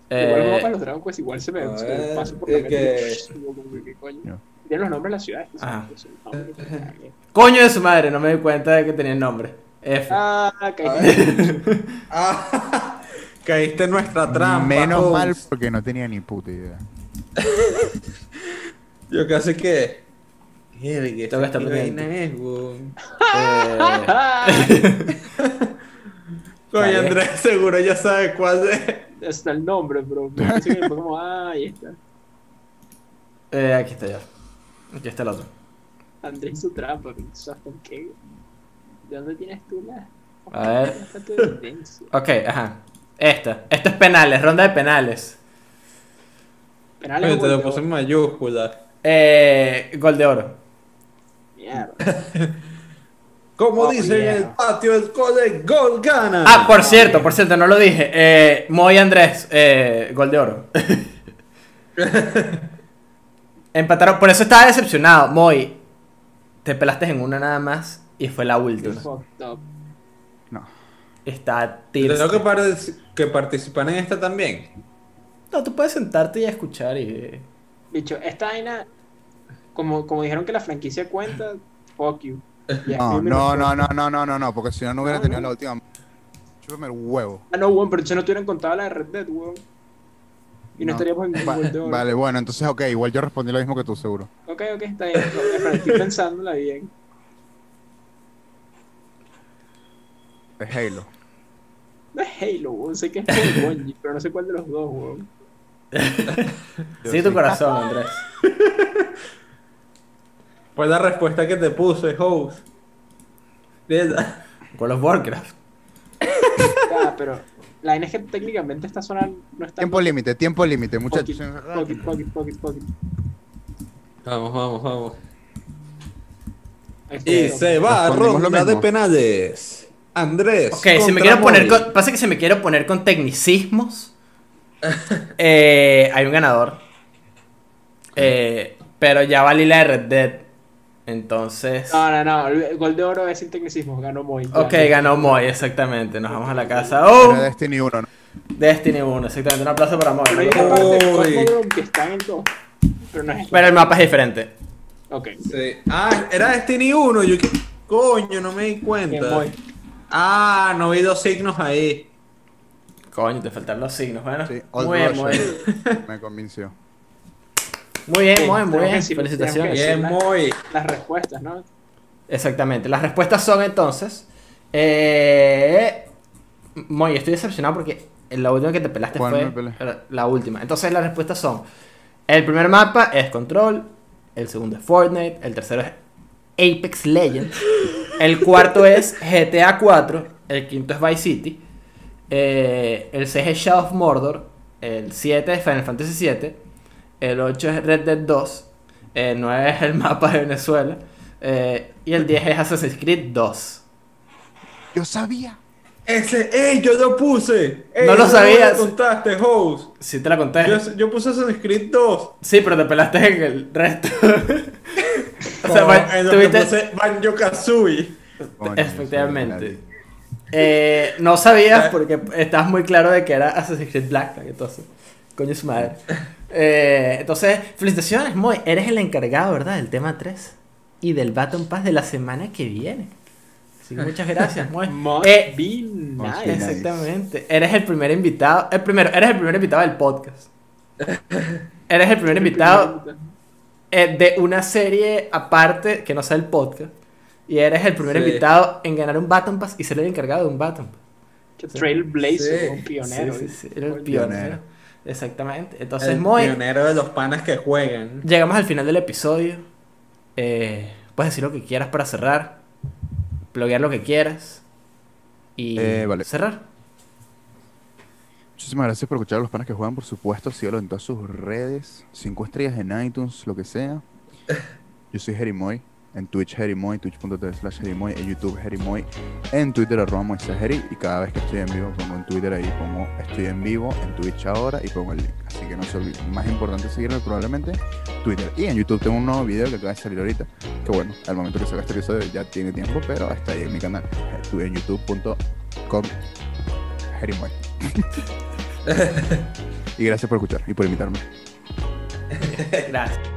[SPEAKER 2] Igual el
[SPEAKER 1] Eh,
[SPEAKER 2] mapa de los Dragon Quest igual se me, se me pasa por la mente.
[SPEAKER 3] que-
[SPEAKER 2] como que, ¿qué coño? Tienen los nombres de las ciudades. son nombres que cagué.
[SPEAKER 1] coño de su madre, no me di cuenta de que tenía el nombre. F.
[SPEAKER 2] Ah,
[SPEAKER 3] A
[SPEAKER 2] caí.
[SPEAKER 3] ver. Ah, caíste en nuestra trampa.
[SPEAKER 4] Menos mal porque no tenía ni puta idea.
[SPEAKER 3] Yo casi que. Verga,
[SPEAKER 1] Tengo que estar
[SPEAKER 3] ¿qué vaina es, weón?
[SPEAKER 1] Eh, Vale.
[SPEAKER 3] Andrés seguro ya sabe cuál es.
[SPEAKER 2] Está el nombre, pero que como, ah, ahí está.
[SPEAKER 1] eh, aquí está ya. Aquí está el otro.
[SPEAKER 2] Andrés hizo trampa, ¿sabes con qué? ¿De dónde tienes tú la?
[SPEAKER 1] A ver. Ok, ajá. Esta. Esto es penales, ronda de penales.
[SPEAKER 2] Penales
[SPEAKER 3] Coño, te lo puse en mayúscula.
[SPEAKER 1] Eh, gol de oro.
[SPEAKER 2] Mierda.
[SPEAKER 3] Como
[SPEAKER 2] Oh,
[SPEAKER 3] dice
[SPEAKER 2] yeah.
[SPEAKER 3] en el patio del cole, gol gana.
[SPEAKER 1] Ah, por cierto, por cierto, no lo dije. Eh, Moy Andrés, eh, gol de oro. Empataron, por eso estaba decepcionado. Moy, te pelaste en una nada más y fue la última.
[SPEAKER 4] No.
[SPEAKER 1] Está
[SPEAKER 3] Tengo que, par- que participar en esta también.
[SPEAKER 1] No, tú puedes sentarte y escuchar y...
[SPEAKER 2] Bicho, esta vaina, como, como dijeron que la franquicia cuenta, fuck you.
[SPEAKER 4] No, no, no, no, no, no, no, no, porque si no, no hubiera tenido la última. Chúpame el huevo.
[SPEAKER 2] Ah, no, weón, pero entonces no te hubieran contado la de Red Dead, weón. Y no,
[SPEAKER 4] No.
[SPEAKER 2] estaríamos en
[SPEAKER 4] Va-
[SPEAKER 2] de Oro.
[SPEAKER 4] vale, bueno, entonces, ok, igual yo respondí lo mismo que tú, seguro.
[SPEAKER 2] Ok, ok, está bien. no, pero estoy pensándola bien.
[SPEAKER 4] Es Halo.
[SPEAKER 2] No es Halo, weón. Sé que es Bungie, pero no sé cuál de los dos, weón.
[SPEAKER 1] Sí, tu corazón, Andrés.
[SPEAKER 3] Pues la respuesta que te puse, host.
[SPEAKER 1] World of Warcraft.
[SPEAKER 2] Ya, pero la vaina es que técnicamente esta zona no está.
[SPEAKER 4] Tiempo límite, tiempo límite, muchachos.
[SPEAKER 2] Pocket, pocket, pocket, pocket.
[SPEAKER 3] Vamos, vamos, vamos. Y se va a ronda de penales. Andrés.
[SPEAKER 1] Ok, si me quiero poner con, pasa que si me quiero poner con tecnicismos, eh, hay un ganador. Eh, pero ya valí la de Red Dead. Entonces.
[SPEAKER 2] No, no, no. El gol de oro es sin tecnicismo. Ganó Moy. ya.
[SPEAKER 1] Ok, ganó Moy, exactamente. Nos vamos a la casa.
[SPEAKER 4] Era
[SPEAKER 1] ¡Oh!
[SPEAKER 4] Destiny 1, ¿no?
[SPEAKER 1] Destiny 1, exactamente. Un aplauso para Moy.
[SPEAKER 2] Pero hay una parte de
[SPEAKER 3] Uy.
[SPEAKER 2] Cosmodrome que está en 2. Pero no es
[SPEAKER 1] Pero el mapa es diferente.
[SPEAKER 2] Ok.
[SPEAKER 3] Sí. Ah, era Destiny 1. Yo que. Coño, no me di cuenta. Ah, no vi dos signos ahí.
[SPEAKER 1] Coño, te faltan los signos. Bueno,
[SPEAKER 4] Sí,
[SPEAKER 1] muy bien, muy bien.
[SPEAKER 4] Me convenció.
[SPEAKER 1] Muy bien,
[SPEAKER 2] Sí,
[SPEAKER 1] muy bien, muy bien.
[SPEAKER 2] decir-
[SPEAKER 1] Felicitaciones.
[SPEAKER 3] Bien, muy.
[SPEAKER 2] Las respuestas, ¿no?
[SPEAKER 1] Exactamente. Las respuestas son entonces. Eh, Moy, estoy decepcionado porque la última que te pelaste
[SPEAKER 4] ¿Cuál
[SPEAKER 1] fue
[SPEAKER 4] me pelé?
[SPEAKER 1] la última. Entonces las respuestas son: el primer mapa es Control, el segundo es Fortnite, el tercero es Apex Legends, el cuarto es GTA 4, el quinto es Vice City, eh, el 6 es Shadow of Mordor, el 7 es Final Fantasy 7, el 8 es Red Dead 2, el 9 es el mapa de Venezuela eh, y el 10 es Assassin's Creed 2.
[SPEAKER 4] Yo sabía.
[SPEAKER 3] Ese, ey, yo lo puse. Ey,
[SPEAKER 1] No lo sabías.
[SPEAKER 3] me contaste, host.
[SPEAKER 1] Si te la conté.
[SPEAKER 3] Yo, yo puse Assassin's Creed 2.
[SPEAKER 1] Sí, pero te pelaste en el resto. o sea, va-
[SPEAKER 3] en lo que
[SPEAKER 1] tuviste-
[SPEAKER 3] puse Banjo Kazooie.
[SPEAKER 4] Coño,
[SPEAKER 1] Efectivamente. Eh, no sabías porque estabas muy claro de que era Assassin's Creed Black entonces. Coño su madre. Eh, entonces, felicitaciones, Moy. Eres el encargado, ¿verdad? Del tema 3 y del Baton Pass de la semana que viene. Así que muchas gracias, Moy. Eh,
[SPEAKER 2] nice.
[SPEAKER 1] Exactamente. Eres el primer invitado. El primero, eres el primer invitado del podcast. Eres el primer invitado eh, de una serie aparte que no sea el podcast. Y eres el primer
[SPEAKER 3] Sí.
[SPEAKER 1] invitado en ganar un Baton Pass y ser el encargado de un Baton Pass.
[SPEAKER 2] Que Trailblazer,
[SPEAKER 3] Sí.
[SPEAKER 2] un pionero.
[SPEAKER 1] Sí, sí, sí, era el.
[SPEAKER 4] Pionero.
[SPEAKER 1] Exactamente. Entonces,
[SPEAKER 3] el
[SPEAKER 1] Moy,
[SPEAKER 3] pionero de los panas que juegan.
[SPEAKER 1] llegamos al final del episodio. Eh, puedes decir lo que quieras para cerrar. Bloguear lo que quieras. Y
[SPEAKER 4] Eh, vale.
[SPEAKER 1] cerrar.
[SPEAKER 4] Muchísimas gracias por escuchar a los panas que juegan, por supuesto. Síguelo en todas sus redes. Cinco estrellas en iTunes, lo que sea. Yo soy Jerimoy. En Twitch, Jerimoy, twitch.tv slash Jerimoy, en YouTube, Jerimoy, en Twitter, arroba Moisés Jeri, y cada vez que estoy en vivo pongo en Twitter ahí, pongo estoy en vivo, en Twitch ahora, y pongo el link. Así que no se olviden. Más importante seguirme probablemente Twitter. Y en YouTube tengo un nuevo video que acaba de salir ahorita, que bueno, al momento que salga este episodio ya tiene tiempo, pero está ahí en mi canal, en youtube.com Jerimoy. y gracias por escuchar y por invitarme.
[SPEAKER 1] Gracias.